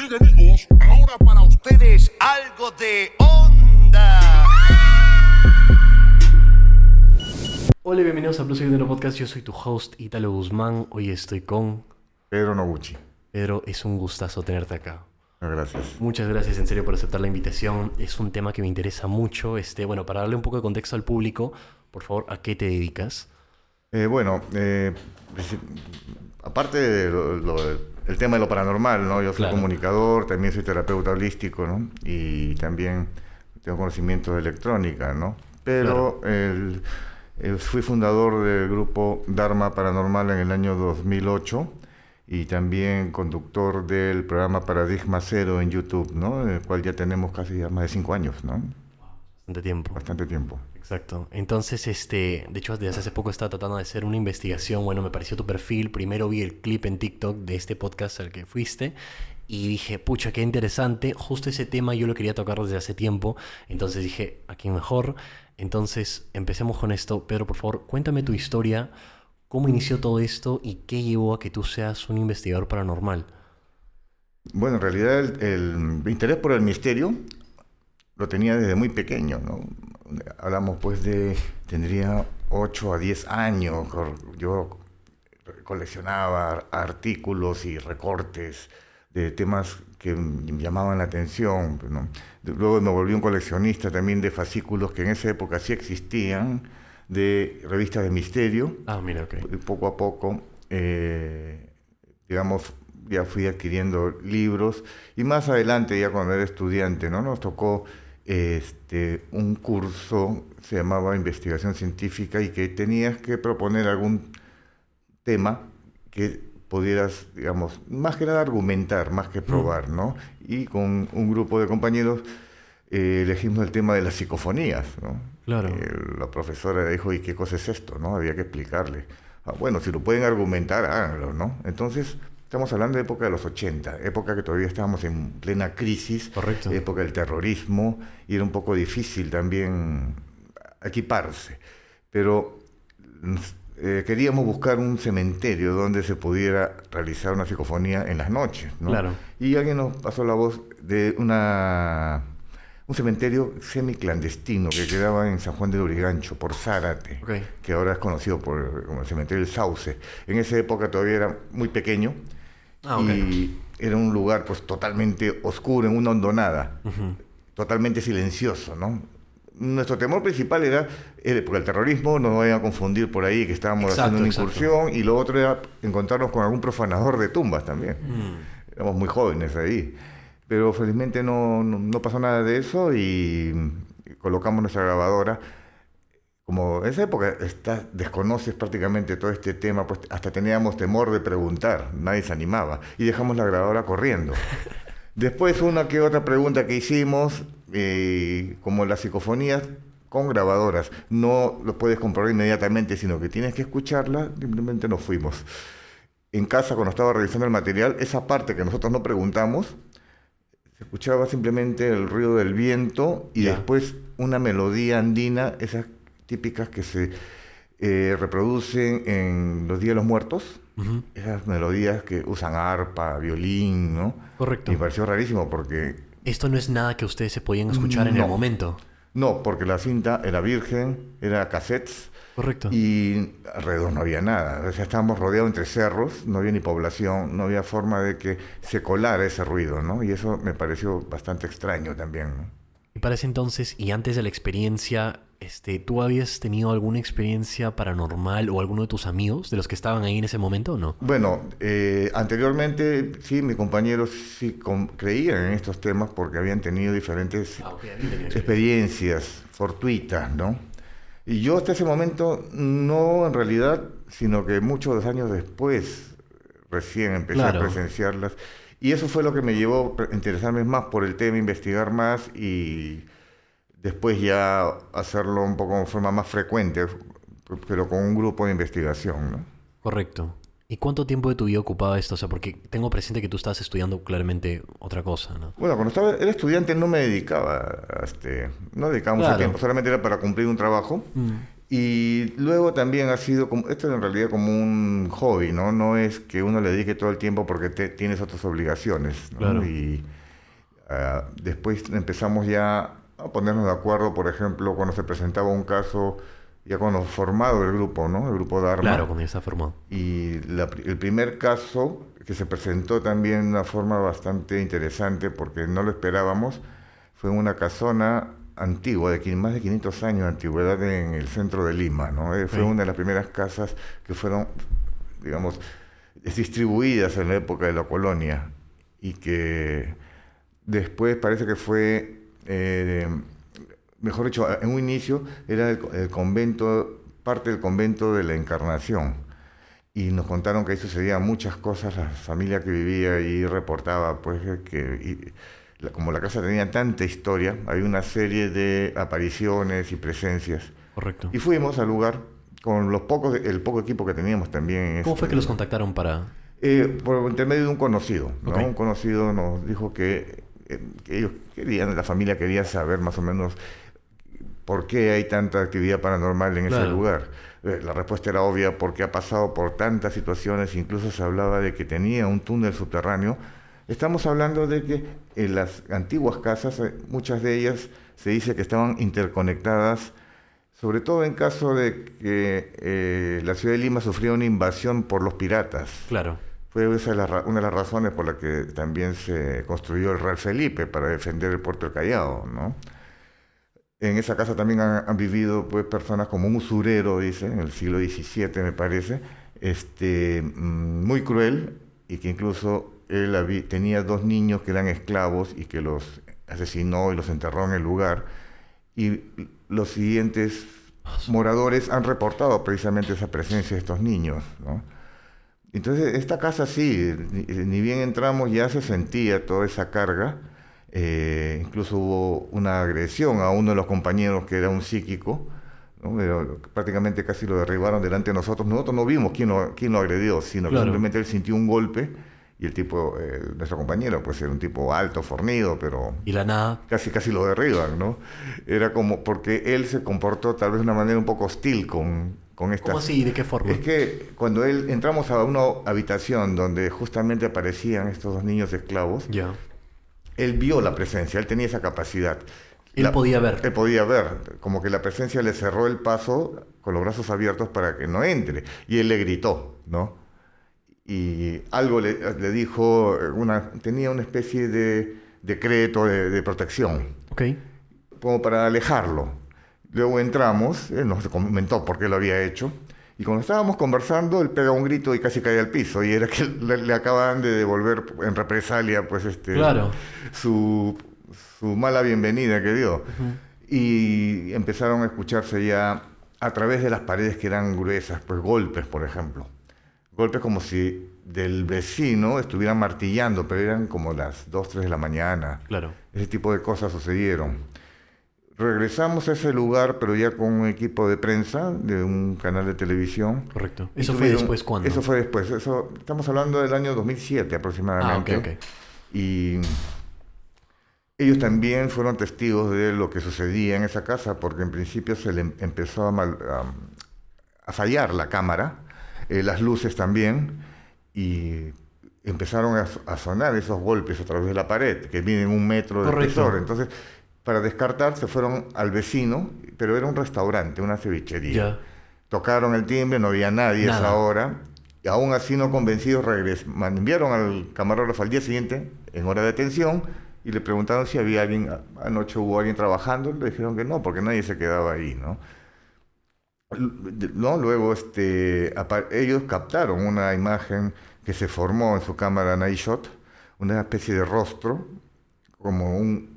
Bien amigos, ahora para ustedes algo de onda. Hola y bienvenidos a Plus Dinero Podcast. Yo soy tu host Italo Guzmán. Hoy estoy con Pedro Noguchi. Pedro. Es un gustazo tenerte acá. Gracias. Muchas gracias en serio por aceptar la invitación. Es un tema que me interesa mucho. Este, bueno, para darle un poco de contexto al público, por favor, ¿a qué te dedicas? Eh, bueno, eh, aparte del tema de lo paranormal, ¿no? Yo soy Claro. comunicador, también soy terapeuta holístico, ¿no? Y también tengo conocimiento de electrónica, ¿no? Pero el- el- fui fundador del grupo Dharma Paranormal en el año 2008 y también conductor del programa Paradigma Cero en YouTube, ¿no? El cual ya tenemos casi ya más de cinco años, ¿no? Bastante tiempo. Bastante tiempo. Exacto. Entonces, este, de hecho, desde hace poco estaba tratando de hacer una investigación. Bueno, me pareció tu perfil. Primero vi el clip en TikTok de este podcast al que fuiste. Y dije, pucha, qué interesante. Justo ese tema yo lo quería tocar desde hace tiempo. Entonces dije, ¿a quién mejor? Entonces, empecemos con esto. Pedro, por favor, cuéntame tu historia. ¿Cómo inició todo esto y qué llevó a que tú seas un investigador paranormal? Bueno, en realidad el, el interés por el misterio lo tenía desde muy pequeño, ¿no? Hablamos pues de, tendría 8 a 10 años, yo coleccionaba artículos y recortes de temas que me llamaban la atención, ¿no? Luego me volví un coleccionista también de fascículos que en esa época sí existían, de revistas de misterio, Ah, mira, ok. y poco a poco, eh, digamos, ya fui adquiriendo libros y más adelante, ya cuando era estudiante, ¿no? Nos tocó este, un curso, se llamaba Investigación Científica y que tenías que proponer algún tema que pudieras, digamos, más que nada argumentar, más que probar, ¿no? Y con un grupo de compañeros eh, elegimos el tema de las psicofonías, ¿no? Claro. Eh, la profesora dijo, ¿y qué cosa es esto? ¿no? Había que explicarle. Ah, bueno, si lo pueden argumentar, háganlo, ¿no? Entonces, estamos hablando de época de los 80, época que todavía estábamos en plena crisis, Correcto. época del terrorismo, y era un poco difícil también equiparse. Pero eh, queríamos buscar un cementerio donde se pudiera realizar una psicofonía en las noches, ¿no? Claro. Y alguien nos pasó la voz de una un cementerio semiclandestino que quedaba en San Juan de Lurigancho, por Zárate, que ahora es conocido por, como el cementerio del Sauce. En esa época todavía era muy pequeño Ah, ok. y era un lugar pues totalmente oscuro, en una hondonada, Ujú. totalmente silencioso, ¿no? Nuestro temor principal era, era por el terrorismo, no nos vayan a confundir por ahí que estábamos Exacto, haciendo una exacto. incursión, y lo otro era encontrarnos con algún profanador de tumbas también Mm. éramos muy jóvenes ahí. Pero felizmente no, no, no pasó nada de eso y colocamos nuestra grabadora. Como en esa época está, desconoces prácticamente todo este tema, pues hasta teníamos temor de preguntar, nadie se animaba. Y dejamos la grabadora corriendo. Después una que otra pregunta que hicimos, eh, como las psicofonías con grabadoras, no lo puedes comprobar inmediatamente, sino que tienes que escucharla, simplemente nos fuimos en casa cuando estaba revisando el material, esa parte que nosotros no preguntamos, se escuchaba simplemente el ruido del viento y después una melodía andina, esas típicas que se eh, reproducen en los Días de los Muertos, esas melodías que usan arpa, violín, ¿no? Correcto. Y me pareció rarísimo porque, Esto no es nada que ustedes se podían escuchar en el momento. no, porque la cinta era virgen, era cassettes, Correcto. Y alrededor no había nada. O sea, estábamos rodeados entre cerros, no había ni población, no había forma de que se colara ese ruido, ¿no? Y eso me pareció bastante extraño también, ¿no? Y para ese entonces, y antes de la experiencia, este, ¿tú habías tenido alguna experiencia paranormal o alguno de tus amigos, de los que estaban ahí en ese momento o no? Bueno, eh, anteriormente sí, mis compañeros sí creían en estos temas porque habían tenido diferentes experiencias fortuitas, ¿no? Y yo hasta ese momento no en realidad, sino que muchos años después recién empecé Claro. a presenciarlas. Y eso fue lo que me llevó a interesarme más por el tema, investigar más y después ya hacerlo un poco de forma más frecuente, pero con un grupo de investigación, ¿no? Correcto. ¿Y cuánto tiempo de tu vida ocupaba esto? O sea, porque tengo presente que tú estabas estudiando claramente otra cosa, ¿no? Bueno, cuando estaba, era estudiante no me dedicaba a este, no dedicaba mucho Claro. tiempo, solamente era para cumplir un trabajo Y luego también ha sido, como, esto es en realidad como un hobby, ¿no? No es que uno le dedique todo el tiempo porque te, tienes otras obligaciones, ¿no? Claro. Y ah, después empezamos ya a ponernos de acuerdo, por ejemplo, cuando se presentaba un caso, ya cuando formado el grupo, ¿no? El grupo Dharma. Claro, cuando ya está formado. Y la el primer caso que se presentó también de una forma bastante interesante porque no lo esperábamos, fue en una casona antigua, de más de 500 años de antigüedad en el centro de Lima. ¿no? Eh, Fue una de las primeras casas que fueron, digamos, distribuidas en la época de la colonia y que después parece que fue, eh, mejor dicho, en un inicio era el, co- el convento, parte del convento de la Encarnación. Y nos contaron que ahí sucedían muchas cosas, la familia que vivía ahí reportaba, pues, que y la- como la casa tenía tanta historia, hay una serie de apariciones y presencias. Correcto. Y fuimos al lugar con los pocos, el poco equipo que teníamos también. ¿Cómo fue que los contactaron para...? eh, por intermedio de un conocido. Un conocido nos dijo que, que ellos querían, la familia quería saber más o menos por qué hay tanta actividad paranormal en ese lugar. Eh, La respuesta era obvia porque ha pasado por tantas situaciones, incluso se hablaba de que tenía un túnel subterráneo. Estamos hablando de que en las antiguas casas, eh, muchas de ellas se dice que estaban interconectadas, sobre todo en caso de que eh, la ciudad de Lima sufría una invasión por los piratas. Claro. Fue esa la una de las razones por la que también se construyó el Real Felipe para defender el puerto del Callao, ¿no? En esa casa también han, vivido pues personas como un usurero, dice, en el siglo XVII me parece, este, mm, muy cruel y que incluso él tenía dos niños que eran esclavos y que los asesinó y los enterró en el lugar. Y los siguientes moradores han reportado precisamente esa presencia de estos niños, ¿no? Entonces, esta casa sí, ni, bien entramos ya se sentía toda esa carga. eh, incluso hubo una agresión a uno de los compañeros que era un psíquico. ¿no? Pero prácticamente casi lo derribaron delante de nosotros. Nosotros no vimos quién lo, quién lo agredió, sino que Claro. simplemente él sintió un golpe y el tipo, eh, nuestro compañero, pues era un tipo alto, fornido, pero Y la nada... casi casi lo derriban, ¿no? Era como porque él se comportó tal vez de una manera un poco hostil con, con estas... ¿Cómo así? ¿De qué forma? Es que cuando él entramos a una habitación donde justamente aparecían estos dos niños esclavos, él vio la presencia, él tenía esa capacidad. Él La- podía ver. Él podía ver, como que la presencia le cerró el paso con los brazos abiertos para que no entre. Y él le gritó, ¿no? Y algo le, le dijo, una, tenía una especie de decreto de, de protección Ok. como para alejarlo. Luego entramos, él nos comentó por qué lo había hecho, y cuando estábamos conversando, él pega un grito y casi cae al piso, y era que le, le acaban de devolver en represalia, pues, este, Claro. su, su mala bienvenida que dio. Y empezaron a escucharse ya a través de las paredes que eran gruesas, pues golpes, por ejemplo. Golpes como si del vecino estuvieran martillando, pero eran como las 2, 3 de la mañana. Claro. Ese tipo de cosas sucedieron. Regresamos a ese lugar, pero ya con un equipo de prensa de un canal de televisión. Correcto. ¿Eso fue después cuándo? Eso fue después. Eso, estamos hablando del año 2007 Ah, aproximadamente. ok, ok. Y ellos también fueron testigos de lo que sucedía en esa casa, porque en principio se le em- empezó a, mal- a- a fallar la cámara, eh, las luces también, y empezaron a, a sonar esos golpes a través de la pared, que miden un metro de Correcto. espesor. Entonces, para descartar, se fueron al vecino, pero era un restaurante, una cevichería. Tocaron el timbre, no había nadie a Nada. esa hora. Y aún así no convencidos, regres man- enviaron al camarógrafo al día siguiente, en hora de atención, y le preguntaron si había alguien, a- anoche hubo alguien trabajando, le dijeron que no, porque nadie se quedaba ahí, ¿no? ¿no? Luego este, ellos captaron una imagen que se formó en su cámara Night Shot, una especie de rostro, como un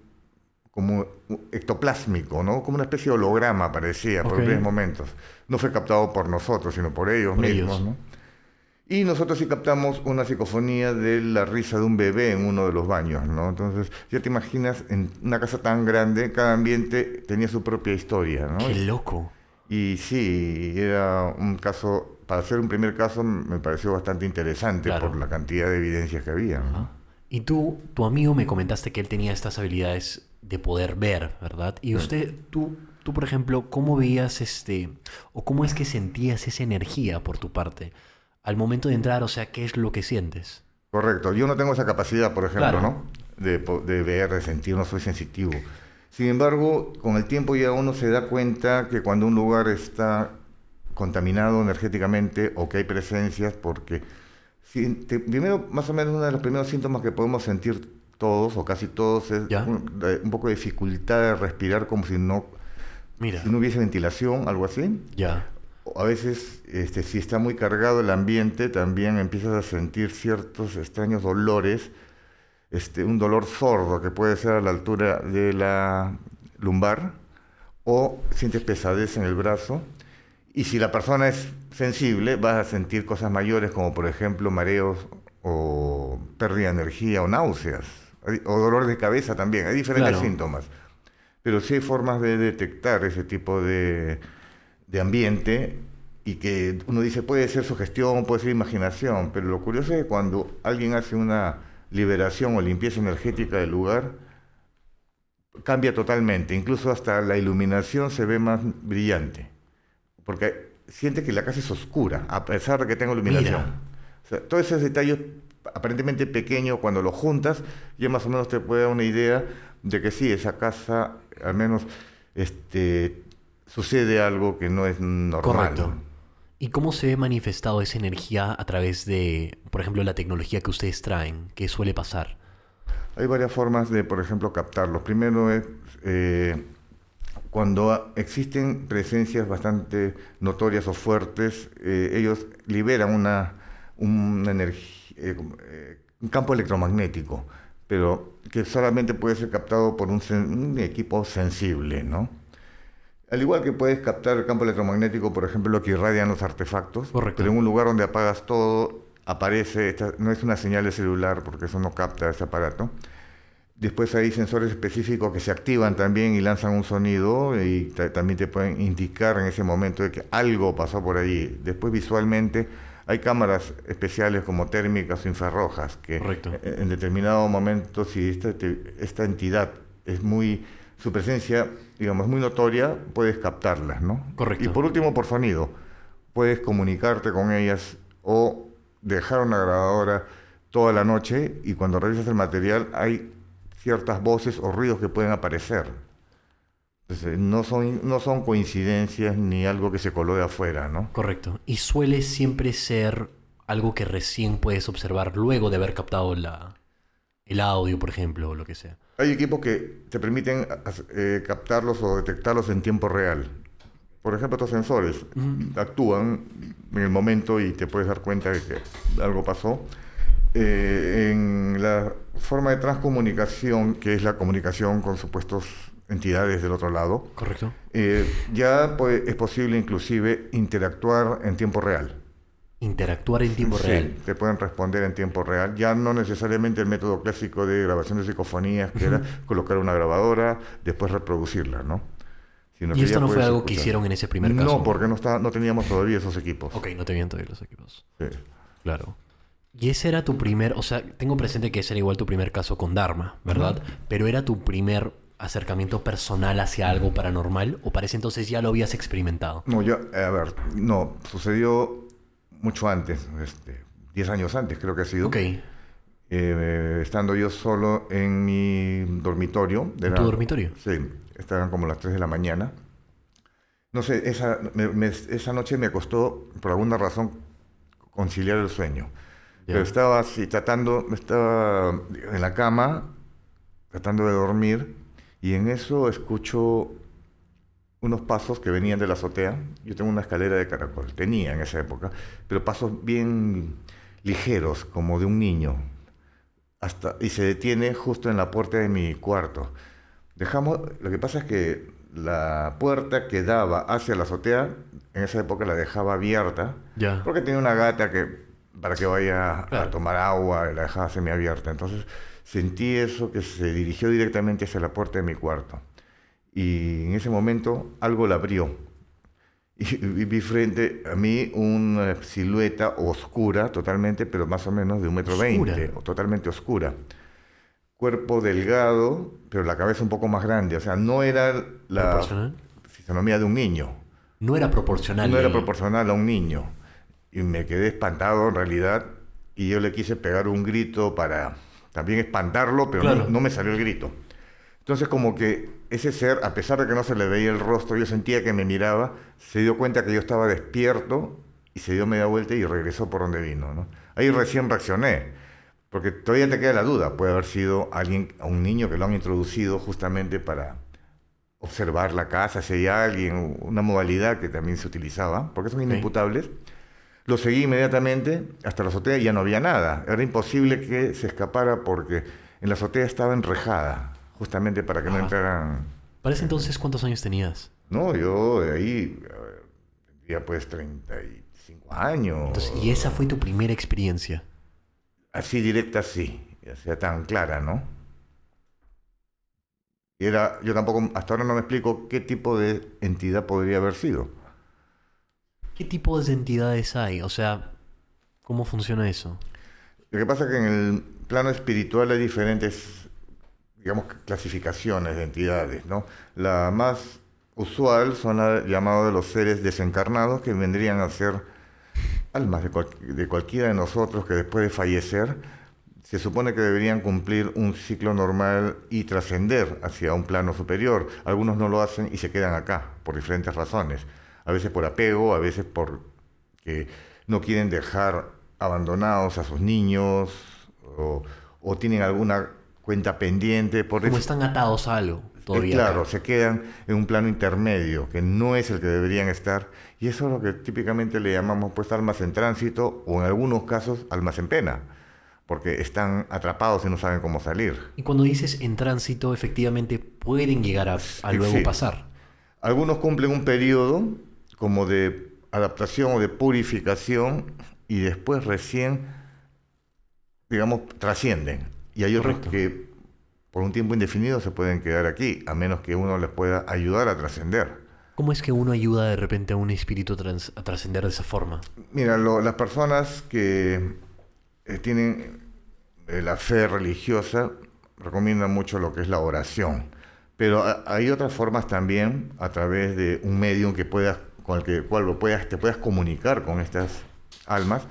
como ectoplásmico, ¿no? Como una especie de holograma parecía por Ok. varios momentos. No fue captado por nosotros, sino por ellos Por mismos, ellos. ¿no? Y nosotros sí captamos una psicofonía de la risa de un bebé en uno de los baños, ¿no? Entonces, ya te imaginas, en una casa tan grande, cada ambiente tenía su propia historia, ¿no? Qué loco. Y sí, era un caso, para ser un primer caso, me pareció bastante interesante Claro. por la cantidad de evidencias que había, ¿no? Y tú, tu amigo me comentaste que él tenía estas habilidades de poder ver, ¿verdad? Y usted, tú tú, por ejemplo, cómo veías este, o cómo es que sentías esa energía por tu parte al momento de entrar? O sea, ¿qué es lo que sientes? Correcto. Yo no tengo esa capacidad, por ejemplo, Claro. ¿no? De, de ver, de sentir, no soy sensitivo. Sin embargo, con el tiempo ya uno se da cuenta que cuando un lugar está contaminado energéticamente o que hay presencias, porque si te- primero, más o menos, uno de los primeros síntomas que podemos sentir todos o casi todos es un, poco de dificultad de respirar como si no, Mira, si no hubiese ventilación, algo así. ya. A veces, este, si está muy cargado el ambiente, también empiezas a sentir ciertos extraños dolores, este, un dolor sordo que puede ser a la altura de la lumbar, o sientes pesadez en el brazo. Y si la persona es sensible, vas a sentir cosas mayores como por ejemplo mareos o pérdida de energía o náuseas, o dolor de cabeza también. Hay diferentes Claro. síntomas. Pero sí hay formas de detectar ese tipo de, de ambiente y que uno dice puede ser sugestión, puede ser imaginación, pero lo curioso es que cuando alguien hace una liberación o limpieza energética del lugar, cambia totalmente, incluso hasta la iluminación se ve más brillante, porque siente que la casa es oscura, a pesar de que tenga iluminación. Mira. O sea, todos esos detalles aparentemente pequeños, cuando los juntas, ya más o menos te puede dar una idea de que sí, esa casa, al menos, este, sucede algo que no es normal. Correcto. ¿Y cómo se ve manifestado esa energía a través de, por ejemplo, la tecnología que ustedes traen? ¿Qué suele pasar? Hay varias formas de, por ejemplo, captarlos. Primero es eh, cuando existen presencias bastante notorias o fuertes, eh, ellos liberan una, una energía, un campo electromagnético, pero que solamente puede ser captado por un, equipo sensible, ¿no? Al igual que puedes captar el campo electromagnético, por ejemplo, lo que irradian los artefactos, Correcto. pero en un lugar donde apagas todo, aparece, esta, no es una señal de celular, porque eso no capta ese aparato. Después hay sensores específicos que se activan también y lanzan un sonido y ta- también te pueden indicar en ese momento de que algo pasó por allí. Después visualmente hay cámaras especiales como térmicas o infrarrojas que Correcto. en determinado momento si esta, esta entidad es muy su presencia digamos muy notoria puedes captarlas, ¿no? Correcto. Y por último por sonido puedes comunicarte con ellas o dejar una grabadora toda la noche y cuando revisas el material hay ciertas voces o ruidos que pueden aparecer. Entonces, no son, no son coincidencias ni algo que se coló de afuera, ¿no? Correcto. Y suele siempre ser algo que recién puedes observar luego de haber captado la, el audio, por ejemplo, o lo que sea. Hay equipos que te permiten eh, captarlos o detectarlos en tiempo real. Por ejemplo, estos sensores actúan en el momento y te puedes dar cuenta de que algo pasó. Eh, en la forma de transcomunicación, que es la comunicación con supuestos entidades del otro lado, ¿Correcto? eh, ya pues, es posible inclusive interactuar en tiempo real. Interactuar en tiempo Sí, real. te pueden responder en tiempo real. Ya no necesariamente el método clásico de grabación de psicofonías, que era colocar una grabadora, después reproducirla, ¿no? Sino Y esto no fue algo que hicieron en ese primer caso. No, porque no, está, no teníamos todavía esos equipos. Ok, no tenían todavía los equipos. Sí. Claro. Y ese era tu primer, o sea, tengo presente que ese era igual tu primer caso con Dharma, ¿verdad? Pero era tu primer acercamiento personal hacia algo paranormal o para ese entonces ya lo habías experimentado. No, yo, a ver, no, sucedió mucho antes, este, 10 años antes creo que ha sido. Ok, Eh, estando yo solo en mi dormitorio. de ¿En la- tu dormitorio? Sí, estaban como las 3 de la mañana. No sé, esa, me- me- esa noche me costó, por alguna razón, conciliar el sueño. Ya. Pero estaba así, tratando, estaba en la cama, tratando de dormir, y en eso escucho unos pasos que venían de la azotea. Yo tengo una escalera de caracol, tenía en esa época, pero pasos bien ligeros, como de un niño. Hasta, y se detiene justo en la puerta de mi cuarto. Dejamos, lo que pasa es que la puerta que daba hacia la azotea, en esa época la dejaba abierta, ya. porque tenía una gata que para que vaya Claro. a tomar agua, la dejaba semiabierta. Entonces sentí eso que se dirigió directamente hacia la puerta de mi cuarto. Y en ese momento algo la abrió. Y, vi frente a mí una silueta oscura totalmente, pero más o menos de un metro veinte, totalmente oscura. Cuerpo delgado, pero la cabeza un poco más grande. O sea, no era la... Fisonomía de un niño. No era proporcional. No era proporcional a un niño. Y me quedé espantado en realidad y yo le quise pegar un grito para también espantarlo, pero Claro. no, no me salió el grito. Entonces como que ese ser, a pesar de que no se le veía el rostro, yo sentía que me miraba, se dio cuenta que yo estaba despierto y se dio media vuelta y regresó por donde vino. ¿no? Ahí recién reaccioné, porque todavía te queda la duda, puede haber sido alguien, un niño que lo han introducido justamente para observar la casa, si hay alguien, una modalidad que también se utilizaba, porque son inimputables. Lo seguí inmediatamente hasta la azotea y ya no había nada. Era imposible que se escapara porque en la azotea estaba enrejada, justamente para que no entraran. Para ese entonces, ¿cuántos años tenías? No, yo de ahí a ver, tendría pues 35 años. Entonces, y esa fue tu primera experiencia. Así directa, sí. O sea, tan clara, ¿no? Y era, yo tampoco, hasta ahora no me explico qué tipo de entidad podría haber sido. ¿Qué tipo de entidades hay? O sea, ¿cómo funciona eso? Lo que pasa es que en el plano espiritual hay diferentes, digamos, clasificaciones de entidades, ¿no? La más usual son las llamadas de los seres desencarnados, que vendrían a ser almas de, cual- de cualquiera de nosotros que después de fallecer se supone que deberían cumplir un ciclo normal y trascender hacia un plano superior. Algunos no lo hacen y se quedan acá por diferentes razones. A veces por apego, a veces porque no quieren dejar abandonados a sus niños o, o tienen alguna cuenta pendiente. Por Como están atados a algo eh, todavía. claro, acá. se quedan en un plano intermedio, que no es el que deberían estar, y eso es lo que típicamente le llamamos pues almas en tránsito, o en algunos casos almas en pena, porque están atrapados y no saben cómo salir. Y cuando dices en tránsito, efectivamente pueden llegar a, a luego Sí. pasar. Algunos cumplen un periodo como de adaptación o de purificación, y después recién, digamos, trascienden. Y hay otros que por un tiempo indefinido se pueden quedar aquí, a menos que uno les pueda ayudar a trascender. ¿Cómo es que uno ayuda de repente a un espíritu trans- a trascender de esa forma? Mira, lo- las personas que eh, tienen eh, la fe religiosa recomiendan mucho lo que es la oración, pero ha- hay otras formas también a través de un medium que puedas, con el que, cual lo puedas, te puedas comunicar con estas almas,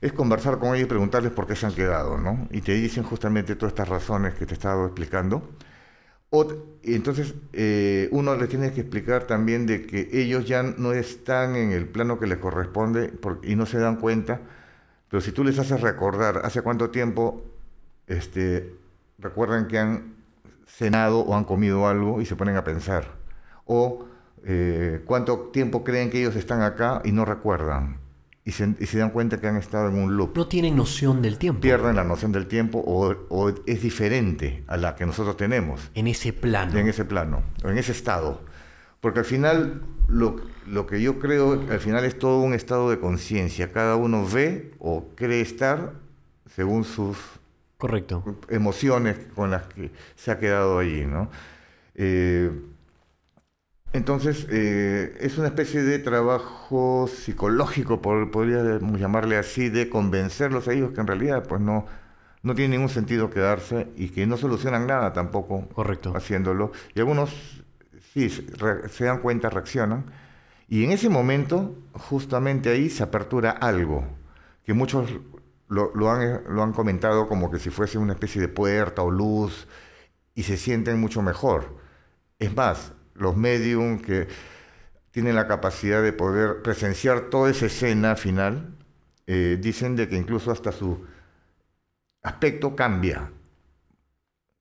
es conversar con ellos y preguntarles por qué se han quedado, ¿no? Y te dicen justamente todas estas razones que te he estado explicando. O- entonces eh, uno les tiene que explicar también de que ellos ya no están en el plano que les corresponde por- y no se dan cuenta, pero si tú les haces recordar hace cuánto tiempo este, recuerdan que han cenado o han comido algo y se ponen a pensar, o eh, cuánto tiempo creen que ellos están acá y no recuerdan, y se, y se dan cuenta que han estado en un loop No tienen noción del tiempo. pierden la noción del tiempo o, o es diferente a la que nosotros tenemos En ese plano. en ese plano, o en ese estado. Porque al final, lo, lo que yo creo, al final es todo un estado de conciencia. Cada uno ve o cree estar según sus Correcto. emociones con las que se ha quedado allí, ¿no? Eh, entonces, eh, es una especie de trabajo psicológico, por- podríamos llamarle así, de convencerlos a ellos que en realidad pues no, no tiene ningún sentido quedarse y que no solucionan nada tampoco Correcto. haciéndolo. Y algunos sí se re- se dan cuenta, reaccionan. Y en ese momento, justamente ahí se apertura algo, que muchos lo, lo han, lo han comentado como que si fuese una especie de puerta o luz, y se sienten mucho mejor. Es más, los medium que tienen la capacidad de poder presenciar toda esa escena final, eh, dicen de que incluso hasta su aspecto cambia.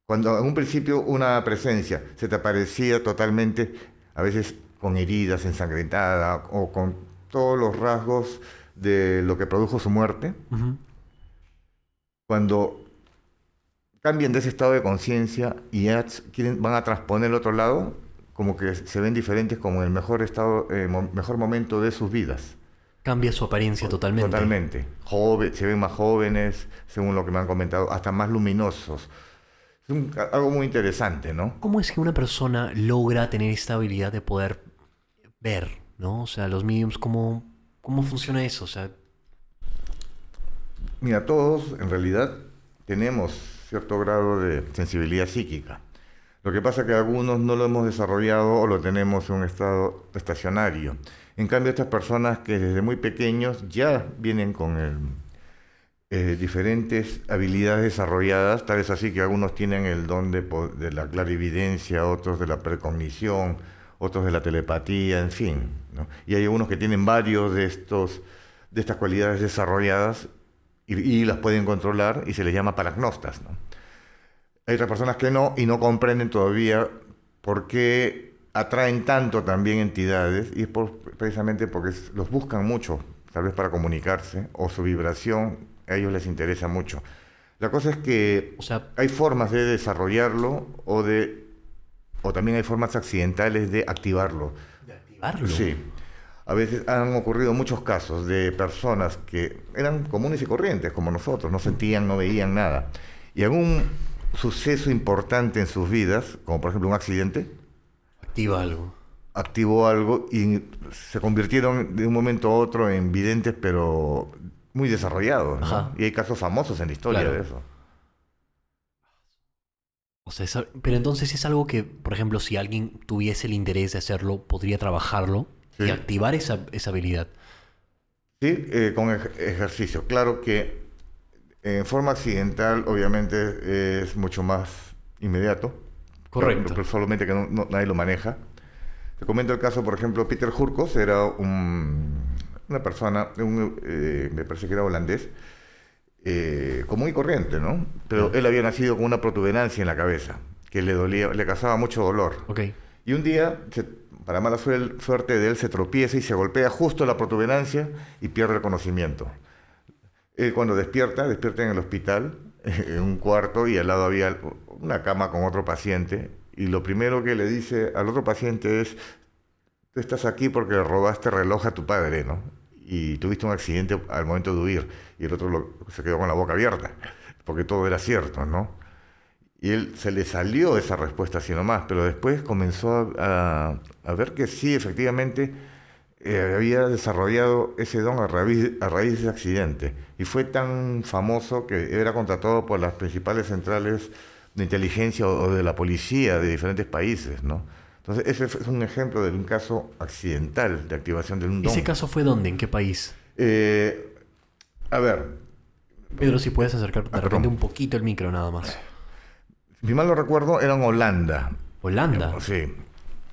Cuando en un principio una presencia se te aparecía totalmente, a veces con heridas, ensangrentada o con todos los rasgos de lo que produjo su muerte, cuando cambian de ese estado de conciencia y van a transponer el otro lado, como que se ven diferentes como en el mejor estado, eh, mo- mejor momento de sus vidas. Cambia su apariencia totalmente. Totalmente. Joven, se ven más jóvenes, según lo que me han comentado, hasta más luminosos. Es un- algo muy interesante, ¿no? ¿Cómo es que una persona logra tener esta habilidad de poder ver, ¿no? O sea, los mediums, ¿cómo, cómo funciona eso? O sea, Mira, todos en realidad tenemos cierto grado de sensibilidad psíquica. Lo que pasa es que algunos no lo hemos desarrollado o lo tenemos en un estado estacionario. En cambio, estas personas que desde muy pequeños ya vienen con el, eh, diferentes habilidades desarrolladas, tal es así que algunos tienen el don de, la clarividencia, otros de la precognición, otros de la telepatía, en fin. Y hay algunos que tienen varios de, estos, de estas cualidades desarrolladas y, y las pueden controlar y se les llama paragnostas. ¿no? Hay otras personas que no y no comprenden todavía por qué atraen tanto también entidades y es por, precisamente porque los buscan mucho, tal vez para comunicarse, o su vibración a ellos les interesa mucho. La cosa es que O sea, hay formas de desarrollarlo o de o también hay formas accidentales de activarlo. activarlo. Sí. A veces han ocurrido muchos casos de personas que eran comunes y corrientes, como nosotros, no sentían, no veían nada. Y algún suceso importante en sus vidas, como por ejemplo un accidente, Activa algo. activó algo y se convirtieron de un momento a otro en videntes, pero muy desarrollados. Y hay casos famosos en la historia Claro. de eso. O sea, es- pero entonces es algo que, por ejemplo, si alguien tuviese el interés de hacerlo, podría trabajarlo y activar esa, esa habilidad. Sí, eh, con ej- ejercicio. Claro que en forma accidental, obviamente, es mucho más inmediato. Correcto. Pero, solamente que no- no- nadie lo maneja. Te comento el caso, por ejemplo, Peter Hurkos era un- una persona, un, eh, me parece que era holandés, eh, común y corriente, ¿no? Pero él había nacido con una protuberancia en la cabeza, que le dolía, le causaba mucho dolor. Ok. Y un día, se- para mala suerte de él, se tropieza y se golpea justo la protuberancia y pierde el conocimiento. Él cuando despierta, despierta en el hospital, en un cuarto, y al lado había una cama con otro paciente. Y lo primero que le dice al otro paciente es, tú estás aquí porque robaste reloj a tu padre, ¿no? Y tuviste un accidente al momento de huir. Y el otro se quedó con la boca abierta, porque todo era cierto, ¿no? Y él se le salió esa respuesta así nomás, pero después comenzó a ver que sí, efectivamente, eh, había desarrollado ese don a raíz, a raíz de ese accidente. Y fue tan famoso que era contratado por las principales centrales de inteligencia o, de la policía de diferentes países, ¿no? Entonces, ese es un ejemplo de un caso accidental de activación de un don. ¿Ese caso fue dónde? ¿En qué país? Eh, a ver, Pedro, si puedes acercar de Ah, repente un poquito el micro nada más. si mal no recuerdo, era en Holanda. Holanda. Sí.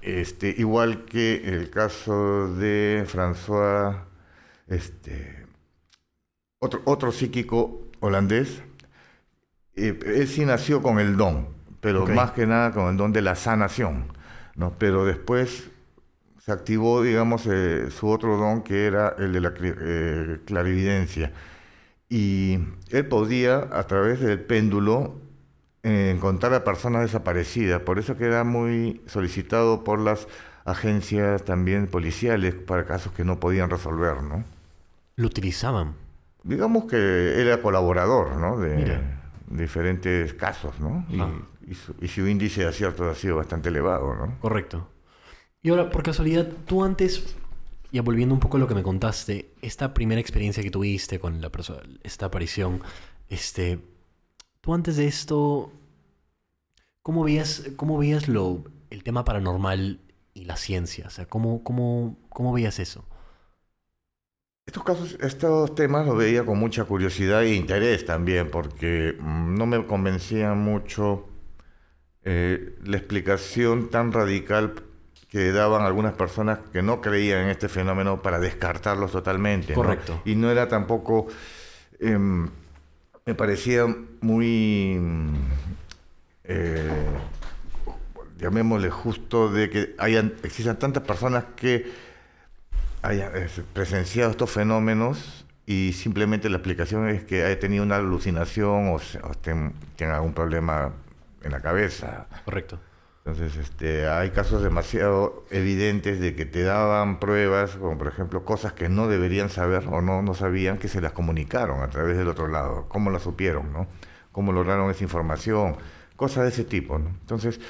Este, igual que el caso de François, este, otro, otro psíquico holandés, eh, él sí nació con el don, pero más que nada con el don de la sanación, ¿no? Pero después se activó, digamos, eh, su otro don que era el de la eh, clarividencia. Y él podía, a través del péndulo, encontrar a personas desaparecidas. Por eso que era muy solicitado por las agencias también policiales para casos que no podían resolver, ¿no? Lo utilizaban. Digamos que era colaborador, ¿no? De Mira. diferentes casos, ¿no? Y, Ah. y su, y su índice de acierto ha sido bastante elevado, ¿no? Correcto. Y ahora, por casualidad, tú antes, ya volviendo un poco a lo que me contaste, esta primera experiencia que tuviste con la persona, esta aparición, este, tú antes de esto, ¿cómo veías, cómo veías lo, el tema paranormal y la ciencia? O sea, ¿cómo, cómo, cómo veías eso? Estos casos, estos temas los veía con mucha curiosidad e interés también, porque mm, no me convencía mucho eh, la explicación tan radical que daban algunas personas que no creían en este fenómeno para descartarlos totalmente. ¿no? Correcto. Y no era tampoco, em, me parecía muy, eh, llamémosle justo, de que hayan, existan tantas personas que haya eh, presenciado estos fenómenos y simplemente la explicación es que haya tenido una alucinación o, o ten- tenga algún problema en la cabeza. Correcto. Entonces, este, hay casos demasiado evidentes de que te daban pruebas, como por ejemplo cosas que no deberían saber o no, no sabían, que se las comunicaron a través del otro lado. ¿Cómo las supieron? ¿no? ¿Cómo lograron esa información? Cosas de ese tipo. ¿no? Entonces,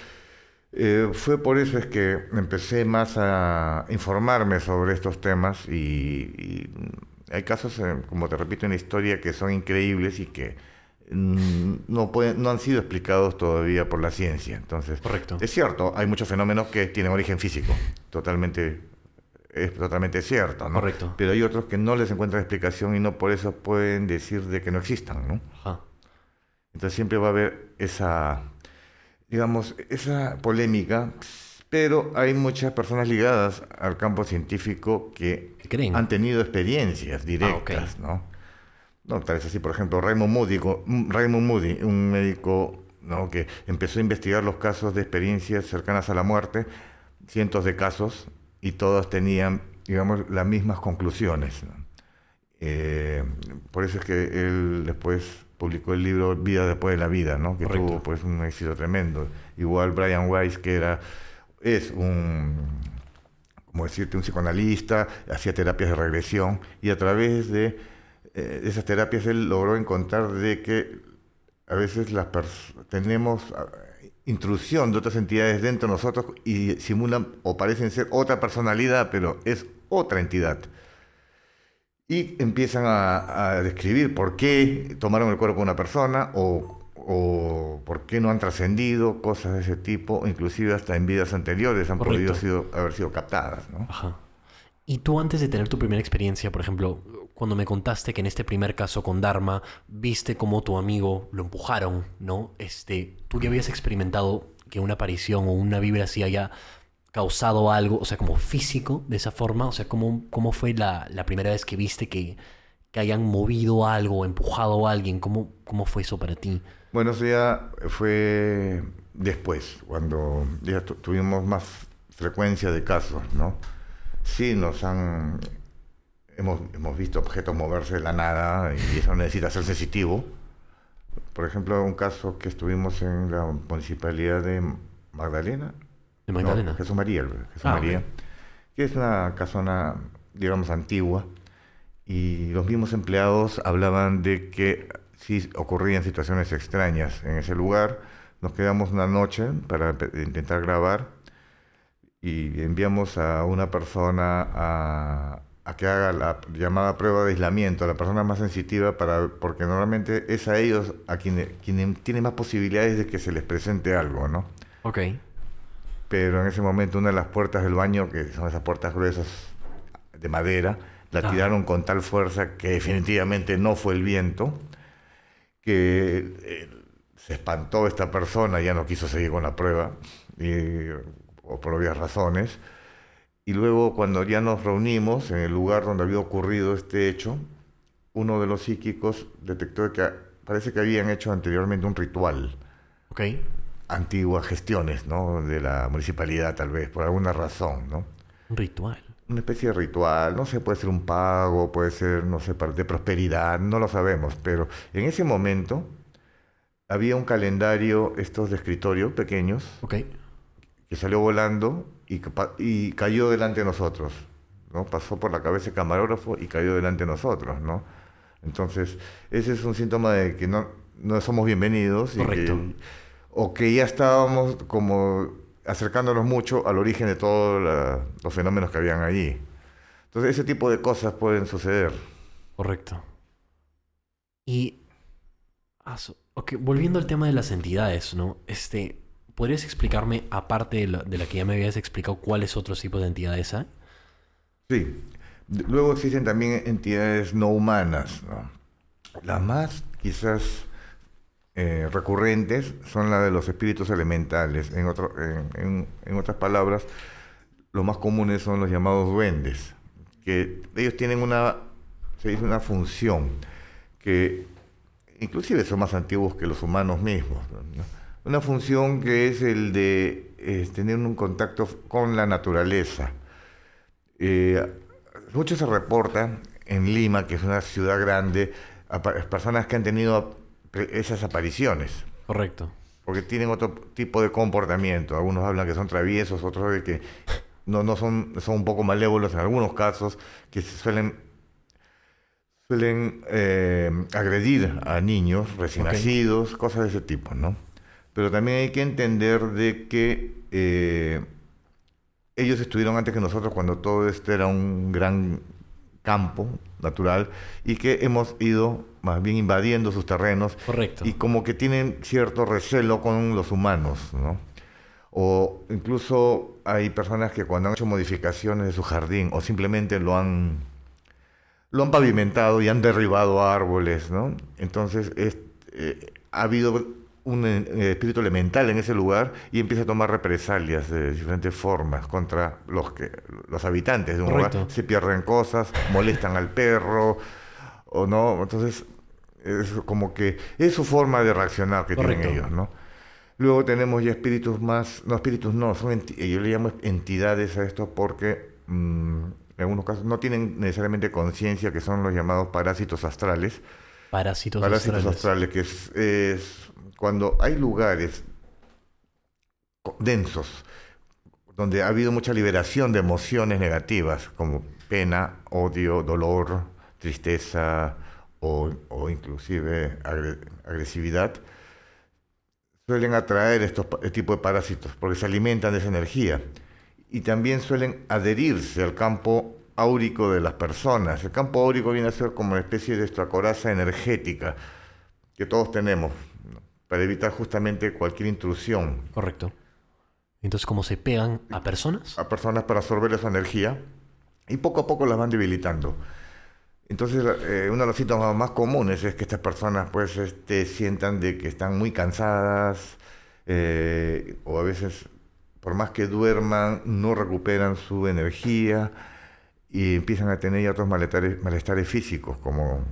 eh, fue por eso es que empecé más a informarme sobre estos temas y, hay casos, eh, como te repito, en la historia que son increíbles y que no, pueden, no han sido explicados todavía por la ciencia. Entonces, Correcto. es cierto, hay muchos fenómenos que tienen origen físico, totalmente, es totalmente cierto, ¿no? Correcto. Pero hay otros que no les encuentran explicación y no por eso pueden decir de que no existan, ¿no? Ajá. Entonces siempre va a haber esa, digamos, esa polémica, pero hay muchas personas ligadas al campo científico que ¿Qué creen? han tenido experiencias directas, ¿no? No, tal vez así, por ejemplo, Raymond Moody, Raymond Moody, un médico ¿no? que empezó a investigar los casos de experiencias cercanas a la muerte, cientos de casos, y todos tenían, digamos, las mismas conclusiones. Eh, por eso es que él después publicó el libro Vida después de la vida, ¿no? que Correcto. tuvo pues un éxito tremendo. Igual Brian Weiss, que era, es un, como decirte, un psicoanalista, hacía terapias de regresión y a través de eh, esas terapias él logró encontrar de que a veces las tenemos ah, intrusión de otras entidades dentro de nosotros y simulan o parecen ser otra personalidad, pero es otra entidad. Y empiezan a, a describir por qué tomaron el cuerpo de una persona o, o por qué no han trascendido, cosas de ese tipo, inclusive hasta en vidas anteriores han Correcto. podido sido- haber sido captadas. ¿no? Ajá. Y tú antes de tener tu primera experiencia, por ejemplo, cuando me contaste que en este primer caso con Dharma viste cómo tu amigo lo empujaron, ¿no? Este, tú ya habías experimentado que una aparición o una vibra así haya causado algo, o sea, como físico de esa forma, o sea, ¿cómo, cómo fue la, la primera vez que viste que, que hayan movido algo, empujado a alguien? ¿Cómo, ¿Cómo fue eso para ti? Bueno, eso ya fue después, cuando ya tu- tuvimos más frecuencia de casos, ¿no? Sí, nos han... Hemos, hemos visto objetos moverse de la nada y eso necesita ser sensitivo. Por ejemplo, un caso que estuvimos en la municipalidad de Magdalena. ¿De No, Magdalena? Jesús María, Jesús Ah, María. ok. Que es una casona, digamos, antigua. Y los mismos empleados hablaban de que sí ocurrían situaciones extrañas en ese lugar. Nos quedamos una noche para intentar grabar y enviamos a una persona a, a que haga la llamada prueba de aislamiento, la persona más sensitiva, para, porque normalmente es a ellos a quienes, quienes tienen más posibilidades de que se les presente algo, ¿no? Ok. pero en ese momento una de las puertas del baño, que son esas puertas gruesas de madera, la Ah. tiraron con tal fuerza que definitivamente no fue el viento, que eh, se espantó esta persona, ya no quiso seguir con la prueba, y- o por obvias razones. Y luego cuando ya nos reunimos en el lugar donde había ocurrido este hecho, uno de los psíquicos detectó que parece que habían hecho anteriormente un ritual Ok. antiguas gestiones ¿no? de la municipalidad, tal vez, por alguna razón, ¿no? Un ritual. Una especie de ritual, no sé, puede ser un pago, puede ser, no sé, de prosperidad, no lo sabemos, pero en ese momento había un calendario, estos de escritorio pequeños, Ok. que salió volando y, cayó delante de nosotros, ¿no? Pasó por la cabeza del camarógrafo y cayó delante de nosotros, ¿no? Entonces, ese es un síntoma de que no, no somos bienvenidos y Correcto. que- o que ya estábamos como acercándonos mucho al origen de todos los fenómenos que habían allí. Entonces, ese tipo de cosas pueden suceder. Correcto. Y. ah, so- ok, volviendo al tema de las entidades, ¿no? Este. ¿Podrías explicarme, aparte de la, de la que ya me habías explicado, cuáles otros tipos de entidades hay? Sí. Luego existen también entidades no humanas. ¿no? Las más quizás eh, recurrentes son las de los espíritus elementales. En, otro- en, en- en otras palabras, los más comunes son los llamados duendes, que ellos tienen una, se dice una función que inclusive son más antiguos que los humanos mismos. ¿no? Una función que es el de eh, tener un contacto con la naturaleza. Eh, mucho se reporta en Lima, que es una ciudad grande, a personas que han tenido esas apariciones, Correcto. porque tienen otro tipo de comportamiento. Algunos hablan que son traviesos, otros de que no, no son, son un poco malévolos en algunos casos, que se suelen, suelen eh, agredir a niños recién nacidos, cosas de ese tipo, ¿no? Pero también hay que entender de que eh, ellos estuvieron antes que nosotros cuando todo esto era un gran campo natural y que hemos ido más bien invadiendo sus terrenos Correcto. y como que tienen cierto recelo con los humanos, ¿no? O incluso hay personas que cuando han hecho modificaciones de su jardín o simplemente lo han lo han pavimentado y han derribado árboles, ¿no? Entonces es- eh, ha habido un eh, espíritu elemental en ese lugar y empieza a tomar represalias de diferentes formas contra los que los habitantes de un Correcto. lugar. Se pierden cosas, molestan al perro o no, entonces es como que es su forma de reaccionar que Correcto. tienen ellos, ¿no? Luego tenemos ya espíritus más, no espíritus no, son yo le llamo entidades a esto porque mm, en algunos casos no tienen necesariamente conciencia que son los llamados parásitos astrales. Parásitos, Parásitos astrales. astrales, que es, es cuando hay lugares densos, donde ha habido mucha liberación de emociones negativas, como pena, odio, dolor, tristeza o, o inclusive agre- agresividad, suelen atraer estos este tipo de parásitos, porque se alimentan de esa energía. Y también suelen adherirse al campo áurico de las personas. El campo áurico viene a ser como una especie de nuestra coraza energética que todos tenemos. Para evitar justamente cualquier intrusión Correcto. Entonces, ¿cómo se pegan a personas? a personas para absorber esa energía y poco a poco las van debilitando. Entonces, eh, uno de los síntomas más comunes es que estas personas pues este, sientan de que están muy cansadas eh, o a veces, por más que duerman, no recuperan su energía y empiezan a tener ya otros malestares, malestares físicos como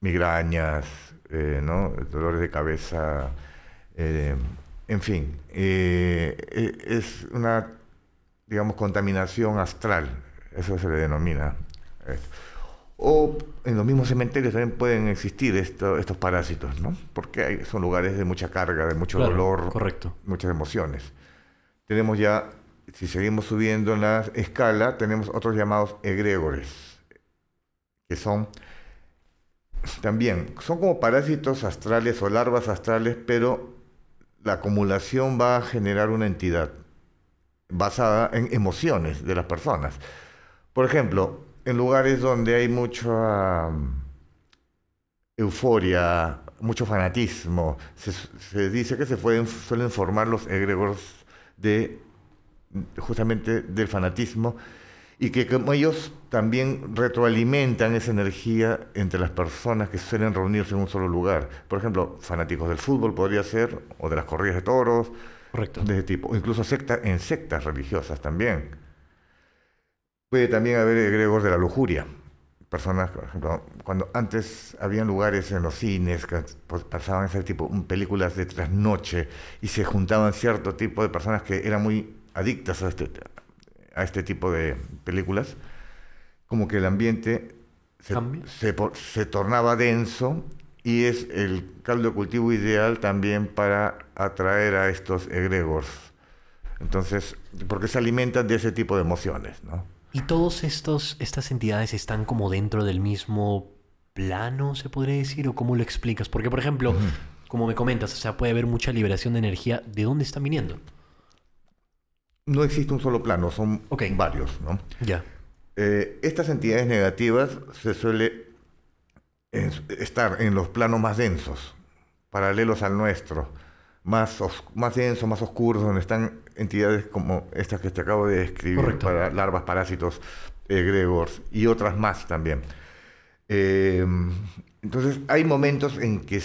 migrañas, eh, ¿no? dolores de cabeza, eh, en fin, eh, e- es una, digamos, contaminación astral, eso se le denomina. O en los mismos cementerios también pueden existir esto- estos parásitos, ¿no? Porque hay- son lugares de mucha carga, de mucho Claro, dolor, correcto. muchas emociones. Tenemos ya, si seguimos subiendo en la escala, tenemos otros llamados egregores, que son también, son como parásitos astrales o larvas astrales, pero la acumulación va a generar una entidad basada en emociones de las personas. Por ejemplo, en lugares donde hay mucha mm, euforia, mucho fanatismo, se, dice que se pueden, suelen formar los egregores de justamente del fanatismo y que como ellos también retroalimentan esa energía entre las personas que suelen reunirse en un solo lugar. Por ejemplo, fanáticos del fútbol podría ser, o de las corridas de toros, Correcto. de ese tipo, o incluso secta, en sectas religiosas también. Puede también haber egregores de la lujuria. Personas, por ejemplo, cuando antes habían lugares en los cines que pues, pasaban ese tipo, películas de trasnoche y se juntaban cierto tipo de personas que eran muy adictas a este, a este tipo de películas, como que el ambiente se, se tornaba denso y es el caldo de cultivo ideal también para atraer a estos egregores. Entonces, porque se alimentan de ese tipo de emociones, ¿no? ¿Y todos estos, estas entidades están como dentro del mismo plano, se podría decir? ¿O cómo lo explicas? Porque, por ejemplo, como me comentas, o sea, puede haber mucha liberación de energía. ¿De dónde están viniendo? No existe un solo plano, son varios, ¿no? Ya. Eh, estas entidades negativas se suele es- estar en los planos más densos, paralelos al nuestro, más, más densos, más oscuros, donde están entidades como estas que te acabo de describir, Correcto. para larvas, parásitos, egregores y otras más también. Eh, entonces, hay momentos en que,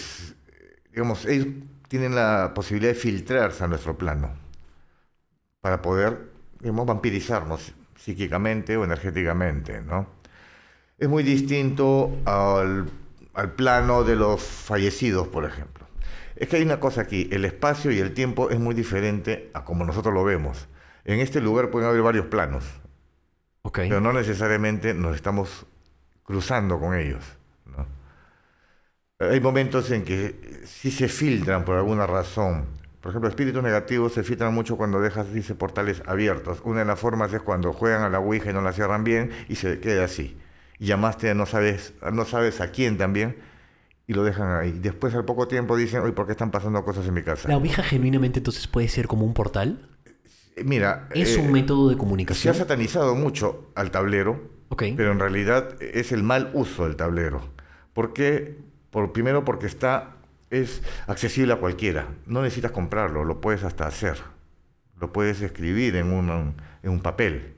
digamos, ellos tienen la posibilidad de filtrarse a nuestro plano para poder, digamos, vampirizarnos psíquicamente o energéticamente, ¿no? Es muy distinto al, al plano de los fallecidos, por ejemplo. Es que hay una cosa aquí, el espacio y el tiempo es muy diferente a como nosotros lo vemos. En este lugar pueden haber varios planos, pero no necesariamente nos estamos cruzando con ellos. ¿no? Hay momentos en que sí se filtran por alguna razón. Por ejemplo, espíritus negativos se filtran mucho cuando dejas, dice, portales abiertos. Una de las formas es cuando juegan a la Ouija y no la cierran bien y se queda así. Y llamaste no sabes, no sabes a quién también y lo dejan ahí. Después, al poco tiempo, dicen, oye, ¿por qué están pasando cosas en mi casa? ¿La Ouija genuinamente entonces puede ser como un portal? Eh, Mira, ¿Es eh, un método de se ha comunicación? satanizado mucho al tablero. Ok. Pero en realidad es el mal uso del tablero. ¿Por qué? Por, primero porque está, es accesible a cualquiera. No necesitas comprarlo, lo puedes hasta hacer. Lo puedes escribir en un, en un papel.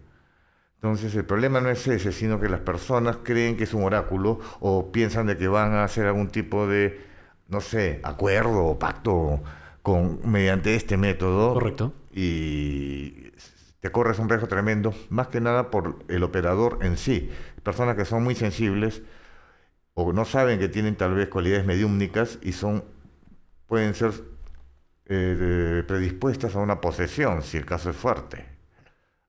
Entonces el problema no es ese, sino que las personas creen que es un oráculo o piensan de que van a hacer algún tipo de, no sé, acuerdo o pacto con, mediante este método. Correcto. Y te corres un riesgo tremendo, más que nada por el operador en sí. Personas que son muy sensibles o no saben que tienen tal vez cualidades mediúmnicas y son pueden ser eh, predispuestas a una posesión si el caso es fuerte.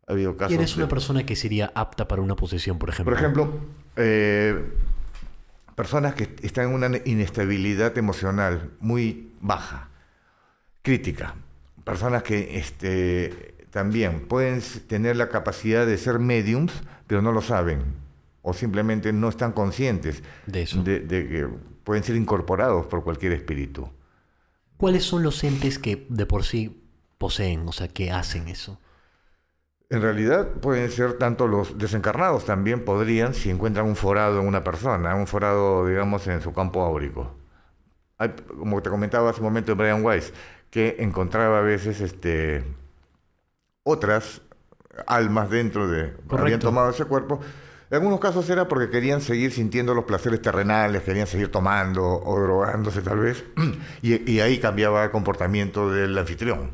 Ha habido casos ¿Quién es una de- persona que sería apta para una posesión, por ejemplo? por ejemplo, eh, personas que están en una inestabilidad emocional muy baja, crítica. Personas que este, también pueden tener la capacidad de ser mediums, pero no lo saben. O simplemente no están conscientes De eso. de, de que pueden ser incorporados por cualquier espíritu. ¿Cuáles son los entes que de por sí poseen, o sea, que hacen eso? En realidad pueden ser tanto los desencarnados también podrían si encuentran un forado en una persona, un forado, digamos, en su campo áurico. Hay, como te comentaba hace un momento de Brian Weiss, que encontraba a veces este, otras almas dentro de... Habían Correcto. tomado ese cuerpo. En algunos casos era porque querían seguir sintiendo los placeres terrenales, querían seguir tomando o drogándose tal vez, y, y ahí cambiaba el comportamiento del anfitrión.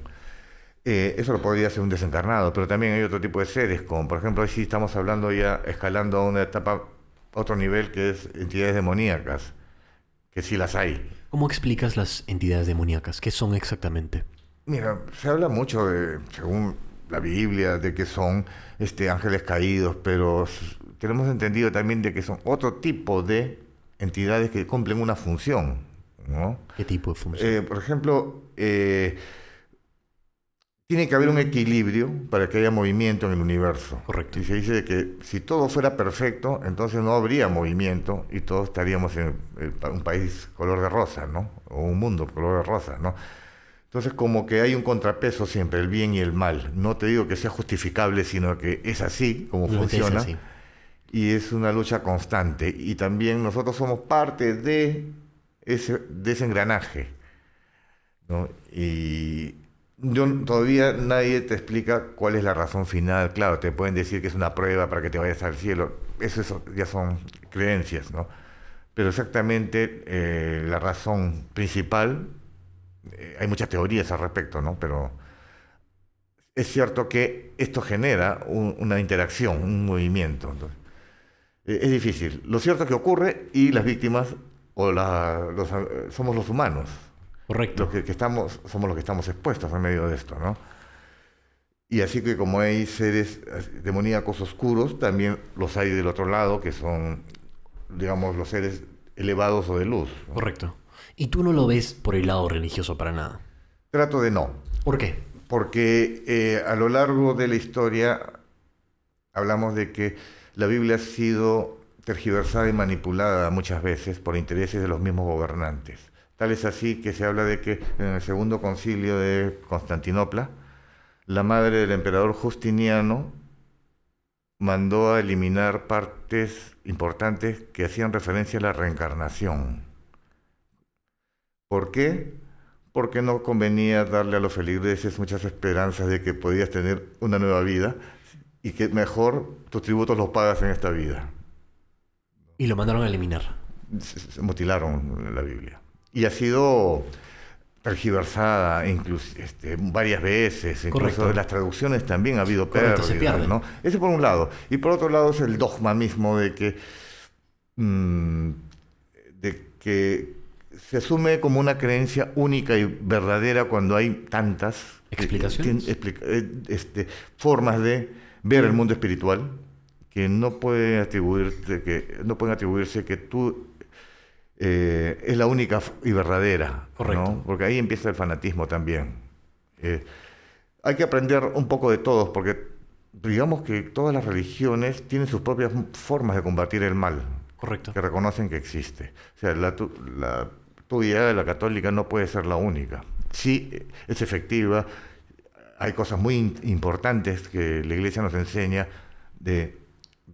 Eh, eso lo podría ser un desencarnado, pero también hay otro tipo de seres, como por ejemplo, si estamos hablando ya, escalando a una etapa, otro nivel que es entidades demoníacas, que sí las hay. ¿Cómo explicas las entidades demoníacas? ¿Qué son exactamente? Mira, se habla mucho de, según la Biblia, de que son este, ángeles caídos, pero s- tenemos entendido también de que son otro tipo de entidades que cumplen una función, ¿no? ¿Qué tipo de función? Eh, por ejemplo, eh, tiene que haber un equilibrio para que haya movimiento en el universo. Correcto. Y se dice que si todo fuera perfecto, entonces no habría movimiento y todos estaríamos en un país color de rosa, ¿no? O un mundo color de rosa, ¿no? Entonces como que hay un contrapeso siempre, el bien y el mal. No te digo que sea justificable, sino que es así como Simplemente es funciona. así. Y es una lucha constante. Y también nosotros somos parte de ese, de engranaje. ¿no? Y yo, todavía nadie te explica cuál es la razón final. Claro, te pueden decir que es una prueba para que te vayas al cielo. Eso, ya son creencias, ¿no? Pero exactamente eh, la razón principal, eh, hay muchas teorías al respecto, ¿no? Pero es cierto que esto genera un- una interacción, un movimiento. Eh, es difícil. Lo cierto es que ocurre y las víctimas o la- los, eh, somos los humanos, Correcto. los que, que estamos, somos los que estamos expuestos en medio de esto, ¿no? Y así que como hay seres eh, demoníacos oscuros, también los hay del otro lado, que son, digamos, los seres elevados o de luz. ¿no? Correcto. Y tú no lo ves por el lado religioso para nada. Trato de no. ¿Por qué? porque eh, a lo largo de la historia hablamos de que la Biblia ha sido tergiversada y manipulada muchas veces por intereses de los mismos gobernantes. Tal es así que se habla de que en el segundo concilio de Constantinopla, la madre del emperador Justiniano mandó a eliminar partes importantes que hacían referencia a la reencarnación. ¿Por qué? Porque no convenía darle a los feligreses muchas esperanzas de que podías tener una nueva vida y que mejor tus tributos los pagas en esta vida. Y lo mandaron a eliminar. Se, se mutilaron la Biblia. Y ha sido tergiversada incluso este, varias veces, incluso Correcto. las traducciones también ha habido pérdidas. Ese por un lado. Y por otro lado es el dogma mismo de que, mm, de que se asume como una creencia única y verdadera cuando hay tantas que- ¿Explicaciones? tien- explica- eh, este, formas de ver el mundo espiritual que no pueden atribuirte que no pueden atribuirse que tú eh, es la única y verdadera, Correcto. ¿no? Porque ahí empieza el fanatismo también. Eh, hay que aprender un poco de todos, porque digamos que todas las religiones tienen sus propias formas de combatir el mal, Correcto. que reconocen que existe. O sea, la, tu- la tuya, la católica, no puede ser la única. Sí, es efectiva. Hay cosas muy importantes que la iglesia nos enseña de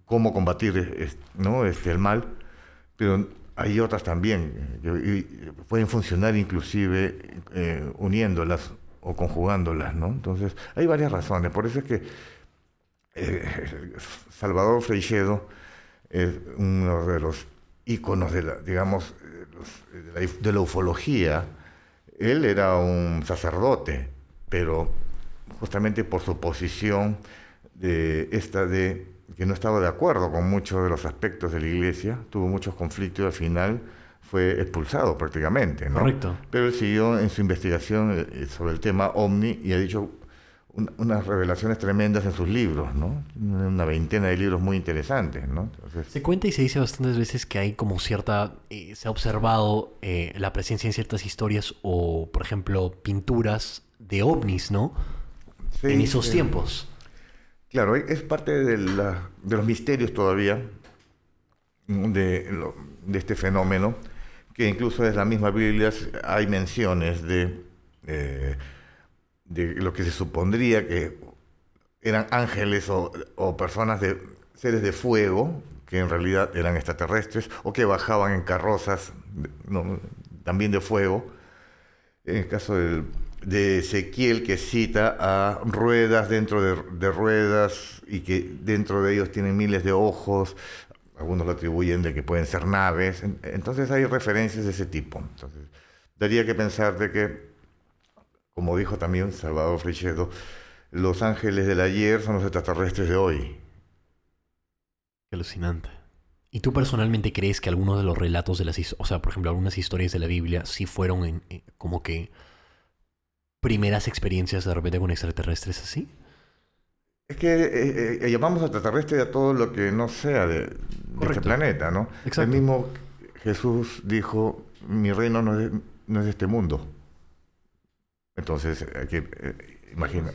cómo combatir ¿no? este, el mal, pero hay otras también que pueden funcionar inclusive eh, uniéndolas o conjugándolas, ¿no? Entonces, hay varias razones. Por eso es que eh, Salvador Freixedo es uno de los íconos de la, digamos, de la ufología. Él era un sacerdote, pero justamente por su posición de esta de que no estaba de acuerdo con muchos de los aspectos de la iglesia, tuvo muchos conflictos y al final fue expulsado prácticamente. ¿no? Correcto. Pero él siguió en su investigación eh, sobre el tema ovni y ha dicho un- unas revelaciones tremendas en sus libros, ¿no? Una veintena de libros muy interesantes, ¿no? Entonces, Se cuenta y se dice bastantes veces que hay como cierta, eh, se ha observado eh, la presencia en ciertas historias o, por ejemplo, pinturas de ovnis, ¿no? Sí, en esos eh, tiempos. Claro, es parte de, la- de los misterios todavía mm, de, este fenómeno, que incluso en la misma Biblia hay menciones de, eh, de lo que se supondría que eran ángeles o, o personas de seres de fuego, que en realidad eran extraterrestres, o que bajaban en carrozas no, también de fuego. En el caso del- de Ezequiel, que cita a ruedas dentro de, ruedas y que dentro de ellos tienen miles de ojos, algunos lo atribuyen de que pueden ser naves, En- entonces hay referencias de ese tipo. Entonces, daría que pensar de que, como dijo también Salvador Freixedo, los ángeles del ayer son los extraterrestres de hoy. Qué alucinante. ¿Y tú personalmente crees que algunos de los relatos de las o sea, por ejemplo, algunas historias de la Biblia sí fueron en- en- como que primeras experiencias de repente con extraterrestres así? Es que eh, eh, llamamos extraterrestre a todo lo que no sea de, de este planeta, ¿no? Exacto. El mismo Jesús dijo, mi reino no es, no es de este mundo. Entonces, hay que eh, imaginar.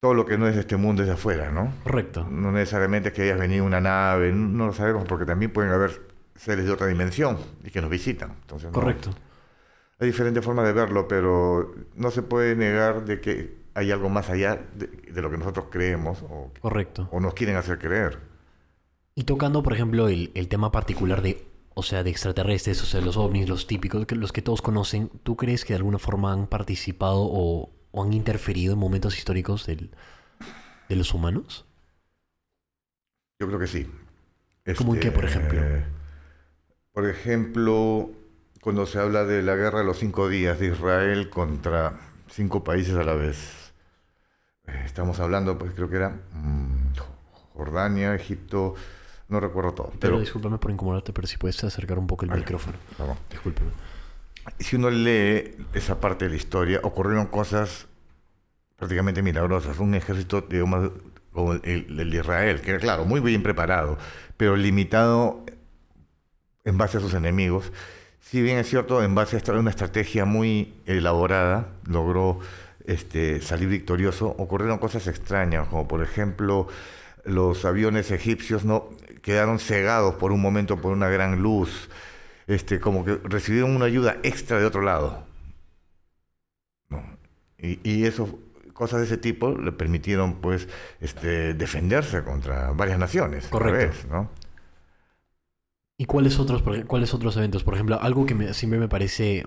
Todo lo que no es de este mundo es de afuera, ¿no? Correcto. No necesariamente es que hayas venido una nave, no lo sabemos, porque también pueden haber seres de otra dimensión y que nos visitan. Entonces, no- Correcto. Hay diferentes formas de verlo, pero no se puede negar de que hay algo más allá de, de lo que nosotros creemos o, Correcto. o nos quieren hacer creer. Y tocando, por ejemplo, el, el tema particular de, o sea, de extraterrestres, o sea, los ovnis, los típicos, que- los que todos conocen, ¿tú crees que de alguna forma han participado o, o han interferido en momentos históricos del- de los humanos? Yo creo que sí. ¿Cómo en qué, por ejemplo? eh, Por ejemplo, cuando se habla de la guerra de los cinco días de Israel contra cinco países a la vez. Eh, Estamos hablando, pues creo que era mm, Jordania, Egipto, no recuerdo todo. Pero Pero discúlpame por incomodarte, pero si puedes acercar un poco el micrófono. Vamos. Discúlpame. si uno lee esa parte de la historia, ocurrieron cosas prácticamente milagrosas. Un ejército, digamos, como el, el de Israel, que era, claro, muy bien preparado, pero limitado en base a sus enemigos. Si bien es cierto, en base a una estrategia muy elaborada, logró este, salir victorioso, ocurrieron cosas extrañas, como por ejemplo los aviones egipcios no quedaron cegados por un momento por una gran luz, este, como que recibieron una ayuda extra de otro lado. ¿no? Y, y eso, cosas de ese tipo le permitieron pues este, defenderse contra varias naciones. a la Correcto. vez, ¿no? ¿Y cuáles otros, cuáles otros eventos? Por ejemplo, algo que me- siempre me parece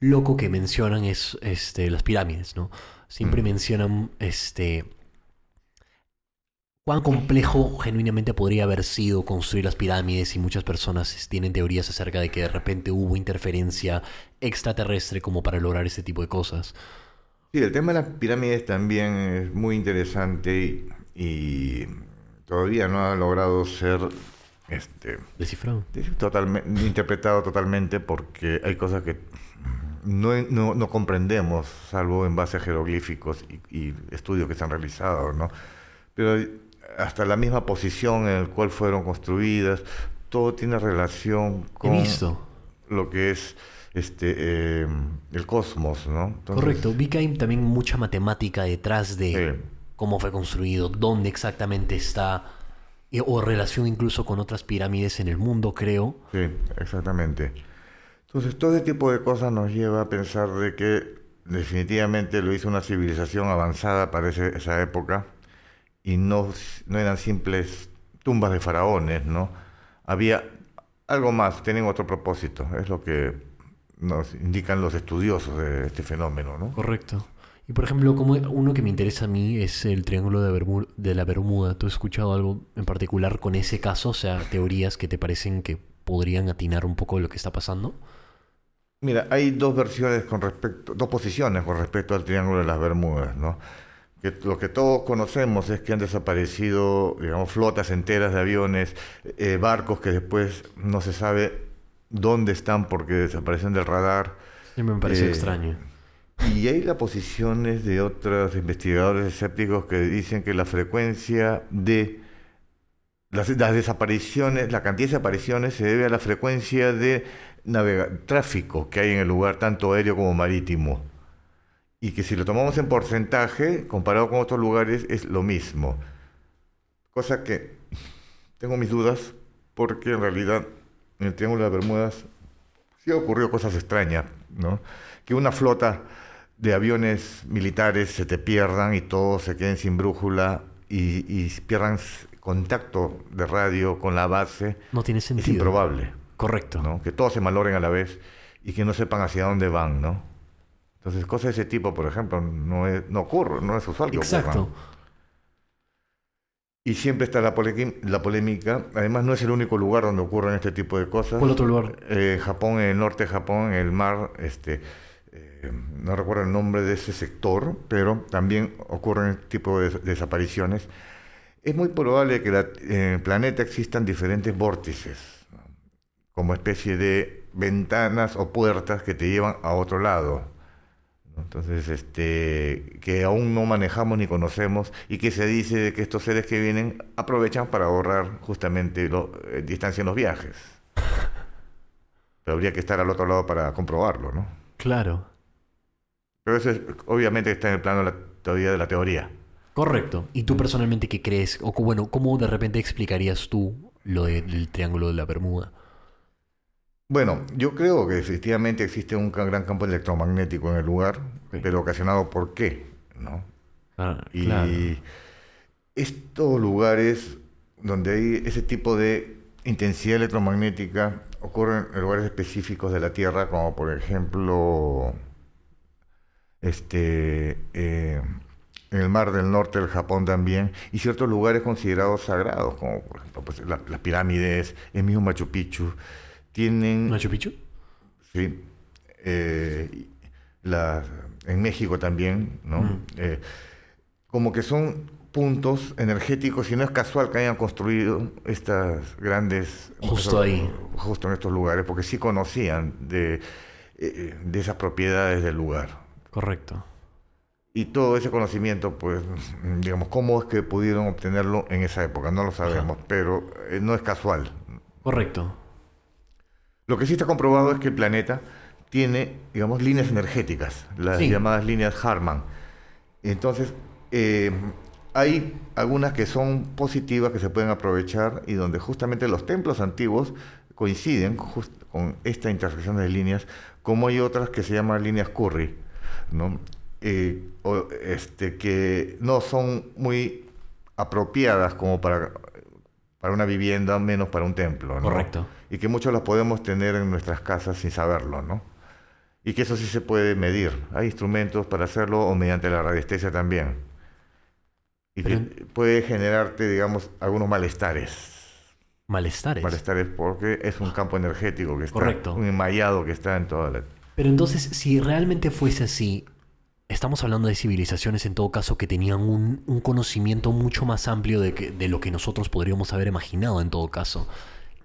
loco que mencionan es este, las pirámides, ¿no? Siempre Mm. mencionan este cuán complejo genuinamente podría haber sido construir las pirámides y muchas personas tienen teorías acerca de que de repente hubo interferencia extraterrestre como para lograr este tipo de cosas. Sí, el tema de las pirámides también es muy interesante y, y todavía no ha logrado ser este, ¿Descifrado? totalmente, interpretado totalmente porque hay cosas que no, no, no comprendemos, salvo en base a jeroglíficos y, y estudios que se han realizado, ¿no? Pero hasta la misma posición en la cual fueron construidas, todo tiene relación con visto. lo que es este eh, el cosmos, ¿no? Entonces, Correcto. Vi que hay también mucha matemática detrás de Sí. cómo fue construido, dónde exactamente está, o relación incluso con otras pirámides en el mundo, creo. Sí, exactamente. Entonces, todo ese tipo de cosas nos lleva a pensar de que definitivamente lo hizo una civilización avanzada para ese- esa época y no, no eran simples tumbas de faraones, ¿no? Había algo más, tenían otro propósito, es lo que nos indican los estudiosos de este fenómeno, ¿no? Correcto. Y por ejemplo, como uno que me interesa a mí es el Triángulo de, la Bermuda. ¿Tú has escuchado algo en particular con ese caso? O sea, teorías que te parecen que podrían atinar un poco de lo que está pasando. Mira, hay dos versiones con respecto, dos posiciones con respecto al Triángulo de las Bermudas, ¿no? Que lo que todos conocemos es que han desaparecido, digamos, flotas enteras de aviones, eh, barcos que después no se sabe dónde están porque desaparecen del radar. Siempre me pareció Eh, extraño. Y hay las posiciones de otros investigadores escépticos que dicen que la frecuencia de las, desapariciones, la cantidad de desapariciones se debe a la frecuencia de navega- tráfico que hay en el lugar, tanto aéreo como marítimo. Y que si lo tomamos en porcentaje, comparado con otros lugares, es lo mismo. Cosa que tengo mis dudas, porque en realidad en el Triángulo de las Bermudas sí ha ocurrido cosas extrañas, ¿no? Que una flota de aviones militares se te pierdan y todos se queden sin brújula y, y pierdan contacto de radio con la base No tiene es sentido. improbable, Correcto. ¿no? Que todos se malogren a la vez y que no sepan hacia dónde van, ¿no? Entonces, cosas de ese tipo, por ejemplo, no, es, no ocurre, no es usual que Exacto. ocurran. Y siempre está la polémica. Además, no es el único lugar donde ocurren este tipo de cosas. ¿Cuál otro lugar? Eh, Japón, en el norte de Japón, en el mar, este, eh, no recuerdo el nombre de ese sector, pero también ocurren este tipo de des- desapariciones. Es muy probable que en el planeta existan diferentes vórtices, como especie de ventanas o puertas que te llevan a otro lado. Entonces, este, que aún no manejamos ni conocemos y que se dice que estos seres que vienen aprovechan para ahorrar justamente lo- eh, distancia en los viajes. Pero habría que estar al otro lado para comprobarlo, ¿no? Claro. Pero eso es, obviamente está en el plano de la teoría de la teoría. Correcto. ¿Y tú personalmente qué crees? O bueno, ¿cómo de repente explicarías tú lo del Triángulo de la Bermuda? Bueno, yo creo que efectivamente existe un gran campo electromagnético en el lugar, pero ocasionado por qué, ¿no? Ah, Y claro. estos lugares donde hay ese tipo de intensidad electromagnética ocurren en lugares específicos de la Tierra, como por ejemplo este, eh, en el Mar del Norte del Japón también, y ciertos lugares considerados sagrados, como por ejemplo pues, la- las pirámides, el mismo Machu Picchu, tienen... ¿Machu Picchu? Sí. Eh, la- en México también, ¿no? Mm. Eh, como que son puntos energéticos y no es casual que hayan construido estas grandes... Justo ahí. Justo en estos lugares, porque sí conocían de, eh, de esas propiedades del lugar. Correcto. Y todo ese conocimiento, pues, digamos, ¿cómo es que pudieron obtenerlo en esa época? No lo sabemos, pero eh, no es casual. Correcto. Lo que sí está comprobado es que el planeta tiene, digamos, líneas energéticas, las Sí. llamadas líneas Harman. Entonces, eh, hay algunas que son positivas, que se pueden aprovechar y donde justamente los templos antiguos coinciden con esta intersección de líneas, como hay otras que se llaman líneas Curry, ¿no? Eh, o, este, que no son muy apropiadas como para, para una vivienda, menos para un templo. ¿no? Correcto. y que muchos las podemos tener en nuestras casas sin saberlo, ¿no? Y que eso sí se puede medir. Hay instrumentos para hacerlo o mediante la radiestesia también. Y que Pero- puede generarte, digamos, algunos malestares. Malestares. Malestares porque es un campo energético que está, Correcto. un enmayado que está en toda la... Pero entonces, si realmente fuese así, estamos hablando de civilizaciones en todo caso que tenían un, un conocimiento mucho más amplio de, que- de lo que nosotros podríamos haber imaginado en todo caso.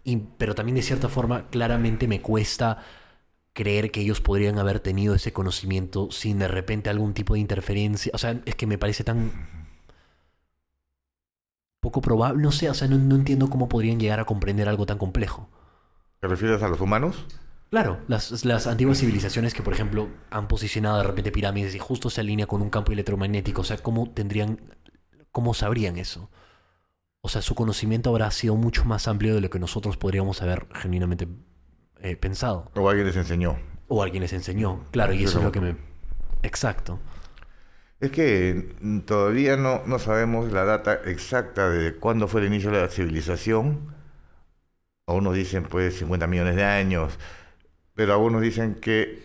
Y- pero también de cierta forma, claramente me cuesta creer que ellos podrían haber tenido ese conocimiento sin de repente algún tipo de interferencia. O sea, es que me parece tan poco probable. No sé, o sea, no, no entiendo cómo podrían llegar a comprender algo tan complejo. ¿Te refieres a los humanos? Claro, las, las antiguas civilizaciones que, por ejemplo, han posicionado de repente pirámides y justo se alinea con un campo electromagnético, o sea, ¿cómo tendrían, cómo sabrían eso? O sea, su conocimiento habrá sido mucho más amplio de lo que nosotros podríamos haber genuinamente eh, pensado. ¿O alguien les enseñó? O alguien les enseñó. Claro, y eso es lo que me... Exacto. Es que mm, todavía no, no sabemos la data exacta de cuándo fue el inicio de la civilización. Algunos dicen pues 50 millones de años, pero algunos dicen que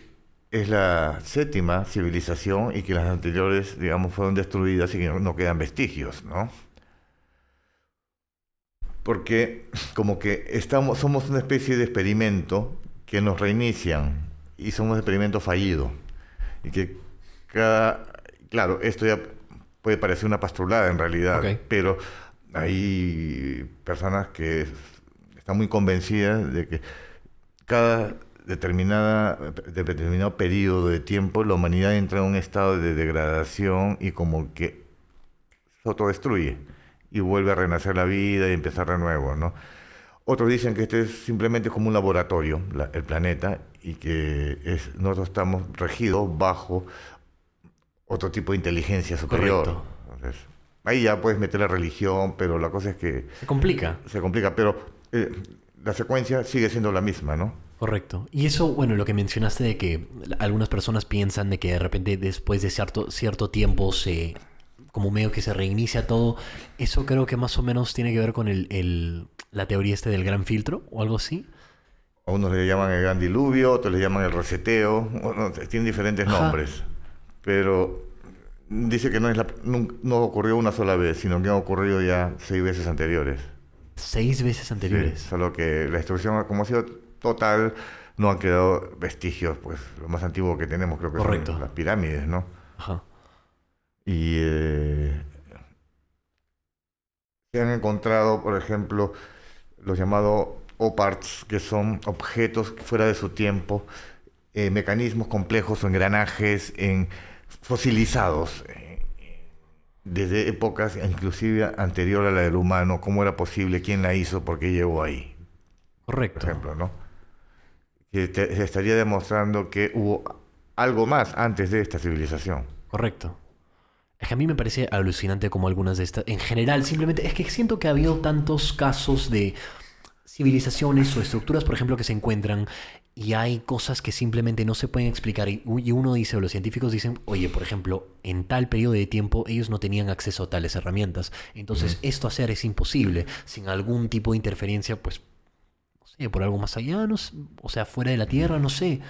es la séptima civilización y que las anteriores, digamos, fueron destruidas y que no, quedan vestigios, ¿no? Porque como que estamos, somos una especie de experimento que nos reinician y somos un experimento fallido. Y que cada... Claro, esto ya puede parecer una pastrulada en realidad, pero hay personas que están muy convencidas de que cada determinada de determinado periodo de tiempo la humanidad entra en un estado de degradación y como que se autodestruye y vuelve a renacer la vida y empezar de nuevo, ¿no? Otros dicen que este es simplemente como un laboratorio, la- el planeta, y que es, nosotros estamos regidos bajo otro tipo de inteligencia superior. Correcto. Entonces, ahí ya puedes meter la religión, pero la cosa es que Se complica. se complica, pero eh, la secuencia sigue siendo la misma, ¿no? Correcto. Y eso, bueno, lo que mencionaste de que algunas personas piensan de que de repente después de cierto, cierto tiempo se, como medio que se reinicia todo, eso creo que más o menos tiene que ver con el, el- la teoría este del gran filtro o algo así. A unos le llaman el gran diluvio, otros le llaman el reseteo, bueno, tienen diferentes Ajá. nombres. Pero dice que no, es la, nun- no ocurrió una sola vez, sino que ha ocurrido ya seis veces anteriores. Seis veces anteriores. Sí, solo que la destrucción, como ha sido total, no han quedado vestigios, pues lo más antiguo que tenemos creo que Correcto. son las pirámides, ¿no? Ajá. Y eh, se han encontrado, por ejemplo, los llamados OPARTs, que son objetos fuera de su tiempo, eh, mecanismos complejos o engranajes en, fosilizados eh, desde épocas inclusive anterior a la del humano, cómo era posible, quién la hizo, por qué llegó ahí, por Correcto. ejemplo, ¿no? Que te- se estaría demostrando que hubo algo más antes de esta civilización. Correcto. Es que a mí me parece alucinante como algunas de estas, en general, simplemente es que siento que ha habido tantos casos de civilizaciones o estructuras, por ejemplo, que se encuentran y hay cosas que simplemente no se pueden explicar y uno dice, o los científicos dicen, oye, por ejemplo, en tal periodo de tiempo ellos no tenían acceso a tales herramientas, entonces esto hacer es imposible sin algún tipo de interferencia, pues, no sé, por algo más allá, no sé, o sea, fuera de la Tierra, no sé.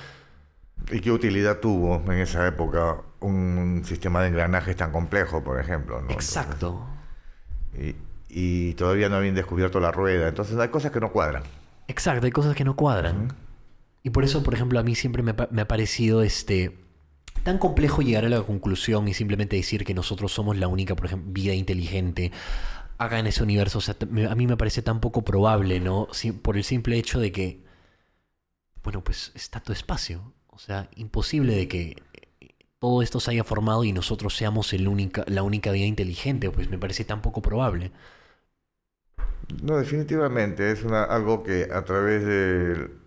¿Y qué utilidad tuvo en esa época un sistema de engranajes tan complejo, por ejemplo? ¿no? Exacto. Entonces, y, y todavía no habían descubierto la rueda. Entonces hay cosas que no cuadran. Exacto, hay cosas que no cuadran. Y por eso, por ejemplo, a mí siempre me, me ha parecido este, tan complejo llegar a la conclusión y simplemente decir que nosotros somos la única, por ejemplo, vida inteligente acá en ese universo. O sea, a mí me parece tan poco probable, ¿no? Por el simple hecho de que, bueno, pues está todo espacio. O sea, imposible de que eh, todo esto se haya formado y nosotros seamos el única, la única vida inteligente. Pues me parece tan poco probable. No, definitivamente es algo que a través de,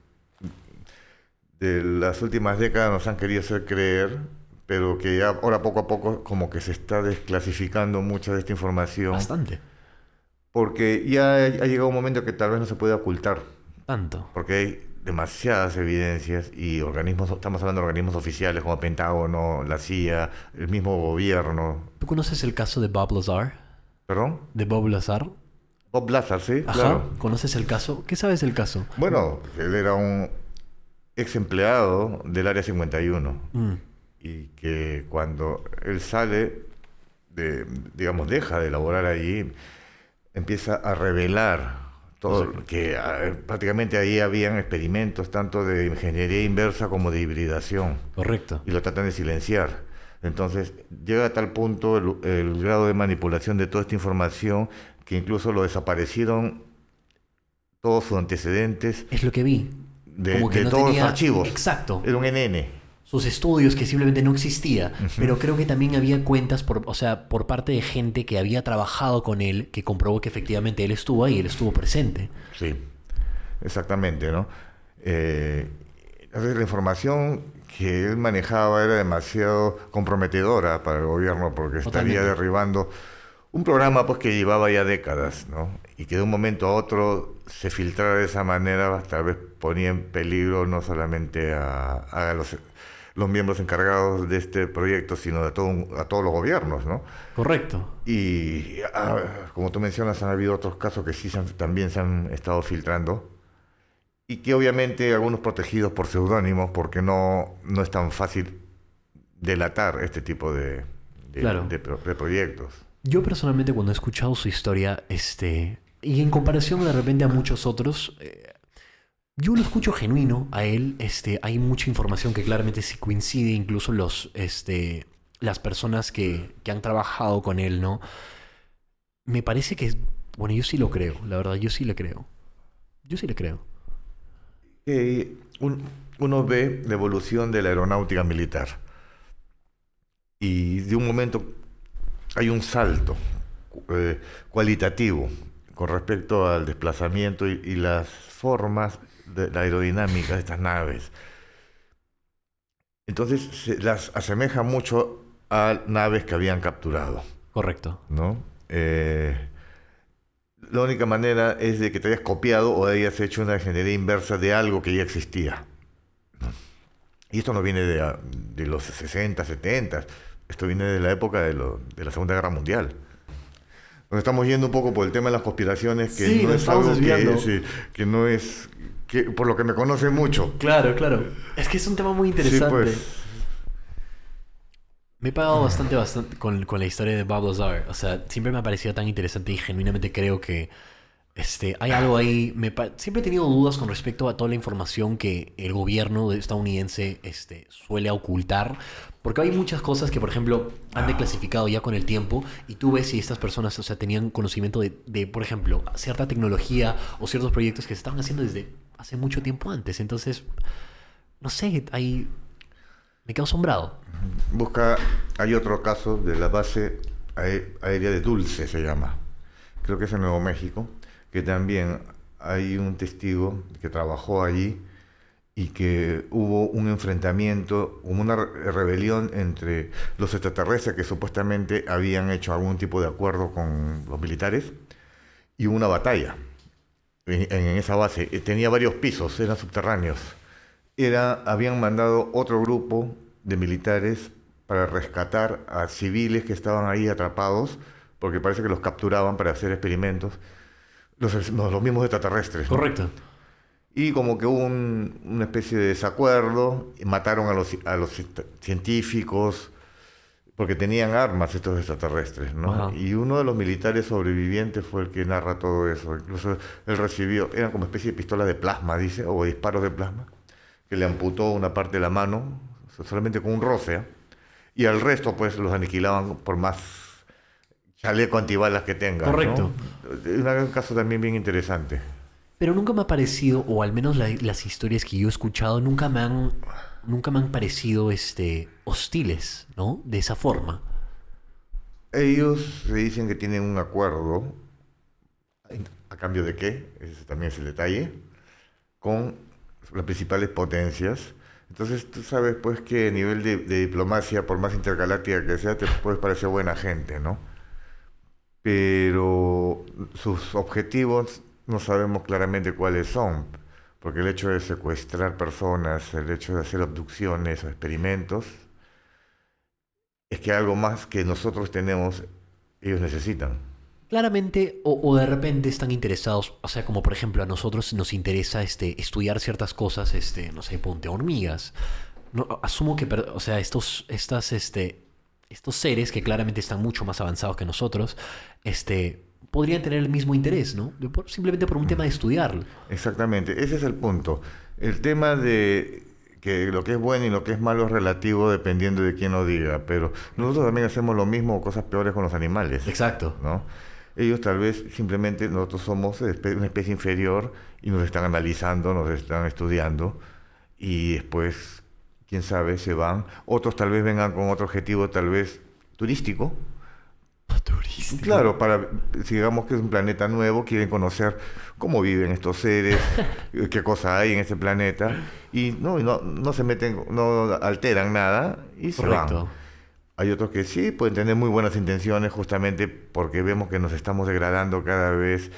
de las últimas décadas nos han querido hacer creer, pero que ya ahora poco a poco como que se está desclasificando mucha de esta información, Bastante. porque ya ha llegado un momento que tal vez no se puede ocultar. Tanto. porque hay demasiadas evidencias y organismos, estamos hablando de organismos oficiales como Pentágono, la CIA, el mismo gobierno. ¿Tú conoces el caso de Bob Lazar? ¿Perdón? ¿De Bob Lazar? Bob Lazar, sí, Ajá. claro. ¿Conoces el caso? ¿Qué sabes del caso? Bueno, él era un ex empleado del Área 51 Mm, y que cuando él sale, de, digamos, deja de laborar allí, empieza a revelar todo, que ah, prácticamente ahí habían experimentos tanto de ingeniería inversa como de hibridación. correcto. y lo tratan de silenciar. Entonces, llega a tal punto el, el grado de manipulación de toda esta información que incluso lo desaparecieron todos sus antecedentes Es lo que vi. De, no todos tenía- los archivos. Exacto. Era un NN. Sus estudios que simplemente no existía. Pero creo que también había cuentas, por, o sea, por parte de gente que había trabajado con él, que comprobó que efectivamente él estuvo ahí, él estuvo presente. Sí, exactamente, ¿no? Eh, entonces, la información que él manejaba era demasiado comprometedora para el gobierno porque estaría derribando un programa pues que llevaba ya décadas, ¿no? Y que de un momento a otro se filtrara de esa manera, tal vez ponía en peligro no solamente a, a los los miembros encargados de este proyecto, sino de todo a todos los gobiernos, ¿no? Correcto. Y ah, como tú mencionas, han habido otros casos que sí también se han estado filtrando y que obviamente algunos protegidos por seudónimos porque no, no es tan fácil delatar este tipo de, de, proyectos. Yo personalmente cuando he escuchado su historia, este, y en comparación de repente a muchos otros, eh, yo lo escucho genuino a él, este, hay mucha información que claramente sí coincide, incluso los, este, las personas que, que han trabajado con él, ¿no? Me parece que, bueno, yo sí lo creo, la verdad, yo sí le creo. Yo sí le creo. uno ve la evolución de la aeronáutica militar y de un momento hay un salto eh, cualitativo con respecto al desplazamiento y, las formas de la aerodinámica de estas naves. Entonces se las asemeja mucho a naves que habían capturado. Correcto. ¿No? Eh, la única manera es de que te hayas copiado o hayas hecho una ingeniería inversa de algo que ya existía. Y esto no viene de, de los 60, 70, esto viene de la época de, la Segunda Guerra Mundial. Nos estamos yendo un poco por el tema de las conspiraciones, que no es algo que, que, no es, que, por lo que me conoce mucho. Claro, claro. Es que es un tema muy interesante. Pues. Me he pagado bastante, bastante con, con la historia de Bob Lazar. O sea, siempre me ha parecido tan interesante y genuinamente creo que este, hay algo ahí. Me siempre he tenido dudas con respecto a toda la información que el gobierno estadounidense este, suele ocultar. Porque hay muchas cosas que, por ejemplo, han declasificado ya con el tiempo. Y tú ves si estas personas o sea, tenían conocimiento de, de, por ejemplo, cierta tecnología o ciertos proyectos que se estaban haciendo desde hace mucho tiempo antes. Entonces, no sé, ahí me quedo asombrado. Busca, hay otro caso de la base aérea de Dulce, se llama. Creo que es en Nuevo México que también hay un testigo que trabajó allí y que hubo un enfrentamiento, una rebelión entre los extraterrestres que supuestamente habían hecho algún tipo de acuerdo con los militares y una batalla en, esa base. Eh, tenía varios pisos, eran subterráneos. Habían mandado otro grupo de militares para rescatar a civiles que estaban ahí atrapados, porque parece que los capturaban para hacer experimentos los, mismos extraterrestres. Correcto. Y como que hubo una especie de desacuerdo, y mataron a los, a los científicos, porque tenían armas estos extraterrestres, ¿no? Y uno de los militares sobrevivientes fue el que narra todo eso. Incluso él recibió, eran como especie de pistolas de plasma, dice, o disparos de plasma, que le amputó una parte de la mano, solamente con un roce, ¿eh? y al resto pues los aniquilaban por más chaleco antibalas que tenga. Correcto. Es un caso también bien interesante. Pero nunca me ha parecido, o al menos las historias que yo he escuchado, nunca me han, nunca me han parecido este, hostiles, ¿no? De esa forma. Ellos se dicen que tienen un acuerdo, a cambio de qué, ese también es el detalle, con las principales potencias. Entonces tú sabes pues que a nivel de, de diplomacia, por más intergaláctica que sea, te puedes parecer buena gente, ¿no? Pero sus objetivos no sabemos claramente cuáles son, porque el hecho de secuestrar personas, el hecho de hacer abducciones o experimentos, es que algo más que nosotros tenemos, ellos necesitan. Claramente, o, de repente están interesados, o sea, como por ejemplo a nosotros nos interesa este, estudiar ciertas cosas, este, no sé, ponte hormigas. Asumo que, o sea, estos, estas, este, estos seres que claramente están mucho más avanzados que nosotros, este, podrían tener el mismo interés, ¿no? Simplemente por un tema de estudiarlo. Exactamente, ese es el punto. El tema de que lo que es bueno y lo que es malo es relativo dependiendo de quién lo diga, pero nosotros también hacemos lo mismo o cosas peores con los animales. Exacto. ¿no? Ellos tal vez simplemente nosotros somos una especie inferior y nos están analizando, nos están estudiando y después quién sabe, se van. Otros tal vez vengan con otro objetivo, tal vez turístico. Turístico. Claro, para, digamos que es un planeta nuevo, quieren conocer cómo viven estos seres, qué cosa hay en este planeta, y no, no, no se meten, no alteran nada y se van. Hay otros que sí, pueden tener muy buenas intenciones justamente porque vemos que nos estamos degradando cada vez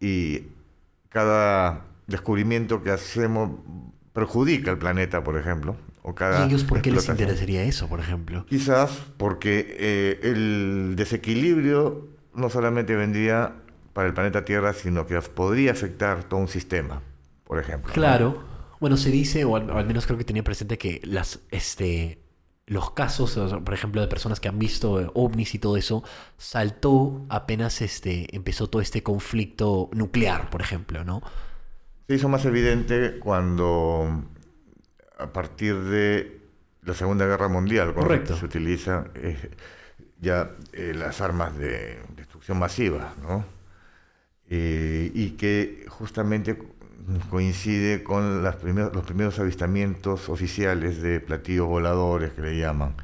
y cada descubrimiento que hacemos perjudica al planeta, por ejemplo, o cada ¿Y ellos por qué les interesaría eso, por ejemplo? Quizás porque eh, el desequilibrio no solamente vendría para el planeta Tierra, sino que podría afectar todo un sistema, por ejemplo. Claro. Bueno, se dice, o al, o al menos creo que tenía presente que las, este, los casos, por ejemplo, de personas que han visto eh, ovnis y todo eso, saltó apenas este, empezó todo este conflicto nuclear, por ejemplo, ¿no? Se hizo más evidente cuando, a partir de la Segunda Guerra Mundial, cuando Correcto. se utilizan eh, ya eh, las armas de destrucción masiva, ¿no? Eh, y que justamente coincide con las primeros, los primeros avistamientos oficiales de platillos voladores que le llaman.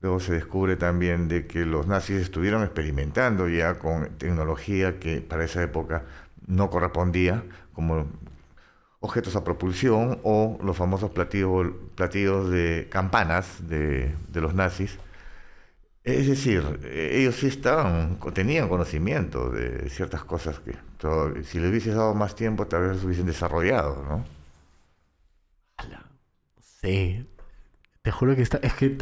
Luego se descubre también de que los nazis estuvieron experimentando ya con tecnología que para esa época no correspondía, como objetos a propulsión o los famosos platillos, platillos de campanas de, de los nazis. Es decir, eh, ellos sí estaban, tenían conocimiento de ciertas cosas que todo- si les hubieses dado más tiempo tal vez los hubiesen desarrollado, ¿no? Sí. Te juro que está. Es que.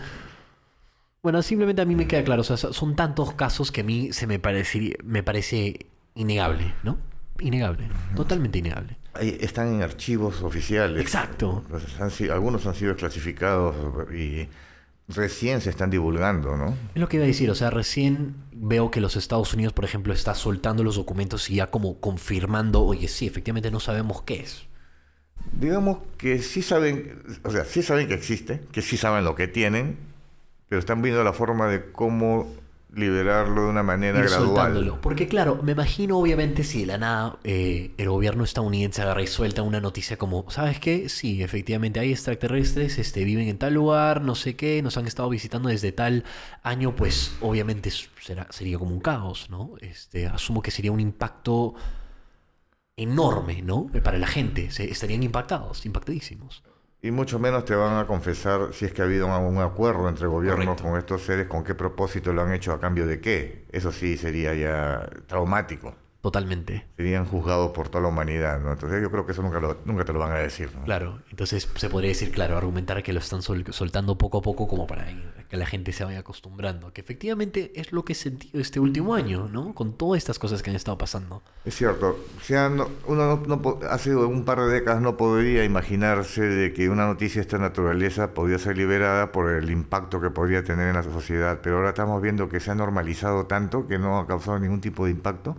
Bueno, simplemente a mí me queda claro. O sea, so- son tantos casos que a mí se me parecería, me parece innegable, ¿no? Innegable. Totalmente innegable. Están en archivos oficiales. Exacto. Han algunos han sido clasificados y recién se están divulgando, ¿no? Es lo que iba a decir, o sea, recién veo que los Estados Unidos, por ejemplo, está soltando los documentos y ya como confirmando, oye, sí, efectivamente no sabemos qué es. Digamos que sí saben, o sea, sí saben que existe, que sí saben lo que tienen, pero están viendo la forma de cómo liberarlo de una manera Ir gradual. soltándolo. Porque claro, me imagino obviamente si de la nada eh, el gobierno estadounidense agarra y suelta una noticia como, ¿sabes qué? Sí, efectivamente hay extraterrestres, este, viven en tal lugar, no sé qué, nos han estado visitando desde tal año, pues obviamente será, sería como un caos, ¿no? Este, asumo que sería un impacto enorme, ¿no? Para la gente, se, estarían impactados, impactadísimos. Y mucho menos te van a confesar si es que ha habido un acuerdo entre gobiernos Correcto. con estos seres, con qué propósito lo han hecho, a cambio de qué. Eso sí sería ya traumático. Totalmente. Serían juzgados por toda la humanidad, ¿no? Entonces yo creo que eso nunca, lo- nunca te lo van a decir. ¿no? Claro, entonces se podría decir, claro, argumentar que lo están sol- soltando poco a poco como para que la gente se vaya acostumbrando, que efectivamente es lo que he sentido este último año, ¿no? Con todas estas cosas que han estado pasando. Es cierto, o sea, no- uno no, hace un par de décadas no podría imaginarse de que una noticia de esta naturaleza podía ser liberada por el impacto que podría tener en la sociedad, pero ahora estamos viendo que se ha normalizado tanto que no ha causado ningún tipo de impacto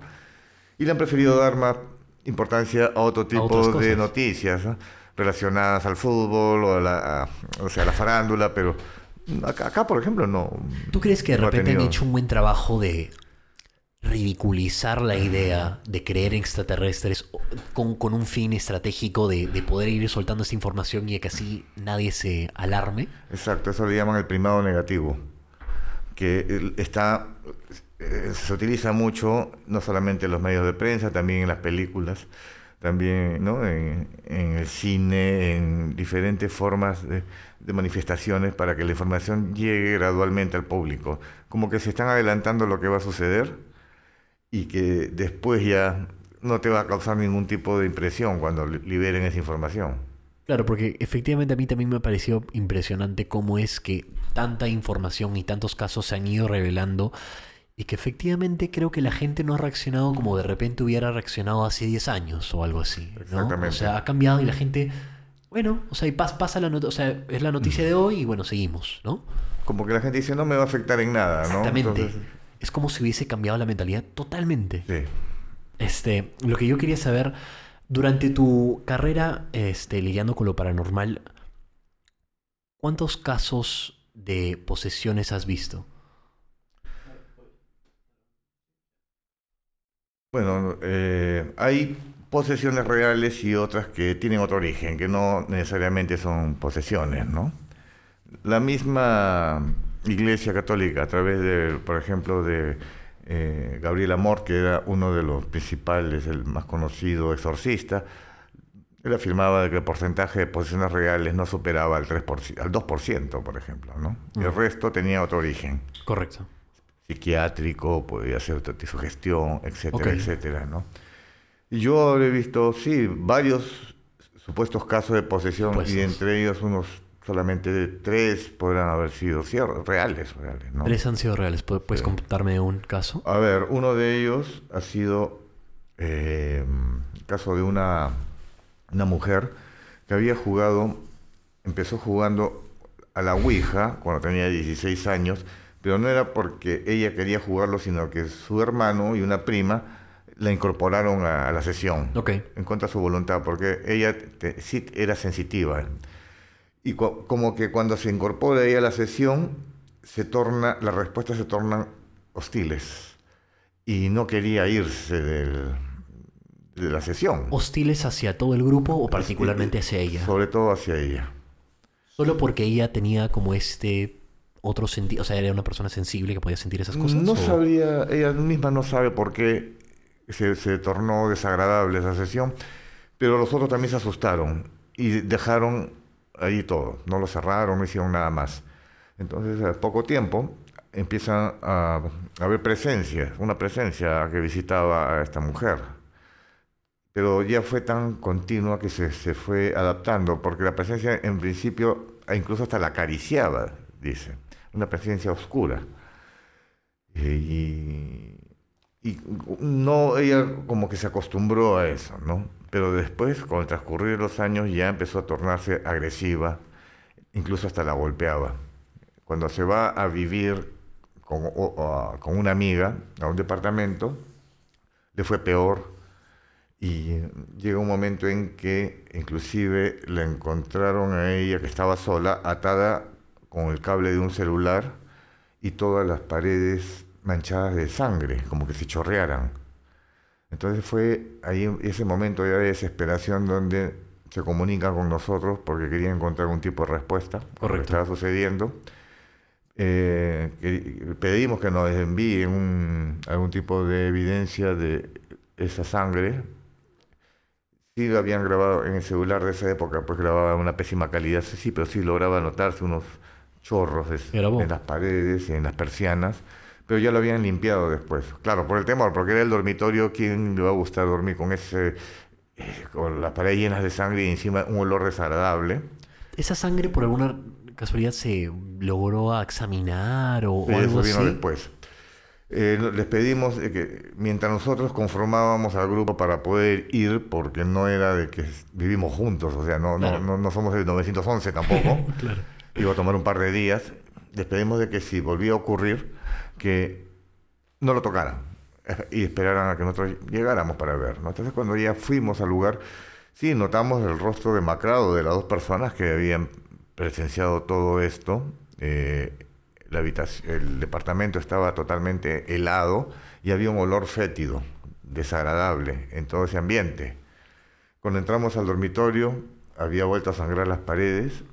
y le han preferido dar más importancia a otro tipo de noticias ¿no? relacionadas al fútbol o a la, a- o sea, a la farándula, pero acá, acá, por ejemplo, no. ¿Tú crees que de no repente han hecho un buen trabajo de ridiculizar la idea de creer en extraterrestres con, con un fin estratégico de, de poder ir soltando esta información y de que así nadie se alarme? Exacto, eso le llaman el primado negativo, que está eh, se utiliza mucho no solamente en los medios de prensa, también en las películas, también ¿no? en, el cine, en diferentes formas de, de manifestaciones para que la información llegue gradualmente al público, como que se están adelantando lo que va a suceder y que después ya no te va a causar ningún tipo de impresión cuando li- liberen esa información. Claro, porque efectivamente a mí también me ha parecido impresionante cómo es que tanta información y tantos casos se han ido revelando y que efectivamente creo que la gente no ha reaccionado como de repente hubiera reaccionado hace 10 años o algo así, ¿no? Exactamente. O sea, ha cambiado y la gente, bueno, o sea, y pas- pasa la noticia, o sea, es la noticia de hoy y bueno, seguimos, ¿no? Como que la gente dice, no me va a afectar en nada, ¿no? Exactamente. Entonces, Es como si hubiese cambiado la mentalidad totalmente. sí. Este, lo que yo quería saber, durante tu carrera este, lidiando con lo paranormal, ¿cuántos casos de posesiones has visto? Bueno, eh, hay posesiones reales y otras que tienen otro origen, que no necesariamente son posesiones, ¿no? La misma Iglesia Católica, a través de, por ejemplo, de eh, Gabriel Amor, que era uno de los principales, el más conocido exorcista, él afirmaba que el porcentaje de posesiones reales no superaba al, 3%, al 2%, por ejemplo, ¿no? El resto tenía otro origen Correcto. Psiquiátrico, podía ser sugestión, etcétera, etcétera, ¿no? Y yo he visto, sí, varios supuestos casos de posesión y entre ellos unos solamente tres podrán haber sido reales, reales, ¿no? Tres han sido reales. ¿Pu- ¿Puedes contarme un caso? A ver, uno de ellos ha sido eh, el caso de una, una mujer que había jugado, empezó jugando a la Ouija cuando tenía 16 años, pero no era porque ella quería jugarlo, sino que su hermano y una prima la incorporaron a, a la sesión Ok. en contra de su voluntad, porque ella te- sí era sensitiva. Y como que cuando se incorpora ella a la sesión, se torna, las respuestas se tornan hostiles. Y no quería irse del- de la sesión. ¿Hostiles hacia todo el grupo o particularmente hacia ella? Sobre todo hacia ella. Solo porque ella tenía como este otro sentido. O sea, era una persona sensible que podía sentir esas cosas. No o- sabría, ella misma no sabe por qué se, se tornó desagradable esa sesión, pero los otros también se asustaron y dejaron ahí todo, no lo cerraron, no hicieron nada más. Entonces, a poco tiempo empiezan a, a haber presencia, una presencia que visitaba a esta mujer. Pero ya fue tan continua que se, se fue adaptando, porque la presencia en principio incluso hasta la acariciaba, dice, una presencia oscura. Eh, Y, y no, ella como que se acostumbró a eso, ¿no? Pero después, con el transcurrir de los años, ya empezó a tornarse agresiva, incluso hasta la golpeaba. Cuando se va a vivir con, con una amiga a un departamento, le fue peor y llega un momento en que inclusive la encontraron a ella que estaba sola, atada con el cable de un celular y todas las paredes manchadas de sangre, como que se chorrearan. Entonces fue ahí ese momento ya de desesperación donde se comunican con nosotros porque querían encontrar un tipo de respuesta a lo que Correcto. estaba sucediendo. Eh, que- pedimos que nos envíen un- algún tipo de evidencia de esa sangre. Sí lo habían grabado en el celular de esa época, pues grababa una pésima calidad, sí, sí, pero sí lograba notarse unos chorros en las paredes y en las persianas, pero ya lo habían limpiado después. Claro, por el temor, porque era el dormitorio, ¿quién le va a gustar dormir con ese, eh, con las paredes llenas de sangre y encima un olor desagradable? ¿Esa sangre por alguna casualidad se logró examinar o, o Sí, algo eso vino así? después. Eh, les pedimos que mientras nosotros conformábamos al grupo para poder ir, porque no era de que vivimos juntos, o sea, no, no- Claro. no, no somos del 911 tampoco, Claro. Iba a tomar un par de días, les pedimos de que si volvía a ocurrir, que no lo tocaran eh, y esperaran a que nosotros llegáramos para ver. ¿no? Entonces cuando ya fuimos al lugar, sí, notamos el rostro demacrado de las dos personas que habían presenciado todo esto. eh, la habitación, el departamento estaba totalmente helado y había un olor fétido, desagradable en todo ese ambiente. Cuando entramos al dormitorio, había vuelto a sangrar las paredes,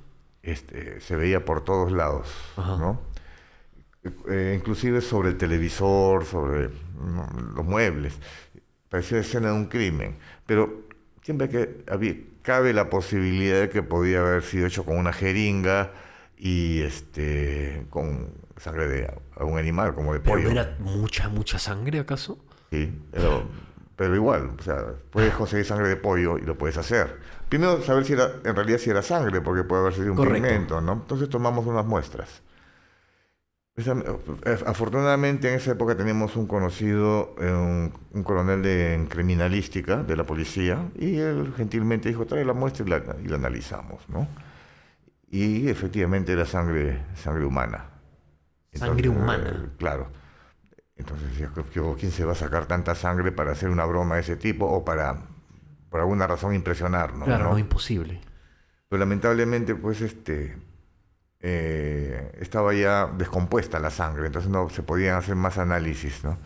este, se veía por todos lados, Ajá. ¿no? Eh, inclusive sobre el televisor, sobre ¿no? los muebles. Parecía escena de un crimen. Pero siempre que había, cabe la posibilidad de que podía haber sido hecho con una jeringa y este con sangre de algún animal, como de ¿Pero pollo. no era mucha, mucha sangre acaso? Sí, pero, pero igual, o sea, puedes conseguir sangre de pollo y lo puedes hacer. Primero saber si era, en realidad si era sangre, porque puede haber sido un Correcto. pigmento, ¿no? Entonces tomamos unas muestras. Eh, afortunadamente en esa época teníamos un conocido, eh, un, un coronel de en criminalística de la policía, y él gentilmente dijo, trae la muestra y la, y la analizamos, ¿no? Y efectivamente era sangre, sangre humana. Sangre eh, humana. claro. Entonces, ¿quién se va a sacar tanta sangre para hacer una broma de ese tipo o para, por alguna razón, impresionarnos? claro, no, ¿no? imposible. Pero lamentablemente, pues, este, eh, estaba ya descompuesta la sangre, entonces no se podían hacer más análisis, ¿no?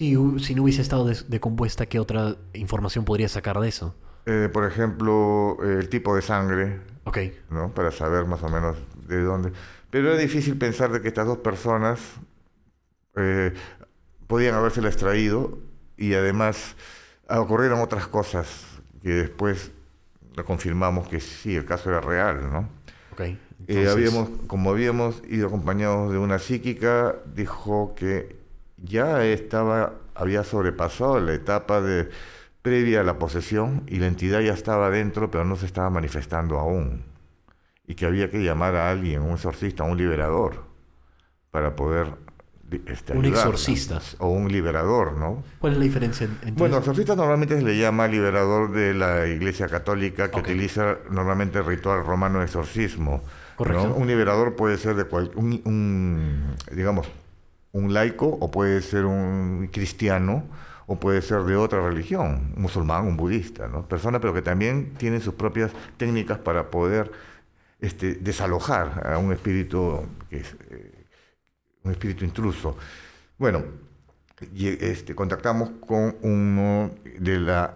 Hu- si no hubiese estado des- decompuesta, ¿qué otra información podría sacar de eso? Eh, por ejemplo, el tipo de sangre, Ok. ¿no? Para saber más o menos de dónde. Pero era difícil pensar de que estas dos personas eh, podían habérsela extraído y además ocurrieron otras cosas que después lo confirmamos que sí, el caso era real, ¿no? Ok. Eh, Entonces, habíamos, como habíamos ido acompañados de una psíquica, dijo que ya estaba, había sobrepasado la etapa de previa a la posesión y la entidad ya estaba dentro, pero no se estaba manifestando aún. y que había que llamar a alguien, un exorcista, un liberador, para poder este, un ayudar, ¿no? exorcista. O un liberador, ¿no? ¿Cuál es la diferencia en- entre Bueno, exorcista normalmente se le llama liberador de la Iglesia Católica que utiliza normalmente el ritual romano de exorcismo. Correcto. ¿no? Un liberador puede ser de cual, un, un, digamos, un laico o puede ser un cristiano o puede ser de otra religión, un musulmán, un budista, ¿no? Persona, pero que también tienen sus propias técnicas para poder este, desalojar a un espíritu que es eh, un espíritu intruso. Bueno, y, este, contactamos con uno de la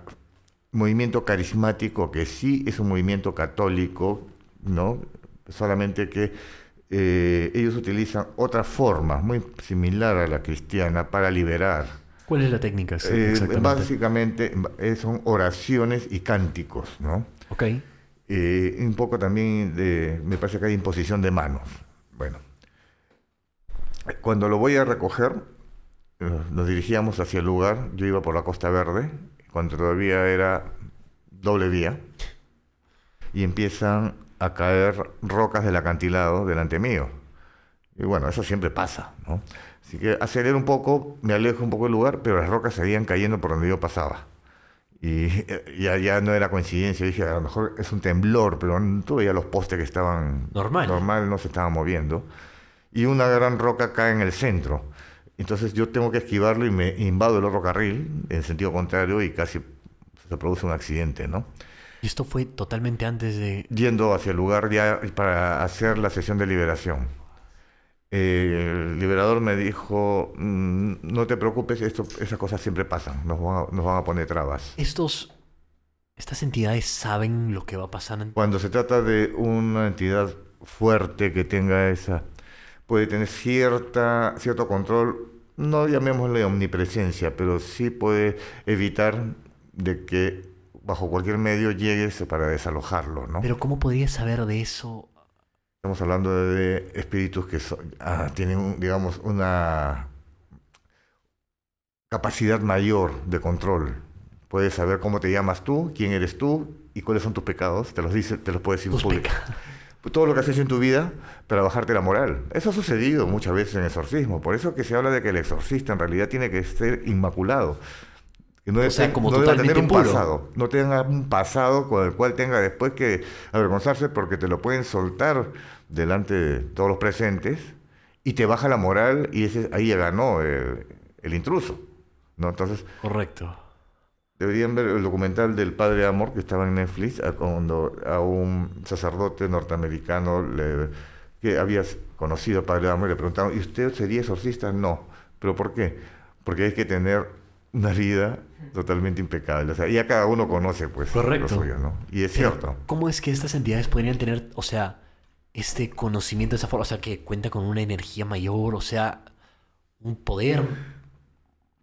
movimiento carismático que sí es un movimiento católico, ¿no? Solamente que eh, ellos utilizan otra forma muy similar a la cristiana para liberar. ¿Cuál es la técnica? sí, Eh, exactamente? básicamente eh, son oraciones y cánticos, ¿no? Ok. Eh, un poco también de, me parece que hay imposición de manos. Bueno, cuando lo voy a recoger, eh, nos dirigíamos hacia el lugar, yo iba por la Costa Verde, cuando todavía era doble vía, y empiezan a caer rocas del acantilado delante mío. Y bueno, eso siempre pasa, ¿no? Así que acelero un poco, me alejo un poco del lugar, pero las rocas seguían cayendo por donde yo pasaba. Y eh, ya, ya no era coincidencia, dije, a lo mejor es un temblor, pero veías los postes que estaban Normal. normal, no se estaban moviendo. Y una gran roca cae en el centro. Entonces yo tengo que esquivarlo y me invado el otro carril en sentido contrario y casi se produce un accidente, ¿no? Y esto fue totalmente antes de... Yendo hacia el lugar ya para hacer la sesión de liberación. Eh, el liberador me dijo, "Mm, no te preocupes, esto, esas cosas siempre pasan, nos van, a, nos van a poner trabas. Estos... Estas entidades saben lo que va a pasar. Cuando se trata de una entidad fuerte que tenga esa, puede tener cierta, cierto control, no llamémosle omnipresencia, pero sí puede evitar de que bajo cualquier medio llegues para desalojarlo, ¿no? Pero ¿cómo podría saber de eso? Estamos hablando de espíritus que son- ah, tienen, digamos, una capacidad mayor de control. Puedes saber cómo te llamas tú, quién eres tú y cuáles son tus pecados. Te los dice, te los puede decir. Todo lo que has hecho en tu vida para bajarte la moral. Eso ha sucedido muchas veces en exorcismo. Por eso que se habla de que el exorcista en realidad tiene que ser inmaculado. No O debe, sea, ten- como no debe tener un puro. pasado. No tenga un pasado con el cual tenga después que avergonzarse porque te lo pueden soltar delante de todos los presentes y te baja la moral y ese, ahí ya ganó el, el intruso. ¿no? Entonces, Correcto. Deberían ver el documental del Padre Amor que estaba en Netflix, a cuando a un sacerdote norteamericano le- que había conocido al Padre Amor y le preguntaron, ¿y usted sería exorcista? No. ¿Pero por qué? Porque hay que tener una vida totalmente impecable. O sea, ya cada uno conoce pues Correcto. lo suyo, ¿no? Y es Pero, cierto. ¿Cómo es que estas entidades podrían tener, o sea, este conocimiento de esa forma? O sea, que cuenta con una energía mayor, o sea, un poder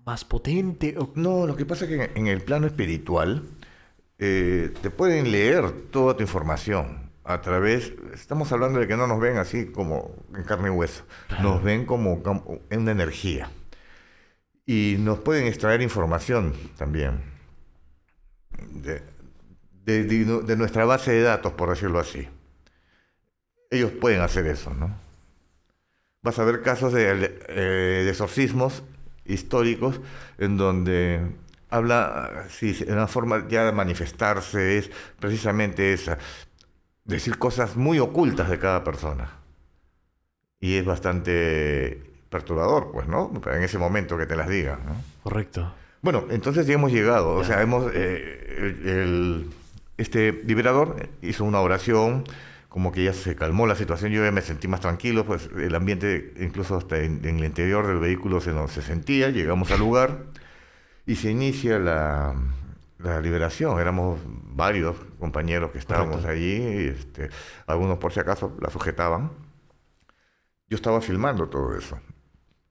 más potente. o- No, lo que pasa es que en, el plano espiritual eh, te pueden leer toda tu información a través, estamos hablando de que no nos ven así como en carne y hueso, nos ven como, como en una energía. Y nos pueden extraer información también de, de- de- de nuestra base de datos, por decirlo así. Ellos pueden hacer eso, ¿no? Vas a ver casos de, eh, de exorcismos históricos en donde habla, sí, una forma ya de manifestarse es precisamente esa, decir cosas muy ocultas de cada persona. Y es bastante perturbador, pues, ¿no? En ese momento que te las digan, ¿no? Correcto. Bueno, entonces ya hemos llegado. O sea, hemos eh, el- el- este liberador hizo una oración, como que ya se calmó la situación. Yo ya me sentí más tranquilo, pues el ambiente, incluso hasta en, en el interior del vehículo se se sentía. Llegamos al lugar y se inicia la, la liberación. Éramos varios compañeros que estábamos Correcto. allí, y, este, algunos por si acaso la sujetaban. Yo estaba filmando todo eso.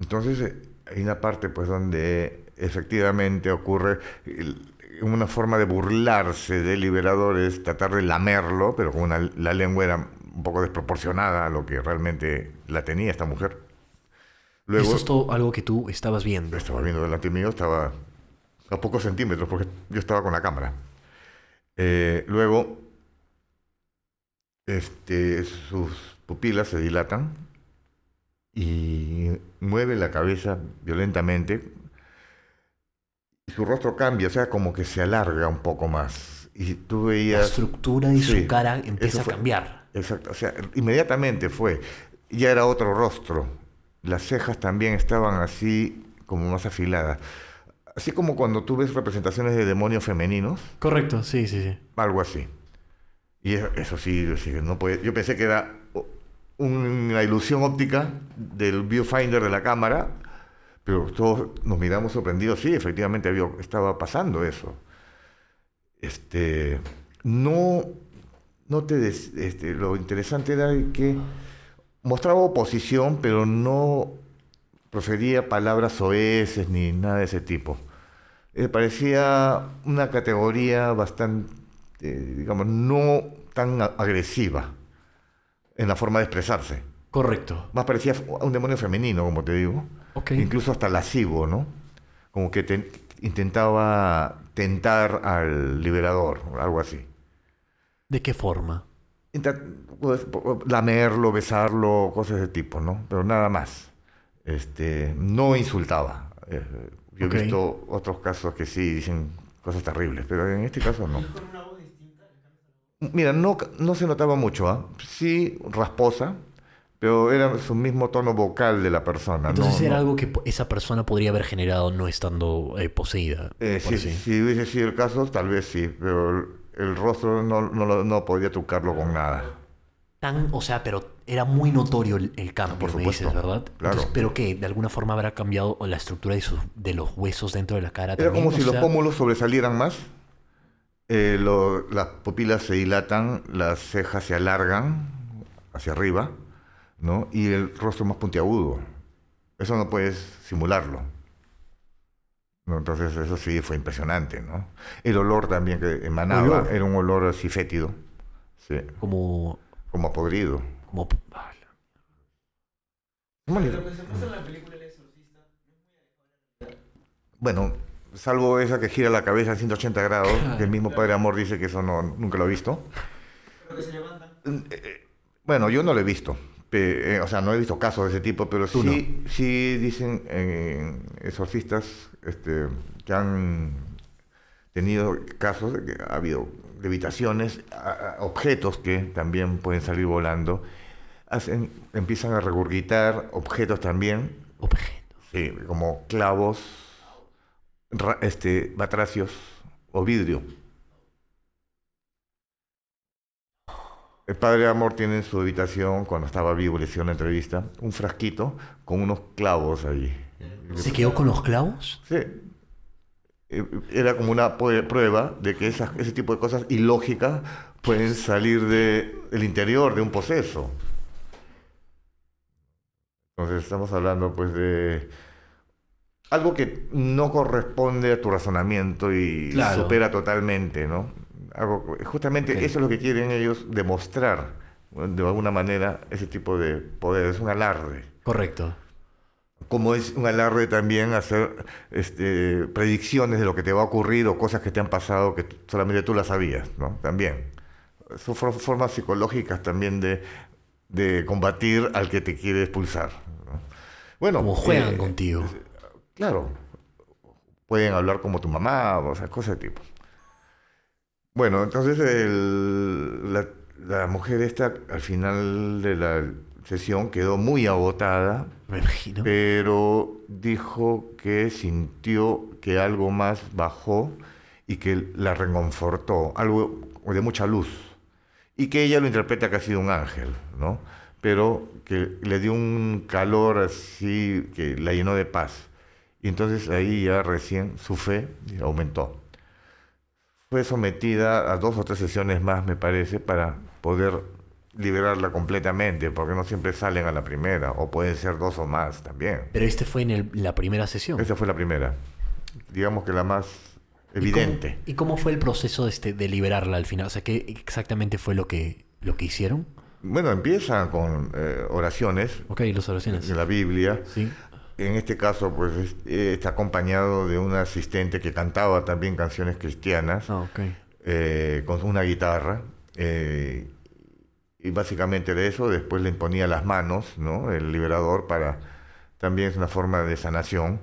Entonces, eh, hay una parte pues donde efectivamente ocurre el- una forma de burlarse del liberador, es tratar de lamerlo, pero con una, la lengua era un poco desproporcionada a lo que realmente la tenía esta mujer. Luego, Esto es todo algo que tú estabas viendo. estaba viendo delante mío, estaba a pocos centímetros, porque yo estaba con la cámara. Eh, luego, este, sus pupilas se dilatan y mueve la cabeza violentamente su rostro cambia, o sea, como que se alarga un poco más. Y tú La veías... estructura de Sí, su cara empieza a cambiar. Exacto, o sea, inmediatamente fue, ya era otro rostro. Las cejas también estaban así como más afiladas. Así como cuando tú ves representaciones de demonios femeninos, Correcto, sí, sí, sí. algo así. Y eso, eso sí, sí, no puede, yo pensé que era una ilusión óptica del viewfinder de la cámara, pero todos nos miramos sorprendidos, sí, efectivamente había, estaba pasando eso. Este, no, no te des- este, lo interesante era que mostraba oposición, pero no profería palabras soeces ni nada de ese tipo. Eh, parecía una categoría bastante, eh, digamos, no tan agresiva en la forma de expresarse. Correcto. Más parecía a un demonio femenino, como te digo. Incluso hasta lascivo, ¿no? Como que te- intentaba tentar al liberador, algo así. ¿De qué forma? Inta- pues, lamerlo, besarlo, cosas de tipo, ¿no? Pero nada más. Este, no insultaba. Eh, yo he visto otros casos que sí dicen cosas terribles, pero en este caso no. Mira, no, no se notaba mucho, ¿ah? Sí, rasposa, pero era su mismo tono vocal de la persona. Entonces no- era no- algo que esa persona podría haber generado no estando eh, poseída. Eh, si, si hubiese sido el caso, tal vez sí, pero el, el rostro no, no, podía trucarlo con nada. Tan, o sea, pero era muy notorio el, el cambio, por me dices, ¿verdad? claro. Entonces, pero que de alguna forma habrá cambiado la estructura de, sus- de los huesos dentro de la cara Era también. como si los pómulos sobresalieran más. eh, lo- las pupilas se dilatan, las cejas se alargan hacia arriba, ¿no? Y el rostro más puntiagudo. Eso no puedes simularlo. ¿no? Entonces eso sí fue impresionante, ¿no? El olor también que emanaba Olor. era un olor así fétido, sí, Como, como a podrido. como ah, Bueno, Bueno, salvo esa que gira la cabeza en 180 grados, que el mismo Padre Amor dice que eso no, nunca lo ha visto. Eh, eh, Bueno, yo no lo he visto. Eh, o sea, no he visto casos de ese tipo, pero sí, sí dicen eh, exorcistas este, que han tenido casos de que ha habido levitaciones, a- a- objetos que también pueden salir volando, hacen, empiezan a regurgitar objetos también, objeto. Sí, como clavos, ra- este, batracios o vidrio. El padre Amor tiene en su habitación, cuando estaba vivo, le hicieron una entrevista, un frasquito con unos clavos ahí. ¿Se quedó con los clavos? Sí. Eh, Era como una prueba de que esas- ese tipo de cosas ilógicas pueden salir de- del interior de un poseso. Entonces estamos hablando pues de algo que no corresponde a tu razonamiento y Claro. supera totalmente, ¿no? Justamente eso es lo que quieren ellos demostrar, de alguna manera, ese tipo de poder, es un alarde Correcto. como es un alarde también hacer este, predicciones de lo que te va a ocurrir o cosas que te han pasado que solamente tú las sabías, ¿no? También. Son for- formas psicológicas también de, de combatir al que te quiere expulsar. ¿no? Bueno, Como juegan eh, contigo. Claro. Pueden hablar como tu mamá, o sea, cosas de tipo. Bueno, entonces el- la, la mujer esta al final de la sesión quedó muy agotada, Me imagino. pero dijo que sintió que algo más bajó y que la reconfortó, algo de mucha luz. Y que ella lo interpreta que ha sido un ángel, ¿no? Pero que le dio un calor así que la llenó de paz. Y entonces ahí ya recién su fe aumentó. Fue sometida a dos o tres sesiones más, me parece, para poder liberarla completamente, porque no siempre salen a la primera, o pueden ser dos o más también. Pero este fue en el- la primera sesión. Esa fue la primera. Digamos que la más ¿Y evidente. cómo, ¿Y cómo fue el proceso de, este, de liberarla al final? O sea, ¿qué exactamente fue lo que, lo que hicieron? Bueno, empieza con eh, oraciones Ok, las oraciones. de la Biblia. Sí. En este caso, pues es- eh, está acompañado de un asistente que cantaba también canciones cristianas Ah, eh, con una guitarra. eh, y básicamente de eso, después le imponía las manos, ¿no? El liberador para, también es una forma de sanación,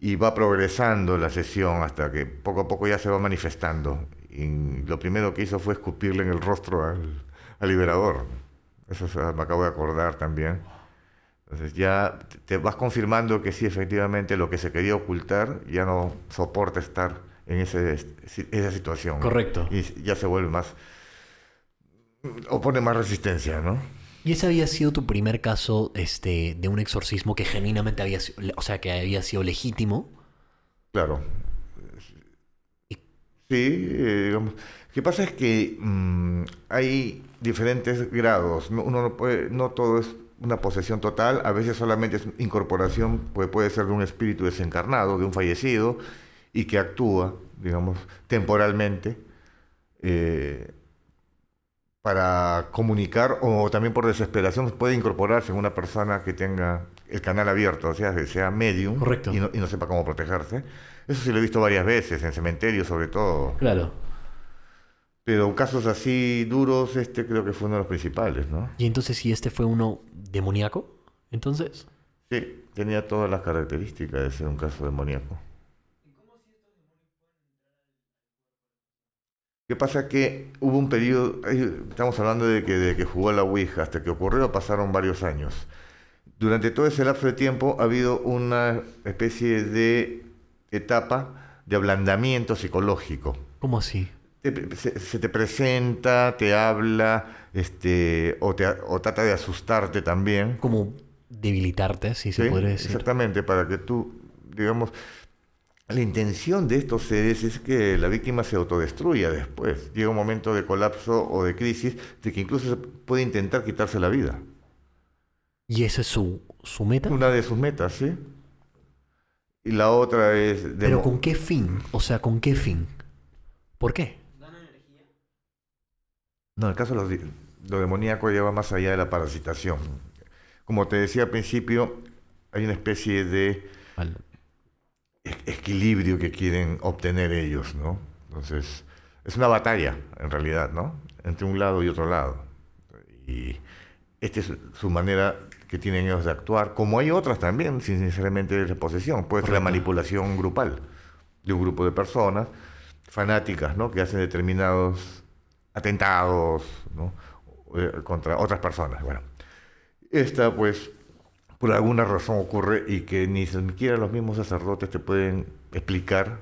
y va progresando la sesión hasta que poco a poco ya se va manifestando. Y lo primero que hizo fue escupirle en el rostro al, al liberador. Eso se- me acabo de acordar también. Entonces ya te vas confirmando que sí, efectivamente, lo que se quería ocultar ya no soporta estar en ese, esa situación. ¿no? Correcto. Y ya se vuelve más... opone más resistencia, ¿no? ¿Y ese había sido tu primer caso este, de un exorcismo que genuinamente había sido, o sea, que había sido legítimo? Claro. Sí, eh, digamos. Lo que pasa es que mm, hay diferentes grados. No- Uno no puede, no todo es una posesión total. A veces solamente es incorporación, puede, puede ser de un espíritu desencarnado, de un fallecido, y que actúa, digamos, temporalmente. eh, para comunicar o también por desesperación puede incorporarse en una persona que tenga el canal abierto, o sea, que sea medium Correcto. Y, no, y no sepa cómo protegerse. Eso sí lo he visto varias veces, en cementerios sobre todo. Claro. Pero casos así duros, este creo que fue uno de los principales, ¿no? Y entonces, si este fue uno demoníaco, entonces. Sí, tenía todas las características de ser un caso demoníaco. ¿Qué pasa? Que hubo un periodo, estamos hablando de que, de que jugó a la Ouija, hasta que ocurrió pasaron varios años. Durante todo ese lapso de tiempo ha habido una especie de etapa de ablandamiento psicológico. ¿Cómo así? Te- se, se te presenta, te habla, este, o, te, o trata de asustarte también. Como debilitarte, si se ¿sí? podría decir. Exactamente, para que tú, digamos, la intención de estos seres es que la víctima se autodestruya después. Llega un momento de colapso o de crisis de que incluso se puede intentar quitarse la vida. ¿Y esa es su, su meta? Una de sus metas, ¿sí? Y la otra es... ¿Pero con qué fin? O sea, ¿con qué fin? ¿Por qué? No, el caso de lo, di- lo demoníaco lleva más allá de la parasitación. Como te decía al principio, hay una especie de equilibrio que quieren obtener ellos, ¿no? Entonces, es una batalla, en realidad, ¿no? Entre un lado y otro lado. Y esta es su manera que tienen ellos de actuar, como hay otras también, sin necesariamente de posesión. Puede ser la manipulación grupal de un grupo de personas fanáticas, ¿no? Que hacen determinados atentados, ¿no? Eh, Contra otras personas. Bueno, esta, pues, por alguna razón ocurre y que ni siquiera los mismos sacerdotes te pueden explicar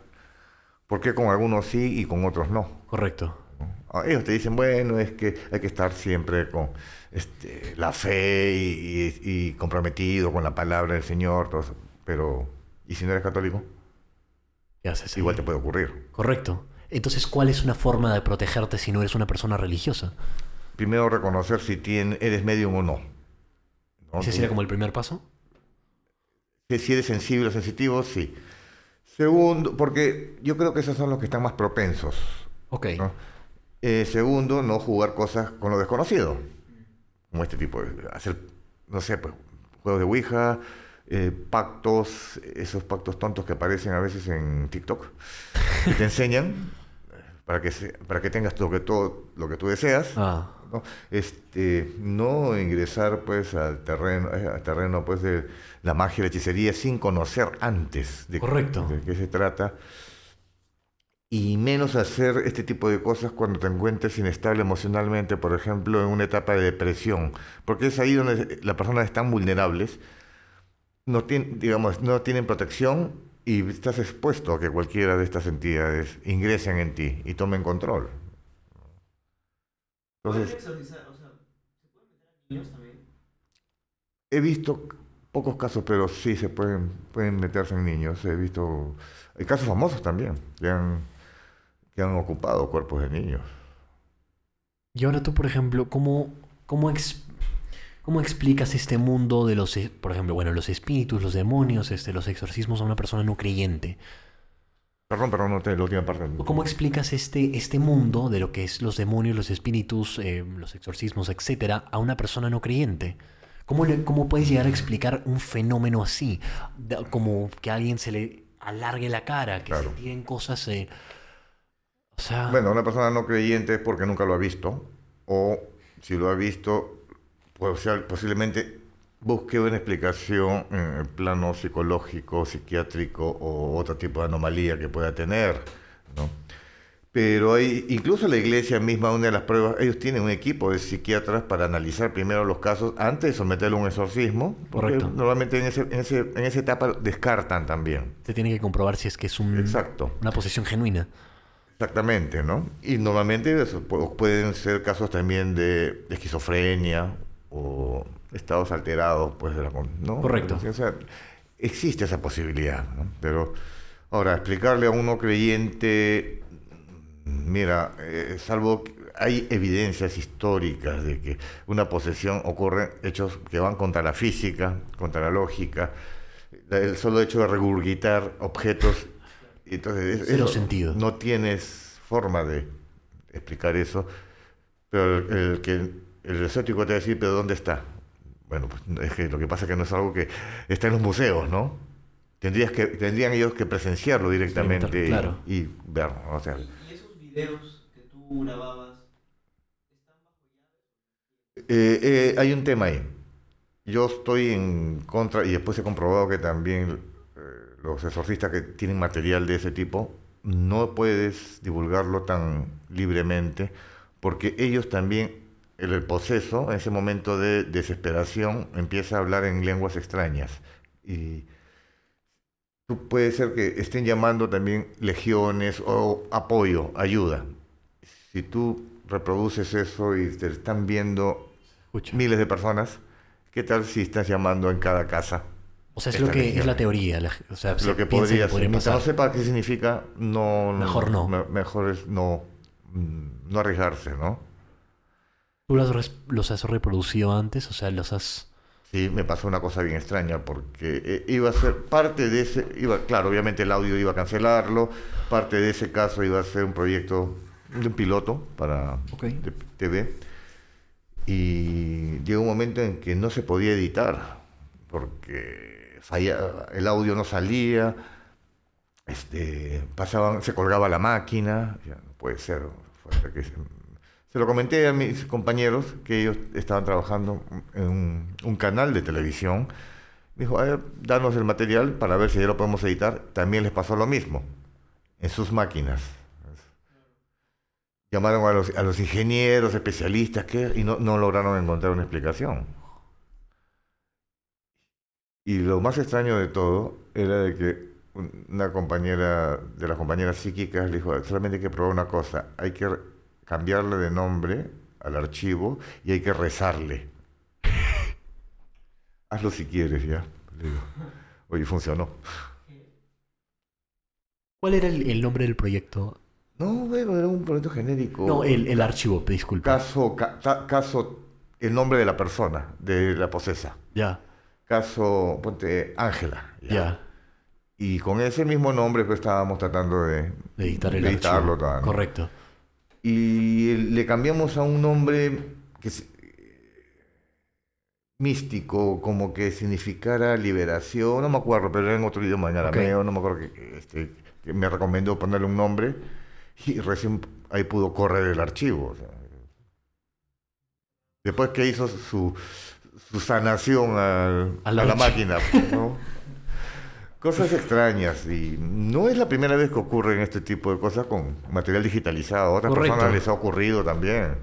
por qué con algunos sí y con otros no. Correcto. ¿no? Ah, Ellos te dicen, bueno, es que hay que estar siempre con este, la fe y, y- y comprometido con la palabra del Señor, todo eso. pero ¿y si no eres católico? ¿Qué haces? ahí? Igual te puede ocurrir. Correcto. Entonces, ¿cuál es una forma de protegerte si no eres una persona religiosa? Primero reconocer si tien- eres medium o no. ¿no? ¿Ese sería como el primer paso? Si eres sensible o sensitivo, sí. Segundo, porque yo creo que esos son los que están más propensos. Ok. ¿no? Eh, segundo, no jugar cosas con lo desconocido. Como este tipo de hacer, no sé, pues, juegos de Ouija, eh, pactos, esos pactos tontos que aparecen a veces en TikTok, que te enseñan para que, se- para que tengas lo que, todo, lo que tú deseas. Ah, ¿no? Este, no ingresar pues al terreno, eh, al terreno pues de la magia y la hechicería sin conocer antes de, Correcto. de qué se trata y menos hacer este tipo de cosas cuando te encuentres inestable emocionalmente, por ejemplo, en una etapa de depresión, porque es ahí donde las personas están vulnerables, no tienen, digamos, no tienen protección y estás expuesto a que cualquiera de estas entidades ingresen en ti y tomen control. Entonces, exorcizar? O sea, ¿se pueden meter a niños también? He visto pocos casos, pero sí se pueden, pueden meterse en niños. He visto. Hay casos famosos también que han, que han ocupado cuerpos de niños. Y ahora tú, por ejemplo, ¿cómo, cómo, ex- cómo explicas este mundo de los, e- por ejemplo, bueno, los espíritus, los demonios, este, los exorcismos a una persona no creyente? Perdón, perdón, no te la última parte. ¿O ¿Cómo explicas este, este mundo de lo que es los demonios, los espíritus, eh, los exorcismos, etcétera, a una persona no creyente? ¿Cómo, le- ¿Cómo puedes llegar a explicar un fenómeno así? Como que a alguien se le alargue la cara, que Claro. se tiren cosas... eh, o sea... Bueno, una persona no creyente es porque nunca lo ha visto o si lo ha visto, o sea, posiblemente busque una explicación en el plano psicológico, psiquiátrico o otro tipo de anomalía que pueda tener, ¿no? Pero hay, incluso la iglesia misma, una de las pruebas, ellos tienen un equipo de psiquiatras para analizar primero los casos antes de someterlo a un exorcismo. Correcto. Normalmente en, ese, en, ese, en esa etapa descartan también. Se tiene que comprobar si es que es un, Exacto. una posesión genuina. Exactamente, ¿no? Y normalmente eso pueden ser casos también de esquizofrenia o estados alterados, pues, de la, ¿no? Correcto. O sea, existe esa posibilidad, ¿no? Pero ahora, explicarle a uno creyente, mira, eh, salvo que hay evidencias históricas de que una posesión ocurre hechos que van contra la física, contra la lógica, el solo hecho de regurgitar objetos, entonces es- Cero sentido. no tienes forma de explicar eso, pero el, el que el escéptico te va a decir, pero ¿dónde está? Bueno, pues es que lo que pasa es que no es algo que está en los museos, ¿no? Tendrías que, tendrían ellos que presenciarlo directamente y- claro. y, verlo, o sea, ¿Y, y esos videos que tú grababas están bajo llave? Eh, eh, hay un tema ahí. Yo estoy en contra, y después he comprobado que también eh, los exorcistas que tienen material de ese tipo, no puedes divulgarlo tan libremente, porque ellos también, el, el poseso, en ese momento de desesperación, empieza a hablar en lenguas extrañas. Y puede ser que estén llamando también legiones o apoyo, ayuda. Si tú reproduces eso y te están viendo Escucha. miles de personas, ¿qué tal si estás llamando en cada casa? O sea, es lo que es la teoría. la- o sea, se Lo que podría ser. podría no sepa qué significa, no, Mejor no. me- mejor es no, mm, no arriesgarse, ¿no? ¿Tú los, los has reproducido antes? O sea, los has... Sí, me pasó una cosa bien extraña porque eh, iba a ser parte de ese, iba, claro, obviamente el audio iba a cancelarlo, parte de ese caso iba a ser un proyecto de un piloto para Ok. de TV y llegó un momento en que no se podía editar porque falla, el audio no salía, este, pasaban, se colgaba la máquina, ya, no puede ser. fue hasta que se, se lo comenté a mis compañeros que ellos estaban trabajando en un, canal de televisión. Me dijo, danos el material para ver si ya lo podemos editar. También les pasó lo mismo en sus máquinas. Llamaron a los, ingenieros, especialistas, y no, lograron encontrar una explicación. Y lo más extraño de todo era de que un- una compañera de las compañeras psíquicas le dijo, solamente hay que probar una cosa, hay que cambiarle de nombre al archivo y hay que rezarle. Hazlo si quieres, ya. Le digo, oye, funcionó. ¿Cuál era el, el nombre del proyecto? No, bueno, era un proyecto genérico. No, el, el archivo, disculpa. Caso, ca- ta- caso, el nombre de la persona, de la posesa. Ya, Caso, ponte, Ángela. ya. Y con ese mismo nombre pues estábamos tratando de, De editar el de editarlo. archivo. tal, ¿no? Correcto. Y le cambiamos a un nombre que es místico, como que significara liberación, no me acuerdo, pero era en otro idioma, en arameo, no me acuerdo que, este, que me recomendó ponerle un nombre y recién ahí pudo correr el archivo. o sea. Después que hizo su, su sanación al- a la máquina, pues, ¿no? Cosas extrañas y no es la primera vez que ocurren este tipo de cosas con material digitalizado. A otras Correcto. personas les ha ocurrido también.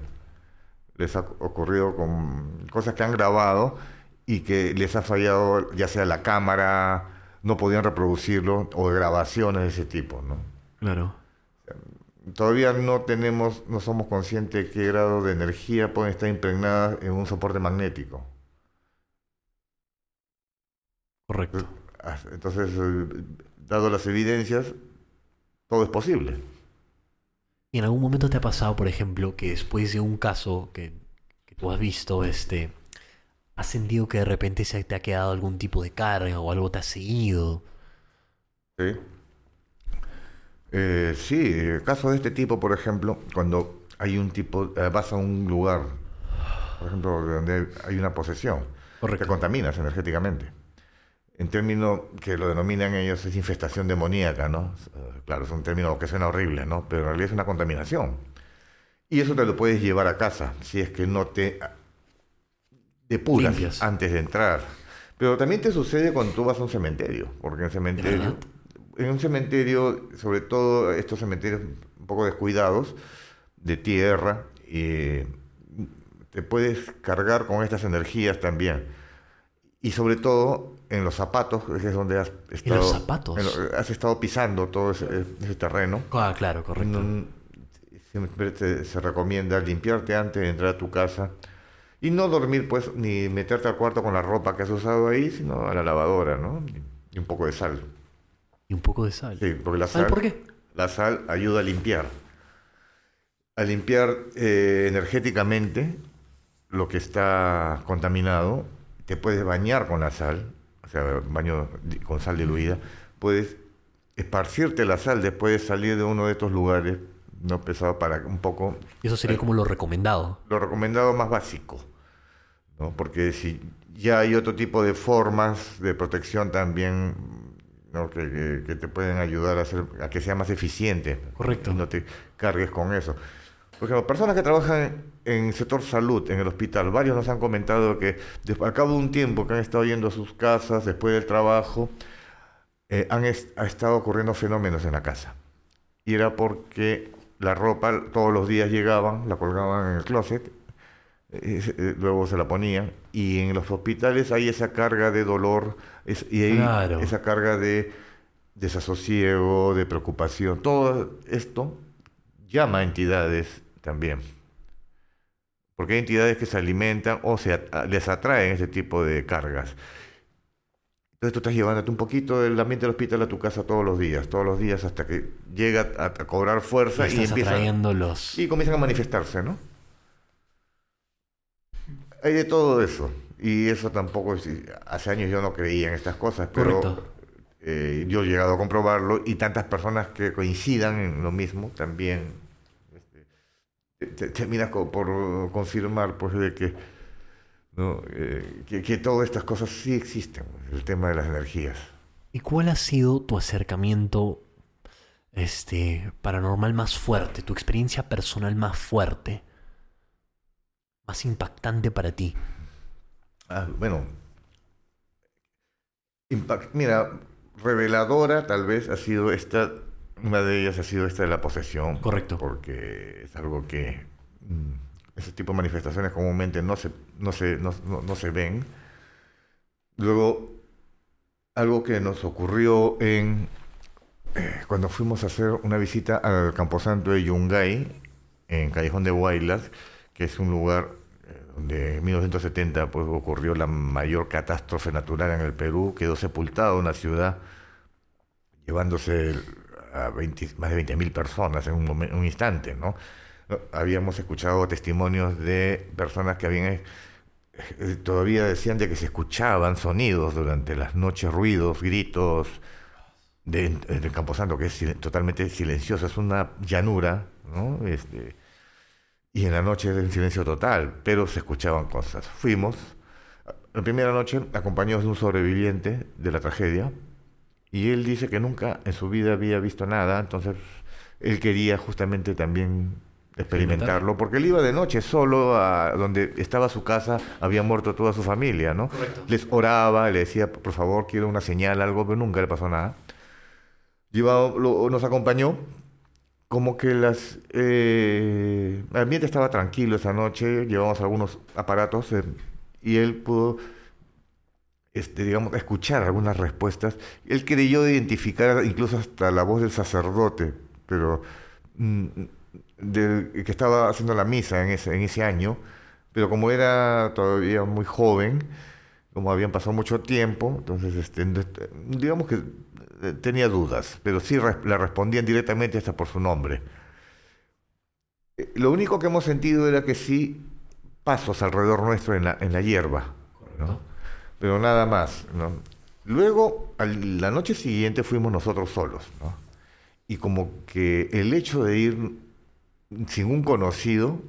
Les ha ocurrido con cosas que han grabado y que les ha fallado ya sea la cámara, no podían reproducirlo o grabaciones de ese tipo, ¿no? Claro. Todavía no tenemos, no somos conscientes de qué grado de energía pueden estar impregnadas en un soporte magnético. Correcto. Entonces, eh, dado las evidencias, todo es posible. ¿Y en algún momento te ha pasado, por ejemplo, que después de un caso que, que tú has visto, este, has sentido que de repente se te ha quedado algún tipo de carga o algo te ha seguido? ¿sí? Eh, sí, caso de este tipo, por ejemplo, cuando hay un tipo, eh, vas a un lugar, por ejemplo, donde hay una posesión, Correcto. te contaminas energéticamente. En términos que lo denominan ellos es infestación demoníaca, ¿no? Eh, Claro, es un término que suena horrible, ¿no? Pero en realidad es una contaminación. Y eso te lo puedes llevar a casa, si es que no te depuras Limpias. antes de entrar. Pero también te sucede cuando tú vas a un cementerio, porque en cementerio, en un cementerio, sobre todo estos cementerios un poco descuidados, de tierra, eh, te puedes cargar con estas energías también. Y sobre todo en los zapatos, que es donde has estado, zapatos? en lo- has estado pisando todo ese, ese terreno. Ah, claro, correcto. Mm, Siempre te- se recomienda limpiarte antes de entrar a tu casa y no dormir, pues, ni meterte al cuarto con la ropa que has usado ahí, sino a la lavadora, ¿no? Y un poco de sal. Y un poco de sal. Sí, porque la ¿Sabes sal, por qué? la sal ayuda a limpiar. A limpiar eh, energéticamente lo que está contaminado. Te puedes bañar con la sal, sea, baño con sal diluida. Puedes esparcirte la sal después de salir de uno de estos lugares no pesado para un poco Y eso sería como lo recomendado. lo recomendado más básico, ¿no? Porque si ya hay otro tipo de formas de protección también, ¿no? que, que- que te pueden ayudar a, hacer, a que sea más eficiente. Correcto. Y no te cargues con eso. Por ejemplo, personas que trabajan en el sector salud, en el hospital, varios nos han comentado que al cabo de un tiempo que han estado yendo a sus casas después del trabajo, eh, han est- ha estado ocurriendo fenómenos en la casa. Y era porque la ropa todos los días llegaban, la colgaban en el closet, eh, eh, luego se la ponían, y en los hospitales hay esa carga de dolor es- y hay Claro. esa carga de desasosiego, de preocupación. Todo esto llama a entidades también. Porque hay entidades que se alimentan o se at- les atraen ese tipo de cargas. Entonces tú estás llevándote un poquito del ambiente del hospital a tu casa todos los días, todos los días hasta que llega a, a cobrar fuerza Y y, estás empieza atrayendo los... y comienzan a manifestarse, ¿no? Hay de todo eso. Y eso tampoco, hace años yo no creía en estas cosas, pero eh, yo he llegado a comprobarlo y tantas personas que coincidan en lo mismo también te- te- terminas co- por confirmar pues de que, ¿no? Eh, que, que todas estas cosas sí existen, el tema de las energías. ¿Y cuál ha sido tu acercamiento este, paranormal más fuerte? Tu experiencia personal más fuerte? Más impactante para ti. Ah, bueno, impact- mira, reveladora tal vez ha sido esta, una de ellas ha sido esta de la posesión. Correcto. Porque es algo que mm, ese tipo de manifestaciones comúnmente no se, no se, no, no- no se ven. Luego, algo que nos ocurrió en eh, cuando fuimos a hacer una visita al Camposanto de Yungay, en Callejón de Huaylas, que es un lugar eh, donde en 1970 pues, ocurrió la mayor catástrofe natural en el Perú, quedó sepultada una ciudad llevándose el- a 20 más de 20.000 personas en un, momen- un instante, ¿no? Habíamos escuchado testimonios de personas que habían eh, todavía decían de que se escuchaban sonidos durante las noches, ruidos, gritos de, del Camposanto, que es totalmente silencioso, es una llanura, ¿no? Este, y en la noche es en silencio total, pero se escuchaban cosas. Fuimos, la primera noche acompañados de un sobreviviente de la tragedia, y él dice que nunca en su vida había visto nada, entonces él quería justamente también experimentarlo, porque él iba de noche solo a donde estaba su casa, había muerto toda su familia, ¿no? Les oraba, le decía, por favor, quiero una señal, algo, pero nunca le pasó nada. Llevaba- lo- nos acompañó, como que las, eh, el ambiente estaba tranquilo esa noche, llevamos algunos aparatos eh, y él pudo este, digamos, escuchar algunas respuestas. Él creyó identificar incluso hasta la voz del sacerdote, pero mm, que estaba haciendo la misa en ese, en ese año, pero como era todavía muy joven, como habían pasado mucho tiempo, entonces este, digamos que eh, tenía dudas, pero sí res- le respondían directamente hasta por su nombre. Eh, Lo único que hemos sentido era que sí pasos alrededor nuestro en la, en la hierba. Pero nada más. Luego, la noche siguiente fuimos nosotros solos, y como que el hecho de ir sin un conocido,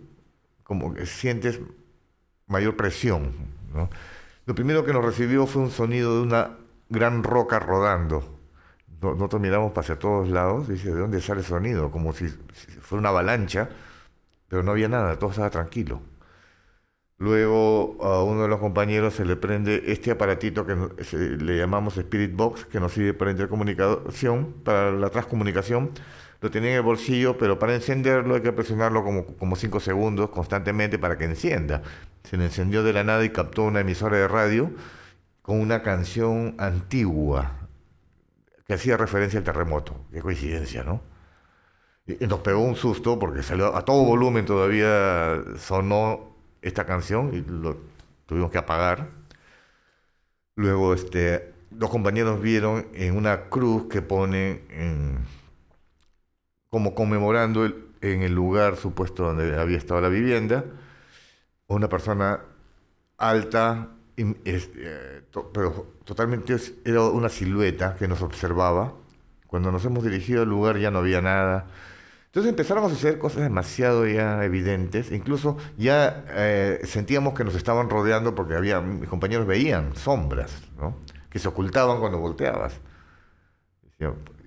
como que sientes mayor presión. Lo primero que nos recibió fue un sonido de una gran roca rodando. No- Nosotros miramos hacia todos lados dice, ¿de dónde sale el sonido? Como si fuera una avalancha pero no había nada, todo estaba tranquilo. Luego a uno de los compañeros se le prende este aparatito que le llamamos Spirit Box, que nos sirve para intercomunicación, para la transcomunicación. Lo tenía en el bolsillo, pero para encenderlo hay que presionarlo como, como cinco segundos constantemente para que encienda. Se le encendió de la nada y captó una emisora de radio con una canción antigua que hacía referencia al terremoto. Qué coincidencia, ¿no? Y nos pegó un susto porque salió a todo volumen todavía sonó esta canción y lo tuvimos que apagar. Luego este, los compañeros vieron en una cruz que ponen en- como conmemorando el- en el lugar supuesto donde había estado la vivienda, una persona alta, eh, pero totalmente era una silueta que nos observaba. Cuando nos hemos dirigido al lugar ya no había nada. Entonces empezaron a suceder cosas demasiado ya evidentes. Incluso ya eh, sentíamos que nos estaban rodeando porque había, mis compañeros veían sombras, ¿no? Que se ocultaban cuando volteabas.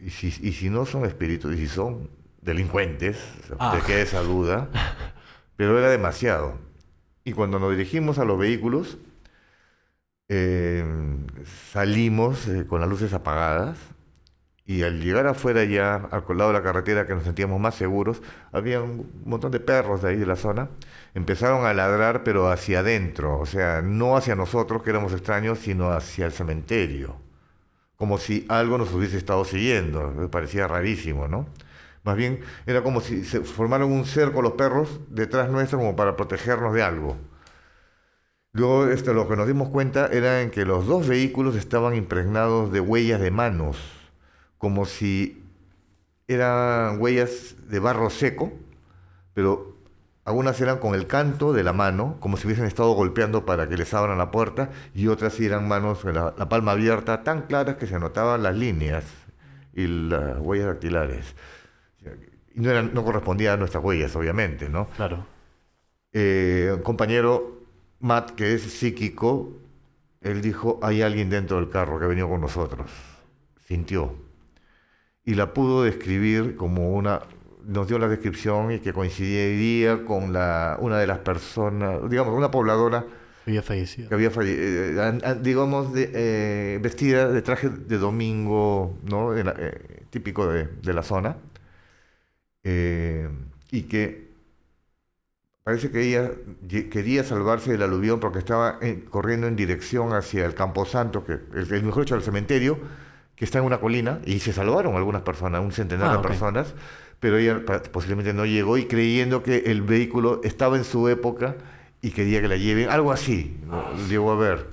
¿Y si, y si no son espíritus, y si son delincuentes, Ah. te queda esa duda. Pero era demasiado. Y cuando nos dirigimos a los vehículos, eh, salimos eh, con las luces apagadas y al llegar afuera ya, al lado de la carretera que nos sentíamos más seguros, había un montón de perros de ahí de la zona. Empezaron a ladrar, pero hacia adentro, o sea, no hacia nosotros que éramos extraños, sino hacia el cementerio. Como si algo nos hubiese estado siguiendo. Me parecía rarísimo, ¿no? Más bien era como si se formaran un cerco los perros detrás nuestro como para protegernos de algo. Luego esto, lo que nos dimos cuenta era en que los dos vehículos estaban impregnados de huellas de manos, como si eran huellas de barro seco, pero algunas eran con el canto de la mano, como si hubiesen estado golpeando para que les abran la puerta, y otras eran manos con la, la palma abierta, tan claras que se notaban las líneas y las huellas dactilares. Y no, eran, no correspondían a nuestras huellas, obviamente, ¿no? Claro. Eh, un compañero, Matt, que es psíquico, él dijo, hay alguien dentro del carro que ha venido con nosotros. Sintió. Y la pudo describir como una, nos dio la descripción y que coincidiría con la, una de las personas, digamos, una pobladora Había fallecido. que había fallecido, digamos, de, eh, vestida de traje de domingo, ¿no? De la- eh, típico de, de la zona, eh, y que parece que ella quería salvarse del aluvión porque estaba eh, corriendo en dirección hacia el Camposanto, que el mejor dicho, al cementerio, que está en una colina, y se salvaron algunas personas, un centenar Ah, de personas, pero ella posiblemente no llegó y creyendo que el vehículo estaba en su época y quería que la lleven, algo así, ¿no? llegó a ver.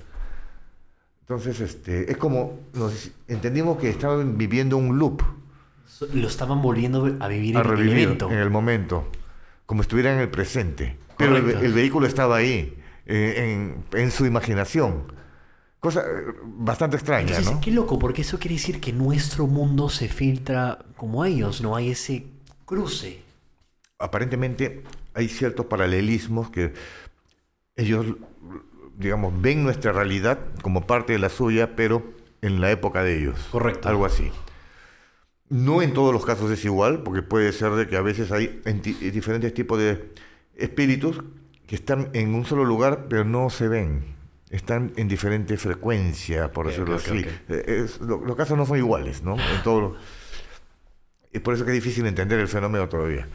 Entonces, este, es como, nos entendimos que estaban viviendo un loop, Lo estaban volviendo a vivir a en el evento. en el momento, como estuvieran en el presente. Pero el, vehículo estaba ahí, eh, en, en su imaginación. Cosa eh, bastante extraña, Entonces, ¿no? qué loco, porque eso quiere decir que nuestro mundo se filtra como ellos, no hay ese cruce. Aparentemente hay ciertos paralelismos que ellos, digamos, ven nuestra realidad como parte de la suya, pero en la época de ellos. Correcto. Algo así. No en todos los casos es igual, porque puede ser de que a veces hay diferentes tipos de espíritus que están en un solo lugar, pero no se ven. Están en diferente frecuencia, por decirlo así. Eh, es- lo- los casos no son iguales, ¿no? En todos Es por eso que es difícil entender el fenómeno todavía.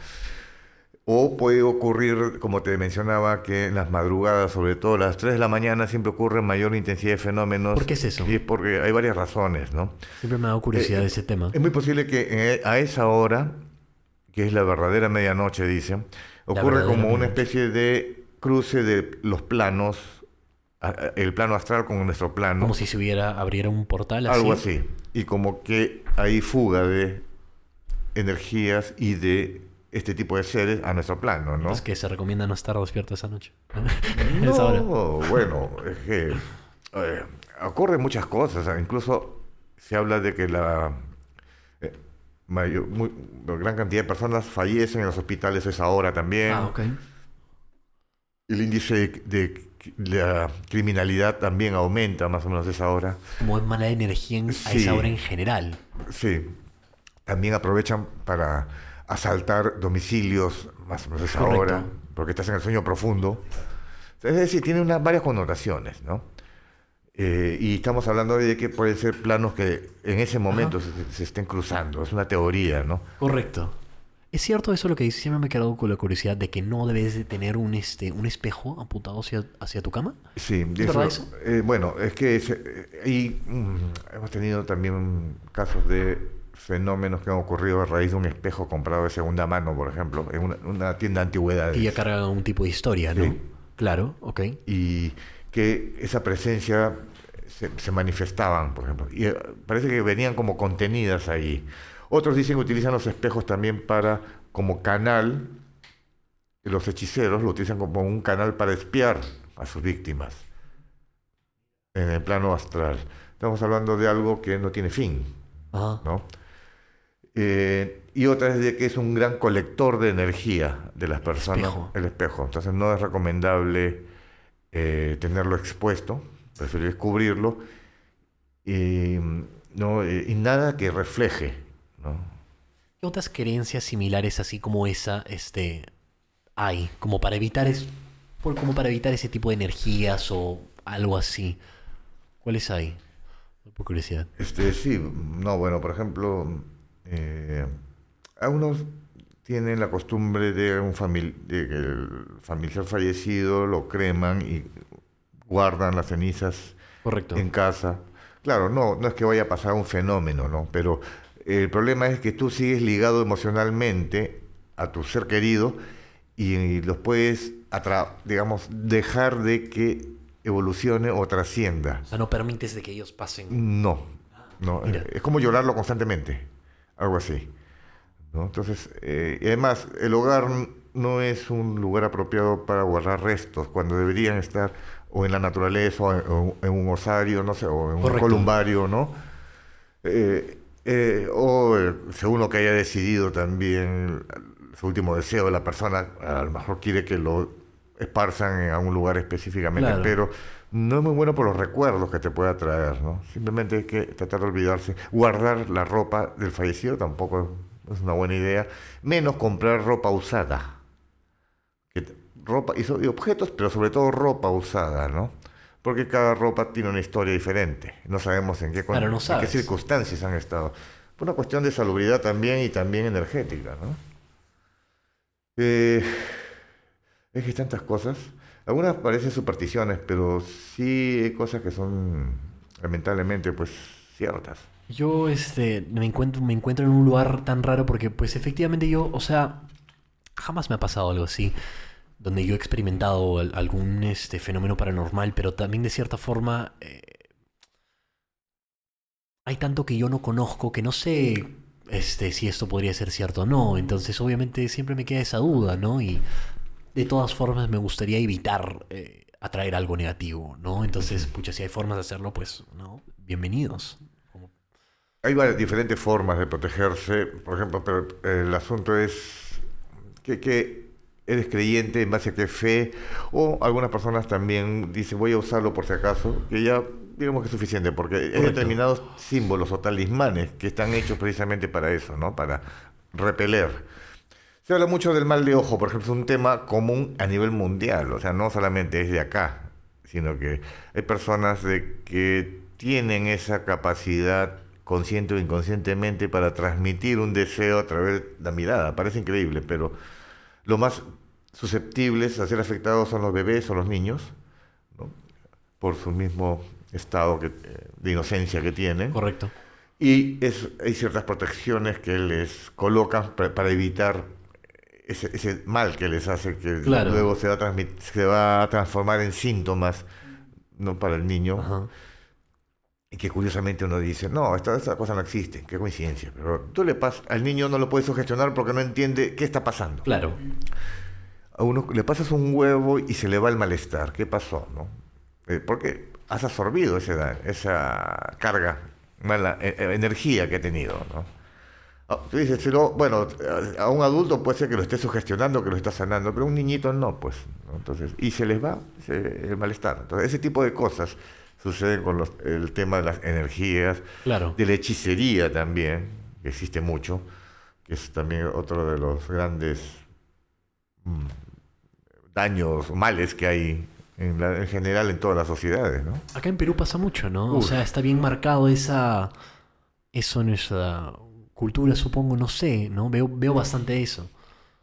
O puede ocurrir, como te mencionaba, que en las madrugadas, sobre todo a las 3 de la mañana, siempre ocurre mayor intensidad de fenómenos. ¿Por qué es eso? Y es porque hay varias razones, ¿no? Siempre me ha dado curiosidad Eh, de ese tema. Es muy posible que eh, a esa hora, que es la verdadera medianoche, dicen, ocurre como una especie de cruce de los planos, el plano astral con nuestro plano. Como si se hubiera, abriera un portal así. Algo así. Y como que hay fuga de energías y de este tipo de seres a nuestro plano, ¿no? Es que se recomienda no estar despierto esa noche. A esa hora. No, bueno, es que eh, ocurren muchas cosas. Incluso se habla de que la eh, mayor- muy- gran cantidad de personas fallecen en los hospitales a esa hora también. Ah, ok. El índice de, de la criminalidad también aumenta más o menos a esa hora. Como es mala energía en- a esa hora en general. Sí, también aprovechan para asaltar domicilios, más o menos es Correcto. ahora, porque estás en el sueño profundo. Es decir, tiene unas varias connotaciones, ¿no? Eh, y estamos hablando de que pueden ser planos que en ese momento se, se estén cruzando, es una teoría, ¿no? Correcto. ¿Es cierto eso lo que dices? Siempre me he quedado con la curiosidad de que no debes de tener un, este, un espejo apuntado hacia, hacia tu cama. Sí, ¿Es eso- eso? eh, bueno, es que eh, ahí, mm, hemos tenido también casos de fenómenos que han ocurrido a raíz de un espejo comprado de segunda mano, por ejemplo, en una, una tienda de antigüedades. Que ya carga un tipo de historia, ¿no? Sí. Claro, ok. y que esa presencia se, se manifestaban, por ejemplo. Y eh, parece que venían como contenidas ahí. Otros dicen que utilizan los espejos también para como canal, los hechiceros lo utilizan como un canal para espiar a sus víctimas en el plano astral. Estamos hablando de algo que no tiene fin, Ajá. ¿no? Eh, y otra es de que es un gran colector de energía de las personas. Espejo. El espejo. Entonces no es recomendable eh, tenerlo expuesto, preferir cubrirlo y, no, Eh, y nada que refleje. ¿No? ¿Qué otras creencias similares así como esa este, hay? Como para evitar es, por, como para evitar ese tipo de energías o algo así. ¿Cuáles hay? Por curiosidad. Este, sí, no, bueno, por ejemplo, eh, algunos tienen la costumbre de, un famili- de que el familiar fallecido lo creman y guardan las cenizas Correcto. en casa. Claro, no, no es que vaya a pasar un fenómeno, ¿no? Pero el problema es que tú sigues ligado emocionalmente a tu ser querido y, los puedes, atra- digamos, dejar de que evolucione o trascienda. O sea, no permites de que ellos pasen. No, no. Mira. Es como llorarlo constantemente, algo así. ¿no? Entonces, eh, y además, el hogar no es un lugar apropiado para guardar restos, cuando deberían estar o en la naturaleza, o en, o en un osario, no sé, o en un columbario, ¿no? Eh, eh, o eh, según lo que haya decidido también, su último deseo de la persona, a lo mejor quiere que lo esparzan en algún lugar específicamente, Claro. pero no es muy bueno por los recuerdos que te pueda traer, ¿no? Simplemente hay que tratar de olvidarse. Guardar la ropa del fallecido tampoco es una buena idea, menos comprar ropa usada. Que ropa y, y objetos, pero sobre todo ropa usada, ¿no? Porque cada ropa tiene una historia diferente. No sabemos en qué, Claro, no en qué circunstancias han estado. Por una cuestión de salubridad también y también energética, ¿no? Eh, es que hay tantas cosas. Algunas parecen supersticiones, pero sí hay cosas que son lamentablemente pues ciertas. Yo este, me, encuentro, me encuentro en un lugar tan raro porque pues efectivamente yo, o sea, jamás me ha pasado algo así, donde yo he experimentado al- algún este, fenómeno paranormal, pero también de cierta forma eh, hay tanto que yo no conozco que no sé este, si esto podría ser cierto o no, entonces obviamente siempre me queda esa duda, ¿no? Y de todas formas me gustaría evitar eh, atraer algo negativo, ¿no? Entonces, pucha, si hay formas de hacerlo, pues, ¿no? Bienvenidos. Hay varias diferentes formas de protegerse, por ejemplo, pero el asunto es que, que eres creyente en base a qué fe, o algunas personas también dicen voy a usarlo por si acaso, que ya digamos que es suficiente, porque hay determinados símbolos o talismanes que están hechos precisamente para eso, ¿no? Para repeler. Se habla mucho del mal de ojo, por ejemplo, es un tema común a nivel mundial, o sea, no solamente es de acá, sino que hay personas de que tienen esa capacidad consciente o inconscientemente para transmitir un deseo a través de la mirada. Parece increíble, pero lo más susceptibles a ser afectados son los bebés o los niños, ¿no? por su mismo estado que- eh, de inocencia que tienen. Correcto. Y es- hay ciertas protecciones que les colocan pa- para evitar ese, ese mal que les hace, que Claro. luego se va, a se va a transformar en síntomas ¿no? para el niño. Ajá. Y que curiosamente uno dice, no, esta, esta cosa no existe, qué coincidencia. Pero tú le pasas, al niño no lo puedes sugestionar porque no entiende qué está pasando. Claro. A uno le pasas un huevo y se le va el malestar. ¿Qué pasó? ¿no? Eh, porque has absorbido ese da- esa carga, mala eh, eh, energía que ha tenido. ¿no? Ah, Tú dices, bueno, a- a un adulto puede ser que lo esté sugestionando, que lo está sanando, pero a un niñito no, pues. ¿no? Entonces, y se les va se- el malestar. Entonces, ese tipo de cosas suceden con los- el tema de las energías, Claro. de la hechicería también, que existe mucho, que es también otro de los grandes mm, daños, males que hay en, la- en general en todas las sociedades, ¿no? Acá en Perú pasa mucho, ¿no? O Uf. sea, está bien marcado esa... Eso en esa cultura, supongo, no sé, ¿no? Veo, veo bastante eso.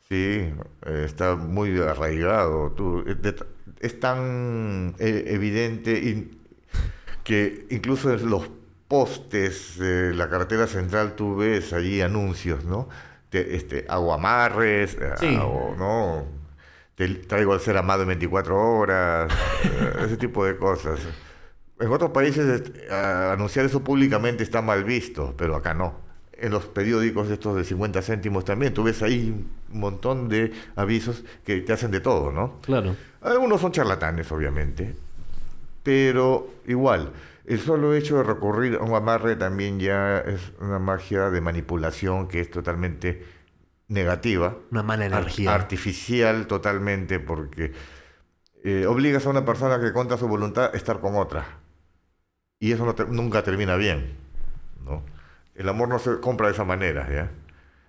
Sí, eh, está muy arraigado. Tú, eh, es tan eh, evidente y- que incluso en los postes de la carretera central tú ves allí anuncios, ¿no? Te- este, aguamarres, eh, Sí. o, ¿no? Te traigo al ser amado en 24 horas, eh, ese tipo de cosas. En otros países eh, anunciar eso públicamente está mal visto, pero acá no. En los periódicos estos de 50 céntimos también, tú ves ahí un montón de avisos que te hacen de todo, ¿no? Claro. Algunos son charlatanes, obviamente, pero igual, el solo hecho de recurrir a un amarre también ya es una magia de manipulación que es totalmente negativa. Una mala energía. artificial totalmente, porque eh, obligas a una persona que contra su voluntad a estar con otra. Y eso no te- nunca termina bien. ¿no? El amor no se compra de esa manera. ¿ya?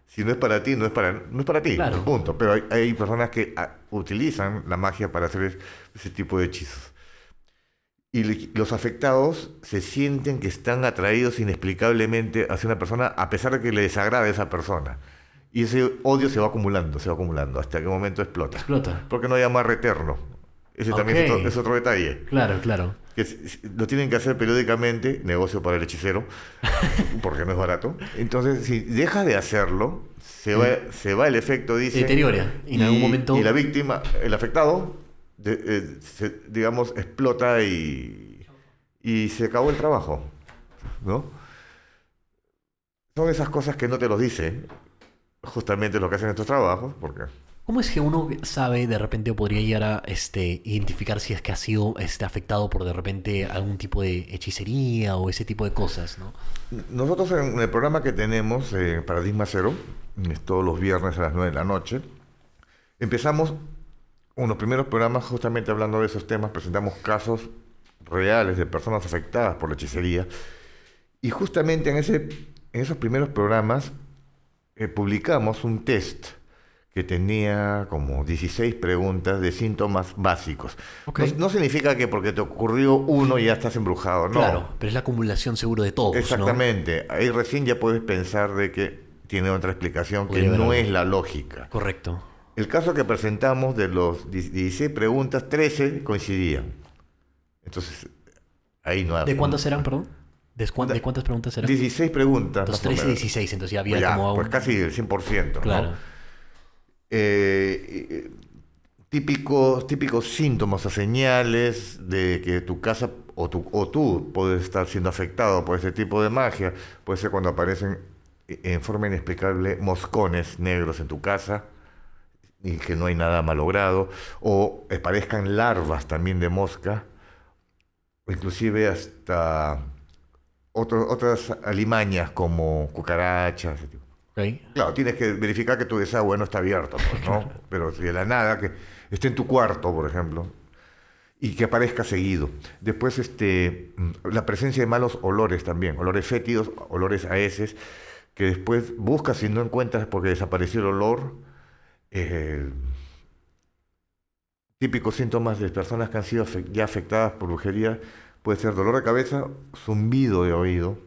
Si no es para ti, no es para, no es para ti. Claro. Punto. Pero hay, hay personas que ah, utilizan la magia para hacer es- ese tipo de hechizos. Y los afectados se sienten que están atraídos inexplicablemente hacia una persona a pesar de que le desagrada esa persona. Y ese odio se va acumulando, se va acumulando, hasta que un momento explota. Explota. Porque no hay amarre eterno. Ese también es otro, es otro detalle. Claro, claro. Que lo tienen que hacer periódicamente, negocio para el hechicero, porque no es barato. Entonces, si deja de hacerlo, se va, se va el efecto, dice. Deteriora. Y en algún momento- Y la víctima, el afectado, de- eh, se- digamos, explota y, y se acabó el trabajo. ¿No? Son esas cosas que no te los dicen, justamente lo que hacen estos trabajos, porque. ¿Cómo es que uno sabe de repente o podría llegar a este, identificar si es que ha sido este, afectado por de repente algún tipo de hechicería o ese tipo de cosas, ¿no? Nosotros en el programa que tenemos, eh, Paradigma Cero, es todos los viernes a las 9 de la noche, empezamos unos primeros programas justamente hablando de esos temas, presentamos casos reales de personas afectadas por la hechicería, y justamente en, ese, en esos primeros programas eh, publicamos un test que tenía como 16 preguntas de síntomas básicos. Ok. No, no significa que porque te ocurrió uno ya estás embrujado, no. Claro, pero es la acumulación seguro de todos, ¿no? Exactamente. Ahí recién ya puedes pensar de que tiene otra explicación que no es la lógica. Correcto. El caso que presentamos de los 16 preguntas, 13 coincidían. Entonces, ahí no ¿De cuántas eran, perdón? ¿De, cuán- de cuántas preguntas eran? 16 preguntas. O 13 y menos. 16, entonces ya había Pues ya, como... un- pues casi el 100%. ¿no? Claro. Eh, eh, típicos, típicos síntomas o señales de que tu casa o, tu, o tú puedes estar siendo afectado por este tipo de magia. Puede ser cuando aparecen eh, en forma inexplicable moscones negros en tu casa y que no hay nada malogrado, o aparezcan larvas también de mosca, o inclusive hasta otro- otras alimañas como cucarachas. ese tipo. Ok. Claro, tienes que verificar que tu desagüe no está abierto, pues, ¿no? Pero si de la nada, que esté en tu cuarto, por ejemplo, y que aparezca seguido. Después, este, la presencia de malos olores también, olores fétidos, olores a heces, que después buscas y no encuentras porque desapareció el olor. Eh, típicos síntomas de personas que han sido ya afectadas por brujería puede ser dolor de cabeza, zumbido de oído,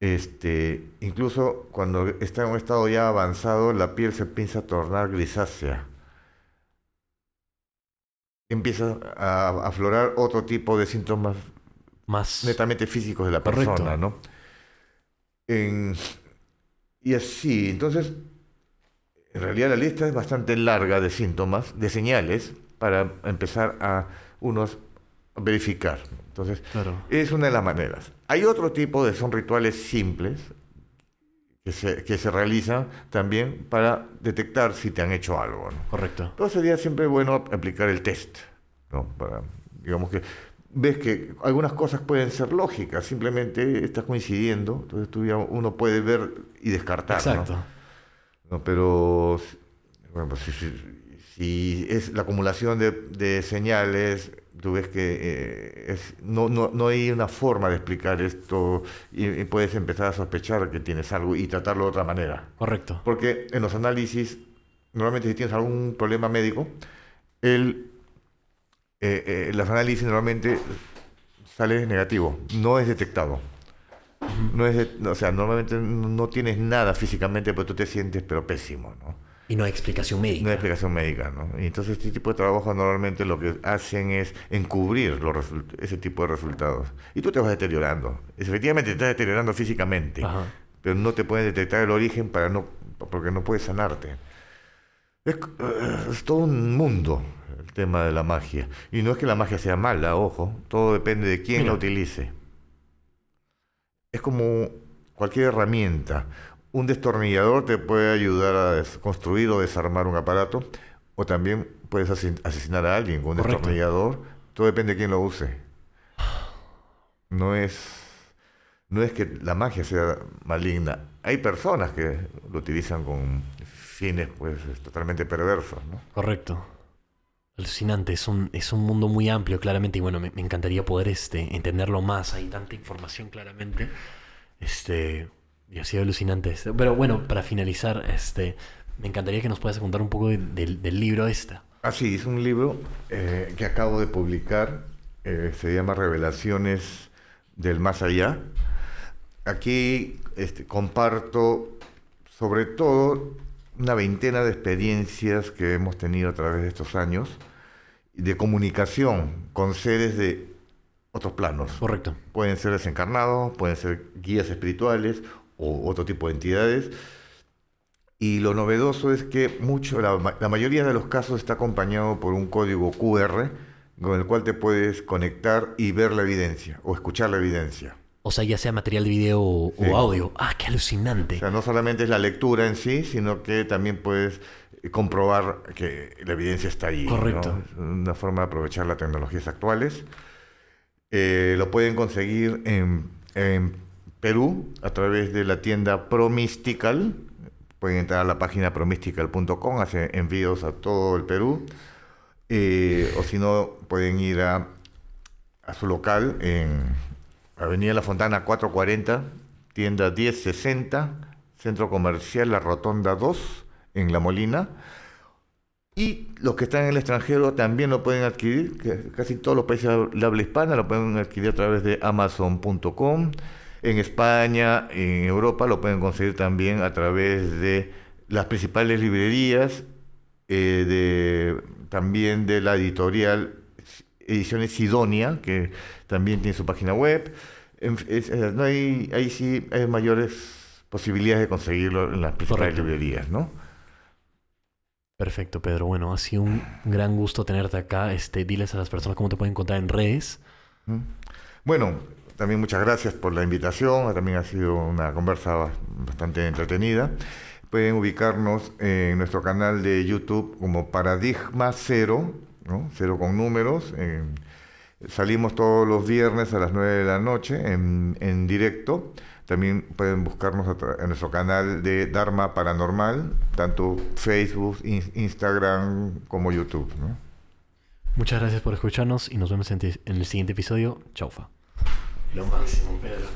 este, incluso cuando está en un estado ya avanzado, la piel se empieza a tornar grisácea. Empieza a aflorar otro tipo de síntomas Más... netamente físicos de la Correcto. persona, ¿no? En- y así, entonces, en realidad la lista es bastante larga de síntomas, de señales, para empezar a unos verificar. Entonces, Claro. es una de las maneras. Hay otro tipo de, son rituales simples que se, que se realizan también para detectar si te han hecho algo. ¿no? Correcto. Pero sería siempre bueno aplicar el test, ¿no? Para, digamos que ves que algunas cosas pueden ser lógicas, simplemente estás coincidiendo, entonces tú ya uno puede ver y descartar. Exacto. No, pero Bueno, pues si, si- si es la acumulación de, de señales, tú ves que eh, es- no, no, no hay una forma de explicar esto y, y puedes empezar a sospechar que tienes algo y tratarlo de otra manera. Correcto. Porque en los análisis, normalmente si tienes algún problema médico, el, eh, eh, los análisis normalmente sale negativo, no es detectado. No es o sea, normalmente no tienes nada físicamente, pero tú te sientes pero pésimo, ¿no? Y no hay explicación médica. No hay explicación médica, ¿no? Y entonces este tipo de trabajo normalmente lo que hacen es encubrir los ese tipo de resultados. Y tú te vas deteriorando. Efectivamente te estás deteriorando físicamente, Ajá. pero no te pueden detectar el origen para no, porque no puedes sanarte. Es, eh, es todo un mundo el tema de la magia. Y no es que la magia sea mala, ojo, todo depende de quién Mira. la utilice. Es como cualquier herramienta. Un destornillador te puede ayudar a construir o desarmar un aparato, o también puedes asesinar a alguien con un Correcto. destornillador. Todo depende de quién lo use. No es, no es que la magia sea maligna. Hay personas que lo utilizan con fines pues totalmente perversos, ¿no? Correcto. Alucinante, es un, es un mundo muy amplio, claramente, y bueno, me, encantaría poder este, entenderlo más. Hay tanta información, claramente. Este, y ha sido alucinante. este. Pero bueno, para finalizar, este, me encantaría que nos puedas contar un poco de- del- libro esta. Ah, sí, es un libro eh, que acabo de publicar, eh, se llama Revelaciones del Más Allá. Aquí este, comparto sobre todo una veintena de experiencias que hemos tenido a través de estos años de comunicación con seres de otros planos. Correcto. Pueden ser desencarnados, pueden ser guías espirituales o otro tipo de entidades. Y lo novedoso es que mucho, la, la mayoría de los casos está acompañado por un código QR con el cual te puedes conectar y ver la evidencia o escuchar la evidencia. O sea, ya sea material de video o, o audio. Ah, qué O alucinante. sea, no solamente es la lectura en sí, sino que también puedes comprobar que la evidencia está ahí. ¿no? Correcto. Es Una forma de aprovechar las tecnologías actuales. Eh, lo pueden conseguir en, en Perú a través de la tienda ProMystical. Pueden entrar a la página promystical.com, hace envíos a todo el Perú. Eh, o si no, pueden ir a, a su local en Avenida La Fontana 440, tienda 1060, Centro Comercial La Rotonda 2, en La Molina. Y los que están en el extranjero también lo pueden adquirir, que casi todos los países de habla hispana lo pueden adquirir a través de amazon.com. En España, en Europa lo pueden conseguir también a través de las principales librerías, eh, de, también de la editorial Ediciones Sidonia, que también tiene su página web. En f- es- no hay, ahí sí hay mayores posibilidades de conseguirlo en las principales Correcto. librerías, ¿no? Perfecto, Pedro. Bueno, ha sido un gran gusto tenerte acá. Este, diles a las personas cómo te pueden encontrar en redes. Bueno, también muchas gracias por la invitación. También ha sido una conversa ba- bastante entretenida. Pueden ubicarnos en nuestro canal de YouTube como Paradigma Cero. Cero con números. en- salimos todos los viernes a las 9 de la noche en, en directo. También pueden buscarnos en nuestro canal de Dharma Paranormal, tanto Facebook, in- Instagram como YouTube. ¿no? Muchas gracias por escucharnos y nos vemos en el siguiente episodio. Chaufa. Lo máximo, Pedro.